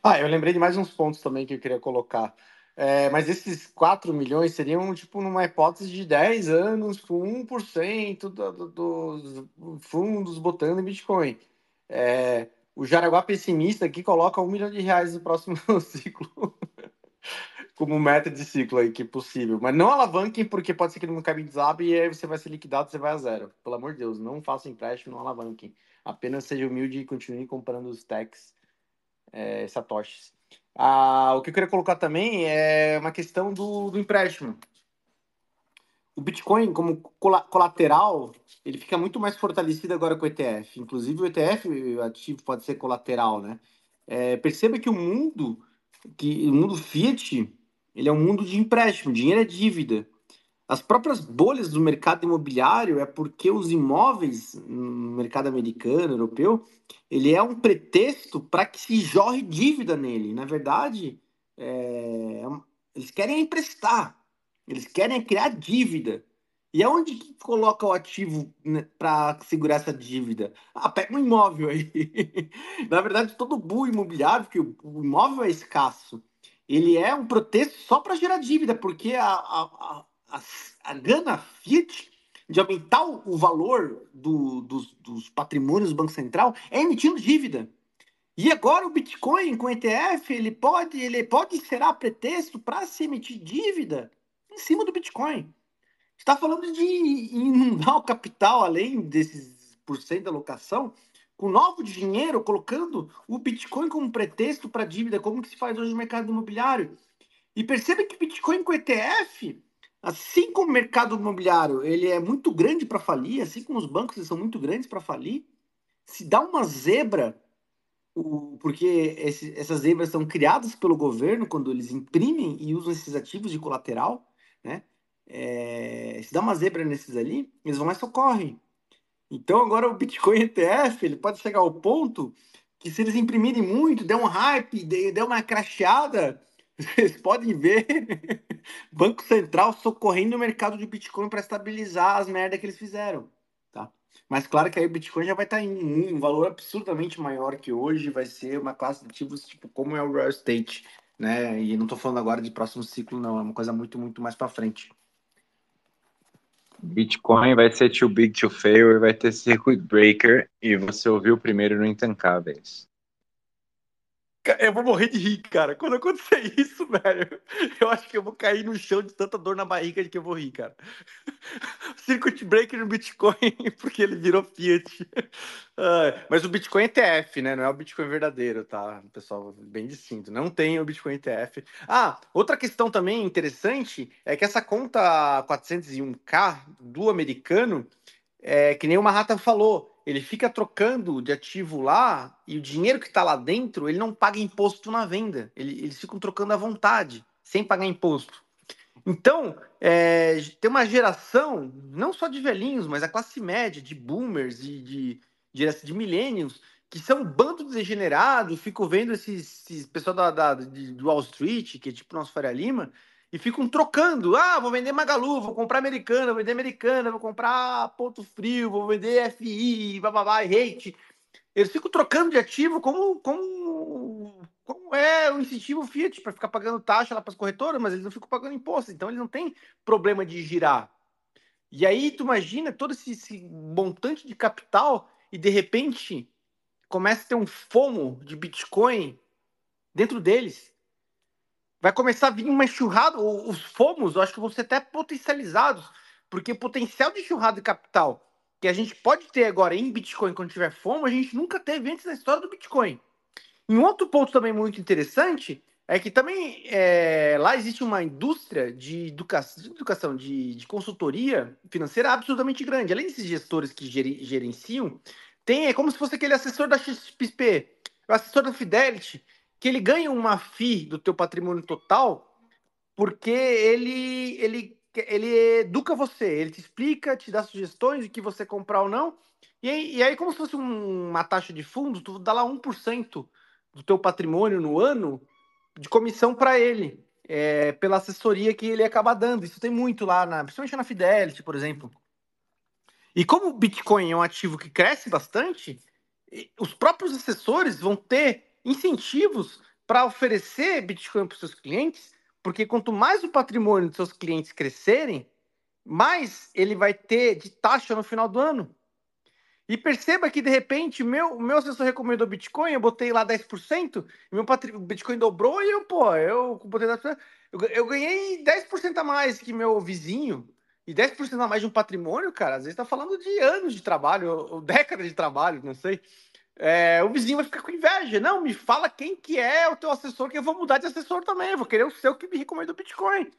Ah, eu lembrei de mais uns pontos também que eu queria colocar. É, mas esses 4 milhões seriam, tipo, numa hipótese de 10 anos, com 1% do, do, dos fundos botando em Bitcoin. É, o Jaraguá pessimista aqui coloca um milhão de reais no próximo *laughs* ciclo como meta de ciclo aí que é possível. Mas não alavanquem, porque pode ser que não cabe desabe e aí você vai ser liquidado, você vai a zero. Pelo amor de Deus, não faça empréstimo, não alavanquem. Apenas seja humilde e continue comprando os techs, é, satoshis. Ah, o que eu queria colocar também é uma questão do, do empréstimo. O Bitcoin, como colateral, ele fica muito mais fortalecido agora com o ETF. Inclusive, o ETF o ativo pode ser colateral, né? É, perceba que o mundo, que o mundo fiat, ele é um mundo de empréstimo, dinheiro é dívida. as próprias bolhas do mercado imobiliário é porque os imóveis no mercado americano, europeu, ele é um pretexto para que se jorre dívida nele. Na verdade, é, é eles querem emprestar, eles querem criar dívida. E aonde que coloca o ativo né, para segurar essa dívida? Ah, pega um imóvel aí. *laughs* Na verdade, todo bull imobiliário, porque o imóvel é escasso, ele é um pretexto só para gerar dívida, porque a, a, a, a gana Fiat de aumentar o valor do, dos, dos patrimônios do Banco Central é emitindo dívida. E agora o Bitcoin com ETF, ele pode, ele pode ser pretexto para se emitir dívida em cima do Bitcoin. Está falando de inundar o capital além desses por cento da alocação com novo dinheiro, colocando o Bitcoin como pretexto para dívida, como que se faz hoje no mercado imobiliário. E perceba que Bitcoin com ETF, assim como o mercado imobiliário, ele é muito grande para falir, assim como os bancos são muito grandes para falir, se dá uma zebra o, porque esse, essas zebras são criadas pelo governo quando eles imprimem e usam esses ativos de colateral, né? É, se dá uma zebra nesses ali, eles vão e socorrem. Então agora o Bitcoin ETF ele pode chegar ao ponto que se eles imprimirem muito, der um hype, der uma cracheada, vocês *laughs* podem ver *laughs* Banco Central socorrendo o mercado de Bitcoin para estabilizar as merdas que eles fizeram. Mas claro que aí o Bitcoin já vai estar tá em um valor absurdamente maior que hoje, vai ser uma classe de ativos tipo como é o real estate, né? E não estou falando agora de próximo ciclo, não, é uma coisa muito, muito mais para frente. Bitcoin vai ser too big to fail e vai ter circuit breaker e você ouviu primeiro no Intancáveis. Eu vou morrer de rir, cara. Quando acontecer *laughs* isso, velho, eu acho que eu vou cair no chão de tanta dor na barriga de que eu vou rir, cara. *laughs* Circuit breaker no Bitcoin, *laughs* porque ele virou Fiat. mas o Bitcoin ETF, né? Não é o Bitcoin verdadeiro, tá? Pessoal, bem distinto. Não tem o Bitcoin ETF. Ah, outra questão também interessante é que essa conta 401k do americano, é que nem o Mahata falou, ele fica trocando de ativo lá e o dinheiro que está lá dentro, ele não paga imposto na venda. Ele, eles ficam trocando à vontade, sem pagar imposto. Então, é, tem uma geração, não só de velhinhos, mas a classe média, de boomers e de, de, de millennials, que são um bando de degenerados, fico vendo esses, esses pessoal da, da, de Wall Street, que é tipo nosso Faria Lima, e ficam trocando. Ah, vou vender Magalu, vou comprar Americana, vou vender Americana, vou comprar Ponto Frio, vou vender FI, bababá, hate. Eles ficam trocando de ativo como, como, como é o incentivo Fiat para ficar pagando taxa lá para as corretoras, mas eles não ficam pagando imposto, então eles não têm problema de girar. E aí tu imagina todo esse, esse montante de capital e de repente começa a ter um fomo de Bitcoin dentro deles vai começar a vir uma enxurrada, os fomos, eu acho que vão ser até potencializados, porque o potencial de enxurrada de capital que a gente pode ter agora em Bitcoin quando tiver FOMO, a gente nunca teve antes na história do Bitcoin. E um outro ponto também muito interessante é que também é, lá existe uma indústria de educação, de, educação, de, de consultoria financeira absolutamente grande. Além desses gestores que gerenciam, tem é como se fosse aquele assessor da XP, o assessor da Fidelity, que ele ganha uma FI do teu patrimônio total porque ele, ele, ele educa você, ele te explica, te dá sugestões de que você comprar ou não. E aí, e aí como se fosse um, uma taxa de fundo, tu dá lá 1% do teu patrimônio no ano de comissão para ele, é, pela assessoria que ele acaba dando. Isso tem muito lá, na, principalmente na Fidelity, por exemplo. E como o Bitcoin é um ativo que cresce bastante, os próprios assessores vão ter incentivos para oferecer Bitcoin para os seus clientes, porque quanto mais o patrimônio dos seus clientes crescerem, mais ele vai ter de taxa no final do ano. E perceba que, de repente, meu, meu assessor recomendou Bitcoin, eu botei lá 10%, e meu Bitcoin dobrou e eu, pô, eu botei 10%, eu, eu ganhei 10% a mais que meu vizinho, e 10% a mais de um patrimônio, cara, às vezes está falando de anos de trabalho, ou, ou décadas de trabalho, não sei é, o vizinho vai ficar com inveja. Não, me fala quem que é o teu assessor, que eu vou mudar de assessor também. Eu vou querer o seu que me recomenda o Bitcoin.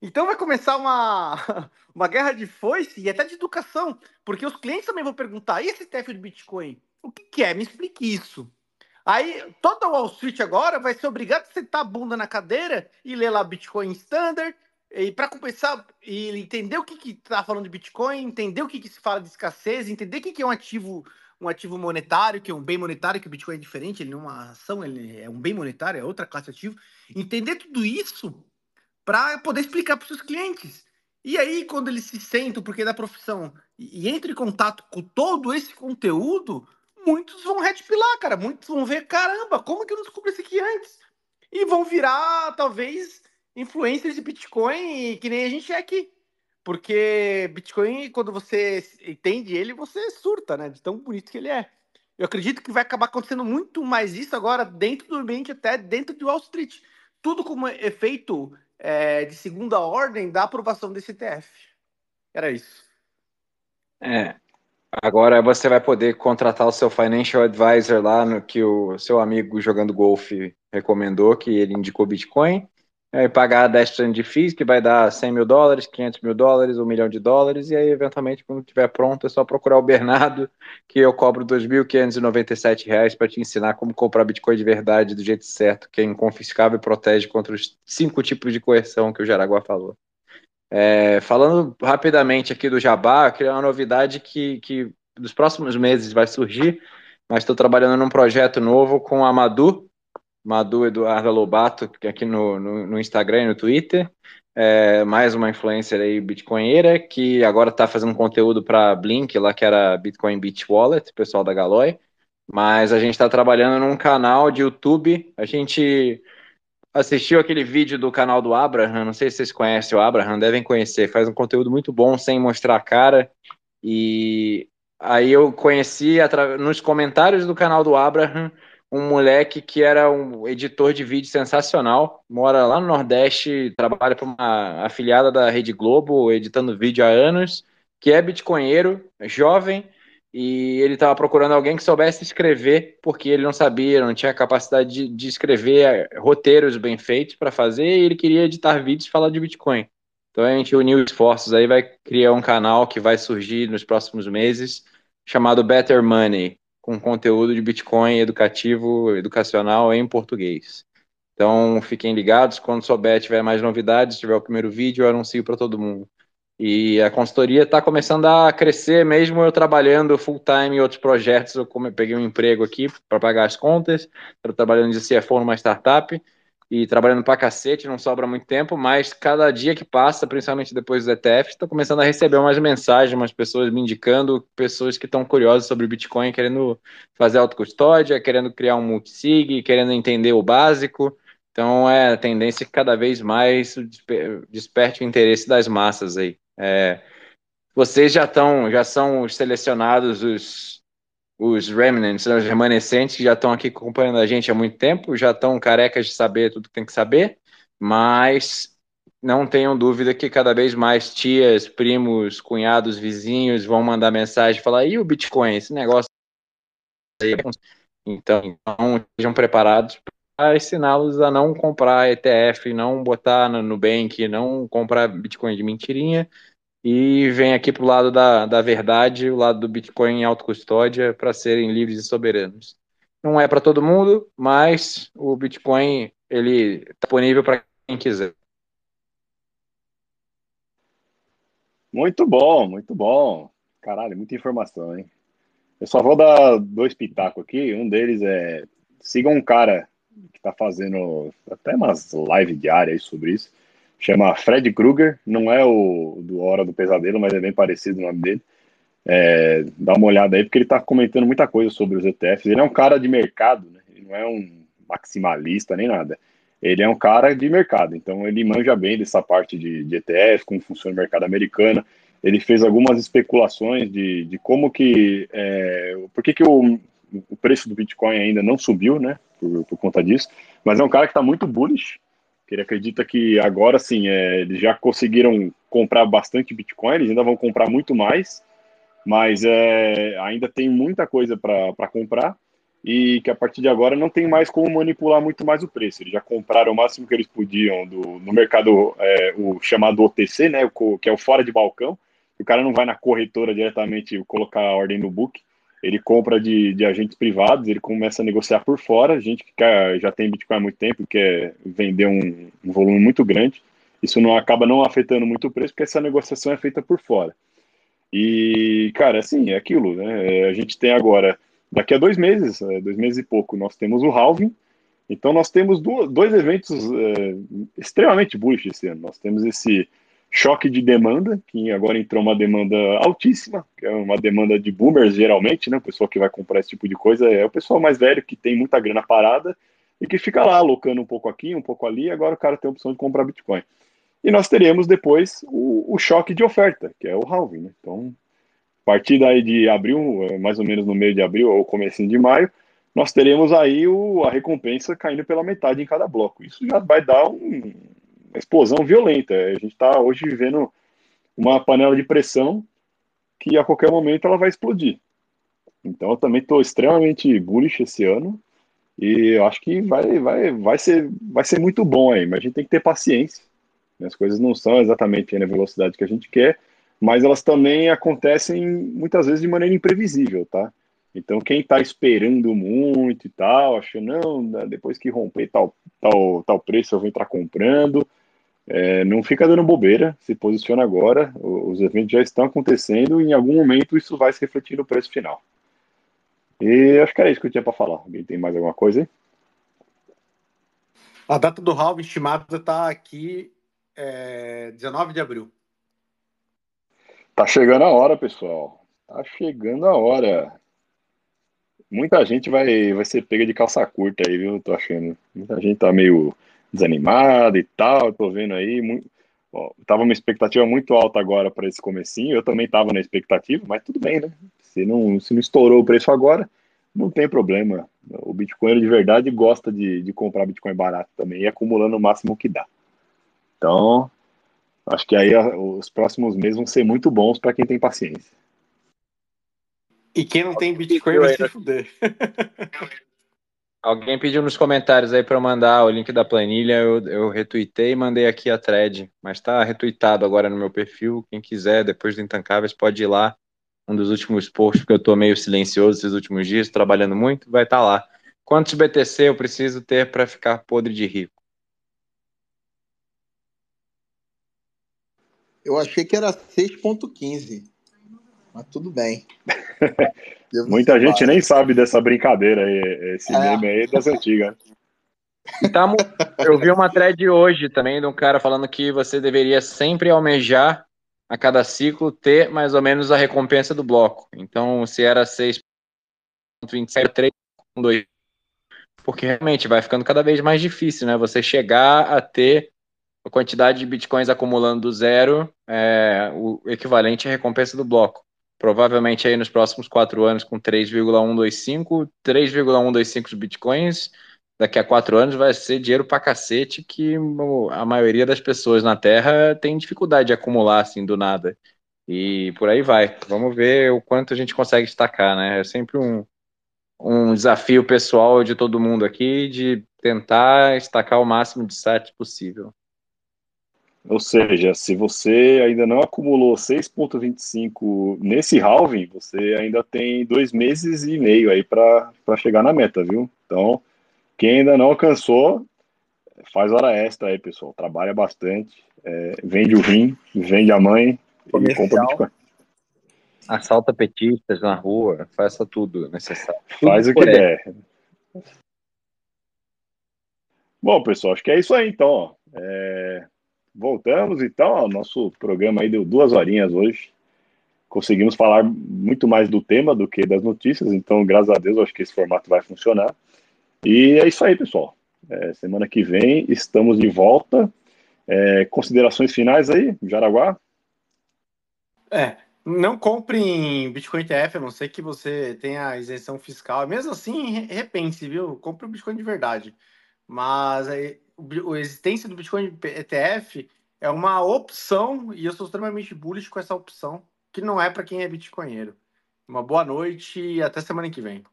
Então vai começar uma, *laughs* uma guerra de foice e até de educação, porque os clientes também vão perguntar: e esse TF de Bitcoin? O que, que é? Me explique isso. Aí toda Wall Street agora vai ser obrigado a sentar a bunda na cadeira e ler lá Bitcoin Standard, e para compensar, e entender o que que tá falando de Bitcoin, entender o que que se fala de escassez, entender o que que é um ativo um ativo monetário, que é um bem monetário, que o Bitcoin é diferente, ele não é uma ação, ele é um bem monetário, é outra classe de ativo. Entender tudo isso para poder explicar para os seus clientes. E aí, quando eles se sentam, porque é da profissão, e, entram em contato com todo esse conteúdo, muitos vão retipilar, cara. Muitos vão ver, caramba, como que eu não descobri isso aqui antes? E vão virar, talvez, influencers de Bitcoin, que nem a gente é aqui. Porque Bitcoin, quando você entende ele, você surta, né? De tão bonito que ele é. Eu acredito que vai acabar acontecendo muito mais isso agora dentro do ambiente, até dentro de Wall Street. Tudo como efeito é, de segunda ordem da aprovação desse ETF. Era isso. É, Agora você vai poder contratar o seu financial advisor lá no que o seu amigo jogando golfe recomendou, que ele indicou Bitcoin, aí pagar 10% de FIIs, que vai dar 100 mil dólares, 500 mil dólares, 1 milhão de dólares, e aí eventualmente quando estiver pronto é só procurar o Bernardo, que eu cobro 2.597 reais para te ensinar como comprar Bitcoin de verdade do jeito certo, que é inconfiscável e protege contra os cinco tipos de coerção que o Jaraguá falou. É, falando rapidamente aqui do Jabá, que é uma novidade que, que dos próximos meses vai surgir, mas estou trabalhando num projeto novo com a Madu, Madu Eduardo Lobato, é aqui no, no, no Instagram e no Twitter, é, mais uma influencer aí bitcoinheira, que agora está fazendo conteúdo para Blink, lá que era Bitcoin Beach Wallet, pessoal da Galoy, mas a gente está trabalhando num canal de YouTube, a gente assistiu aquele vídeo do canal do Abraham, não sei se vocês conhecem o Abraham, devem conhecer, faz um conteúdo muito bom sem mostrar a cara. E aí eu conheci nos comentários do canal do Abraham um moleque que era um editor de vídeo sensacional, mora lá no Nordeste, trabalha para uma afiliada da Rede Globo, editando vídeo há anos, que é bitcoinheiro, jovem, e ele estava procurando alguém que soubesse escrever, porque ele não sabia, não tinha capacidade de, de escrever eh, roteiros bem feitos para fazer, e ele queria editar vídeos e falar de Bitcoin. Então a gente uniu esforços aí, vai criar um canal que vai surgir nos próximos meses, chamado Better Money, com conteúdo de Bitcoin educativo, educacional em português. Então fiquem ligados, quando souber, tiver mais novidades, tiver o primeiro vídeo, eu anuncio para todo mundo. E a consultoria está começando a crescer, mesmo eu trabalhando full time em outros projetos. Eu peguei um emprego aqui para pagar as contas, estou trabalhando de CFO numa startup e trabalhando para cacete, não sobra muito tempo, mas cada dia que passa, principalmente depois dos ETFs, estou começando a receber umas mensagens, umas pessoas me indicando, pessoas que estão curiosas sobre o Bitcoin, querendo fazer autocustódia, querendo criar um multisig, querendo entender o básico. Então é a tendência que cada vez mais desperte o interesse das massas aí. É, vocês já estão, já são selecionados os, os remnants, os remanescentes que já estão aqui acompanhando a gente há muito tempo, já estão carecas de saber tudo que tem que saber, mas não tenham dúvida que cada vez mais tias, primos, cunhados, vizinhos vão mandar mensagem e falar: e o Bitcoin, esse negócio aí? Então, então sejam preparados para ensiná-los a não comprar ETF, não botar no Nubank, não comprar Bitcoin de mentirinha e vem aqui para o lado da, da verdade, o lado do Bitcoin em autocustódia, para serem livres e soberanos. Não é para todo mundo, mas o Bitcoin ele está disponível para quem quiser. Muito bom, muito bom. Caralho, muita informação, hein? Eu só vou dar dois pitacos aqui. Um deles é sigam um cara que está fazendo até umas lives diárias sobre isso chama Fred Krueger, não é o do Hora do Pesadelo, mas é bem parecido o nome dele. É, dá uma olhada aí, porque ele está comentando muita coisa sobre os ETFs. Ele é um cara de mercado, né? ele não é um maximalista nem nada. Ele é um cara de mercado, então ele manja bem dessa parte de, de ETF, como funciona o mercado americano. Ele fez algumas especulações de, de como que. É, por que, que o, o preço do Bitcoin ainda não subiu, né? Por, por conta disso. Mas é um cara que está muito bullish que ele acredita que agora sim, é, eles já conseguiram comprar bastante Bitcoin, eles ainda vão comprar muito mais, mas é, ainda tem muita coisa para comprar e que a partir de agora não tem mais como manipular muito mais o preço. Eles já compraram o máximo que eles podiam do, no mercado, é, o chamado OTC, né, que é o fora de balcão. O cara não vai na corretora diretamente colocar a ordem no book, ele compra de, de agentes privados, ele começa a negociar por fora, gente que já tem Bitcoin há muito tempo, quer vender um, um volume muito grande, isso não acaba não afetando muito o preço, porque essa negociação é feita por fora. E, cara, assim, é aquilo, né? A gente tem agora, daqui a dois meses, é, dois meses e pouco, nós temos o halving, então nós temos dois eventos é, extremamente bullish esse ano. Nós temos esse choque de demanda, que agora entrou uma demanda altíssima, que é uma demanda de boomers geralmente, né? O pessoal que vai comprar esse tipo de coisa é o pessoal mais velho que tem muita grana parada e que fica lá alocando um pouco aqui, um pouco ali, agora o cara tem a opção de comprar Bitcoin. E nós teremos depois o, o choque de oferta, que é o halving, né? Então, a partir daí de abril, é, mais ou menos no meio de abril ou começo de maio, nós teremos aí o, a recompensa caindo pela metade em cada bloco. Isso já vai dar um, explosão violenta. A gente está hoje vivendo uma panela de pressão que a qualquer momento ela vai explodir. Então eu também estou extremamente bullish esse ano e eu acho que vai, vai, vai, ser, vai ser muito bom aí, mas a gente tem que ter paciência. As coisas não são exatamente na velocidade que a gente quer, mas elas também acontecem muitas vezes de maneira imprevisível, tá? Então, quem está esperando muito e tal, achando, não, depois que romper tal, tal, tal preço eu vou entrar comprando, é, não fica dando bobeira, se posiciona agora, os eventos já estão acontecendo e em algum momento isso vai se refletir no preço final. E acho que é isso que eu tinha para falar. Alguém tem mais alguma coisa aí? A data do halving estimada está aqui, é, 19 de abril. Tá chegando a hora, pessoal. Tá chegando a hora. Muita gente vai, vai ser pega de calça curta aí, viu? Tô achando. Muita gente tá meio desanimada e tal. Tô vendo aí. Muito... Ó, tava uma expectativa muito alta agora para esse comecinho. Eu também tava na expectativa, mas tudo bem, né? Se não, se não estourou o preço agora, não tem problema. O Bitcoin de verdade gosta de, de comprar Bitcoin barato também e acumulando o máximo que dá. Então, acho que aí os próximos meses vão ser muito bons para quem tem paciência. E quem não tem Bitcoin vai se fuder. Alguém pediu nos comentários aí para eu mandar o link da planilha, eu, eu retuitei e mandei aqui a thread, mas está retuitado agora no meu perfil. Quem quiser, depois do Intancáveis, pode ir lá. Um dos últimos posts, porque eu estou meio silencioso esses últimos dias, trabalhando muito, vai estar tá lá. Quantos BTC eu preciso ter para ficar podre de rico? Eu achei que era 6.15, mas tudo bem. *laughs* Muita gente nem sabe dessa brincadeira aí, esse é. meme aí das antigas. Tamo, eu vi uma thread hoje também de um cara falando que você deveria sempre almejar a cada ciclo ter mais ou menos a recompensa do bloco. Então, se era 6.27, 3.2, porque realmente vai ficando cada vez mais difícil, né? Você chegar a ter a quantidade de bitcoins acumulando do zero, é, o equivalente à recompensa do bloco provavelmente aí nos próximos quatro anos com 3,125, 3,125 bitcoins, daqui a quatro anos vai ser dinheiro pra cacete que a maioria das pessoas na Terra tem dificuldade de acumular assim do nada. E por aí vai. Vamos ver o quanto a gente consegue destacar, né? É sempre um, um desafio pessoal de todo mundo aqui de tentar destacar o máximo de site possível. Ou seja, se você ainda não acumulou 6,25 nesse halving, você ainda tem dois meses e meio aí para chegar na meta, viu? Então, quem ainda não alcançou, faz hora extra aí, pessoal. Trabalha bastante, é, vende o rim, vende a mãe Comercial. e compra Bitcoin. Assalta petistas na rua, faça tudo necessário. Faz tudo o que der. Bom, pessoal, acho que é isso aí então. É... Voltamos então ao nosso programa aí deu duas horinhas hoje. Conseguimos falar muito mais do tema do que das notícias, então graças a Deus acho que esse formato vai funcionar. E é isso aí, pessoal. É, semana que vem estamos de volta. É, considerações finais aí, Jaraguá? É, não compre em Bitcoin ETF, a não ser que você tenha isenção fiscal. Mesmo assim, repense, viu? Compre o Bitcoin de verdade. Mas a existência do Bitcoin ETF é uma opção e eu sou extremamente bullish com essa opção, que não é para quem é bitcoinheiro. Uma boa noite e até semana que vem.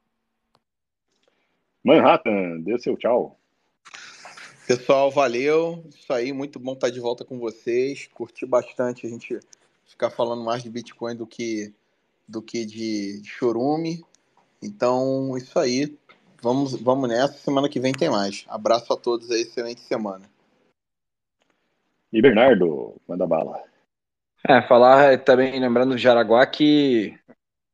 Manhattan, dê seu tchau. Pessoal, valeu. Isso aí, muito bom estar de volta com vocês. Curti bastante a gente ficar falando mais de Bitcoin do que do que de, de chorume. Então, isso aí. Vamos, vamos nessa. Semana que vem tem mais. Abraço a todos aí, excelente semana. E Bernardo, manda bala. É, falar também, lembrando do Jaraguá, que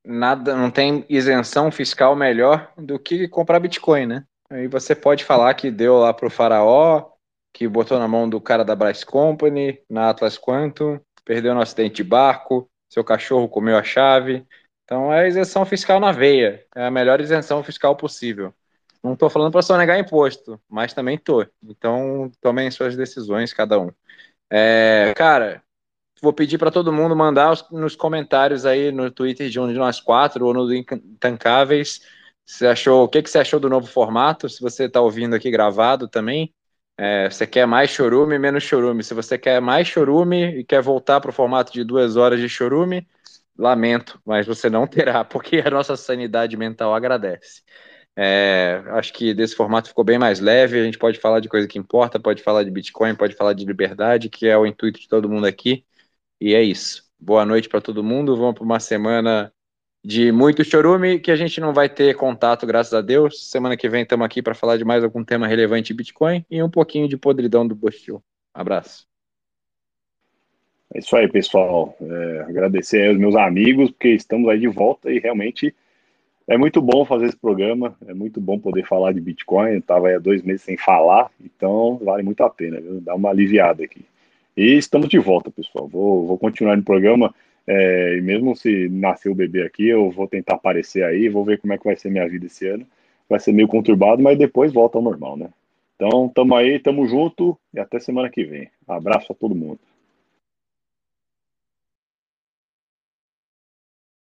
nada, não tem isenção fiscal melhor do que comprar Bitcoin, né? Aí você pode falar que deu lá pro faraó, que botou na mão do cara da Bryce Company, na Atlas Quantum, perdeu no acidente de barco, seu cachorro comeu a chave. Então é isenção fiscal na veia, é a melhor isenção fiscal possível. Não estou falando para sonegar imposto, mas também tô. Então tomem suas decisões, cada um. É, cara, vou pedir para todo mundo mandar os, nos comentários aí no Twitter de um de nós quatro ou no Intancáveis. Você achou? O que, que você achou do novo formato? Se você está ouvindo aqui gravado também, é, você quer mais chorume, menos chorume. Se você quer mais chorume e quer voltar para o formato de duas horas de chorume, lamento, mas você não terá, *laughs* porque a nossa sanidade mental agradece. É, acho que desse formato ficou bem mais leve. A gente pode falar de coisa que importa, pode falar de Bitcoin, pode falar de liberdade, que é o intuito de todo mundo aqui. E é isso. Boa noite para todo mundo. Vamos para uma semana de muito chorume, que a gente não vai ter contato, graças a Deus. Semana que vem estamos aqui para falar de mais algum tema relevante Bitcoin e um pouquinho de podridão do Bostil. Abraço. É isso aí, pessoal. É, agradecer aos meus amigos, porque estamos aí de volta e realmente é muito bom fazer esse programa, é muito bom poder falar de Bitcoin. Estava há dois meses sem falar, então vale muito a pena, viu? Dá uma aliviada aqui. E estamos de volta, pessoal. Vou, vou continuar no programa. É, e mesmo se nascer o bebê aqui, eu vou tentar aparecer aí, vou ver como é que vai ser minha vida esse ano. Vai ser meio conturbado, mas depois volta ao normal, né? Então, tamo aí, tamo junto e até semana que vem. Abraço a todo mundo.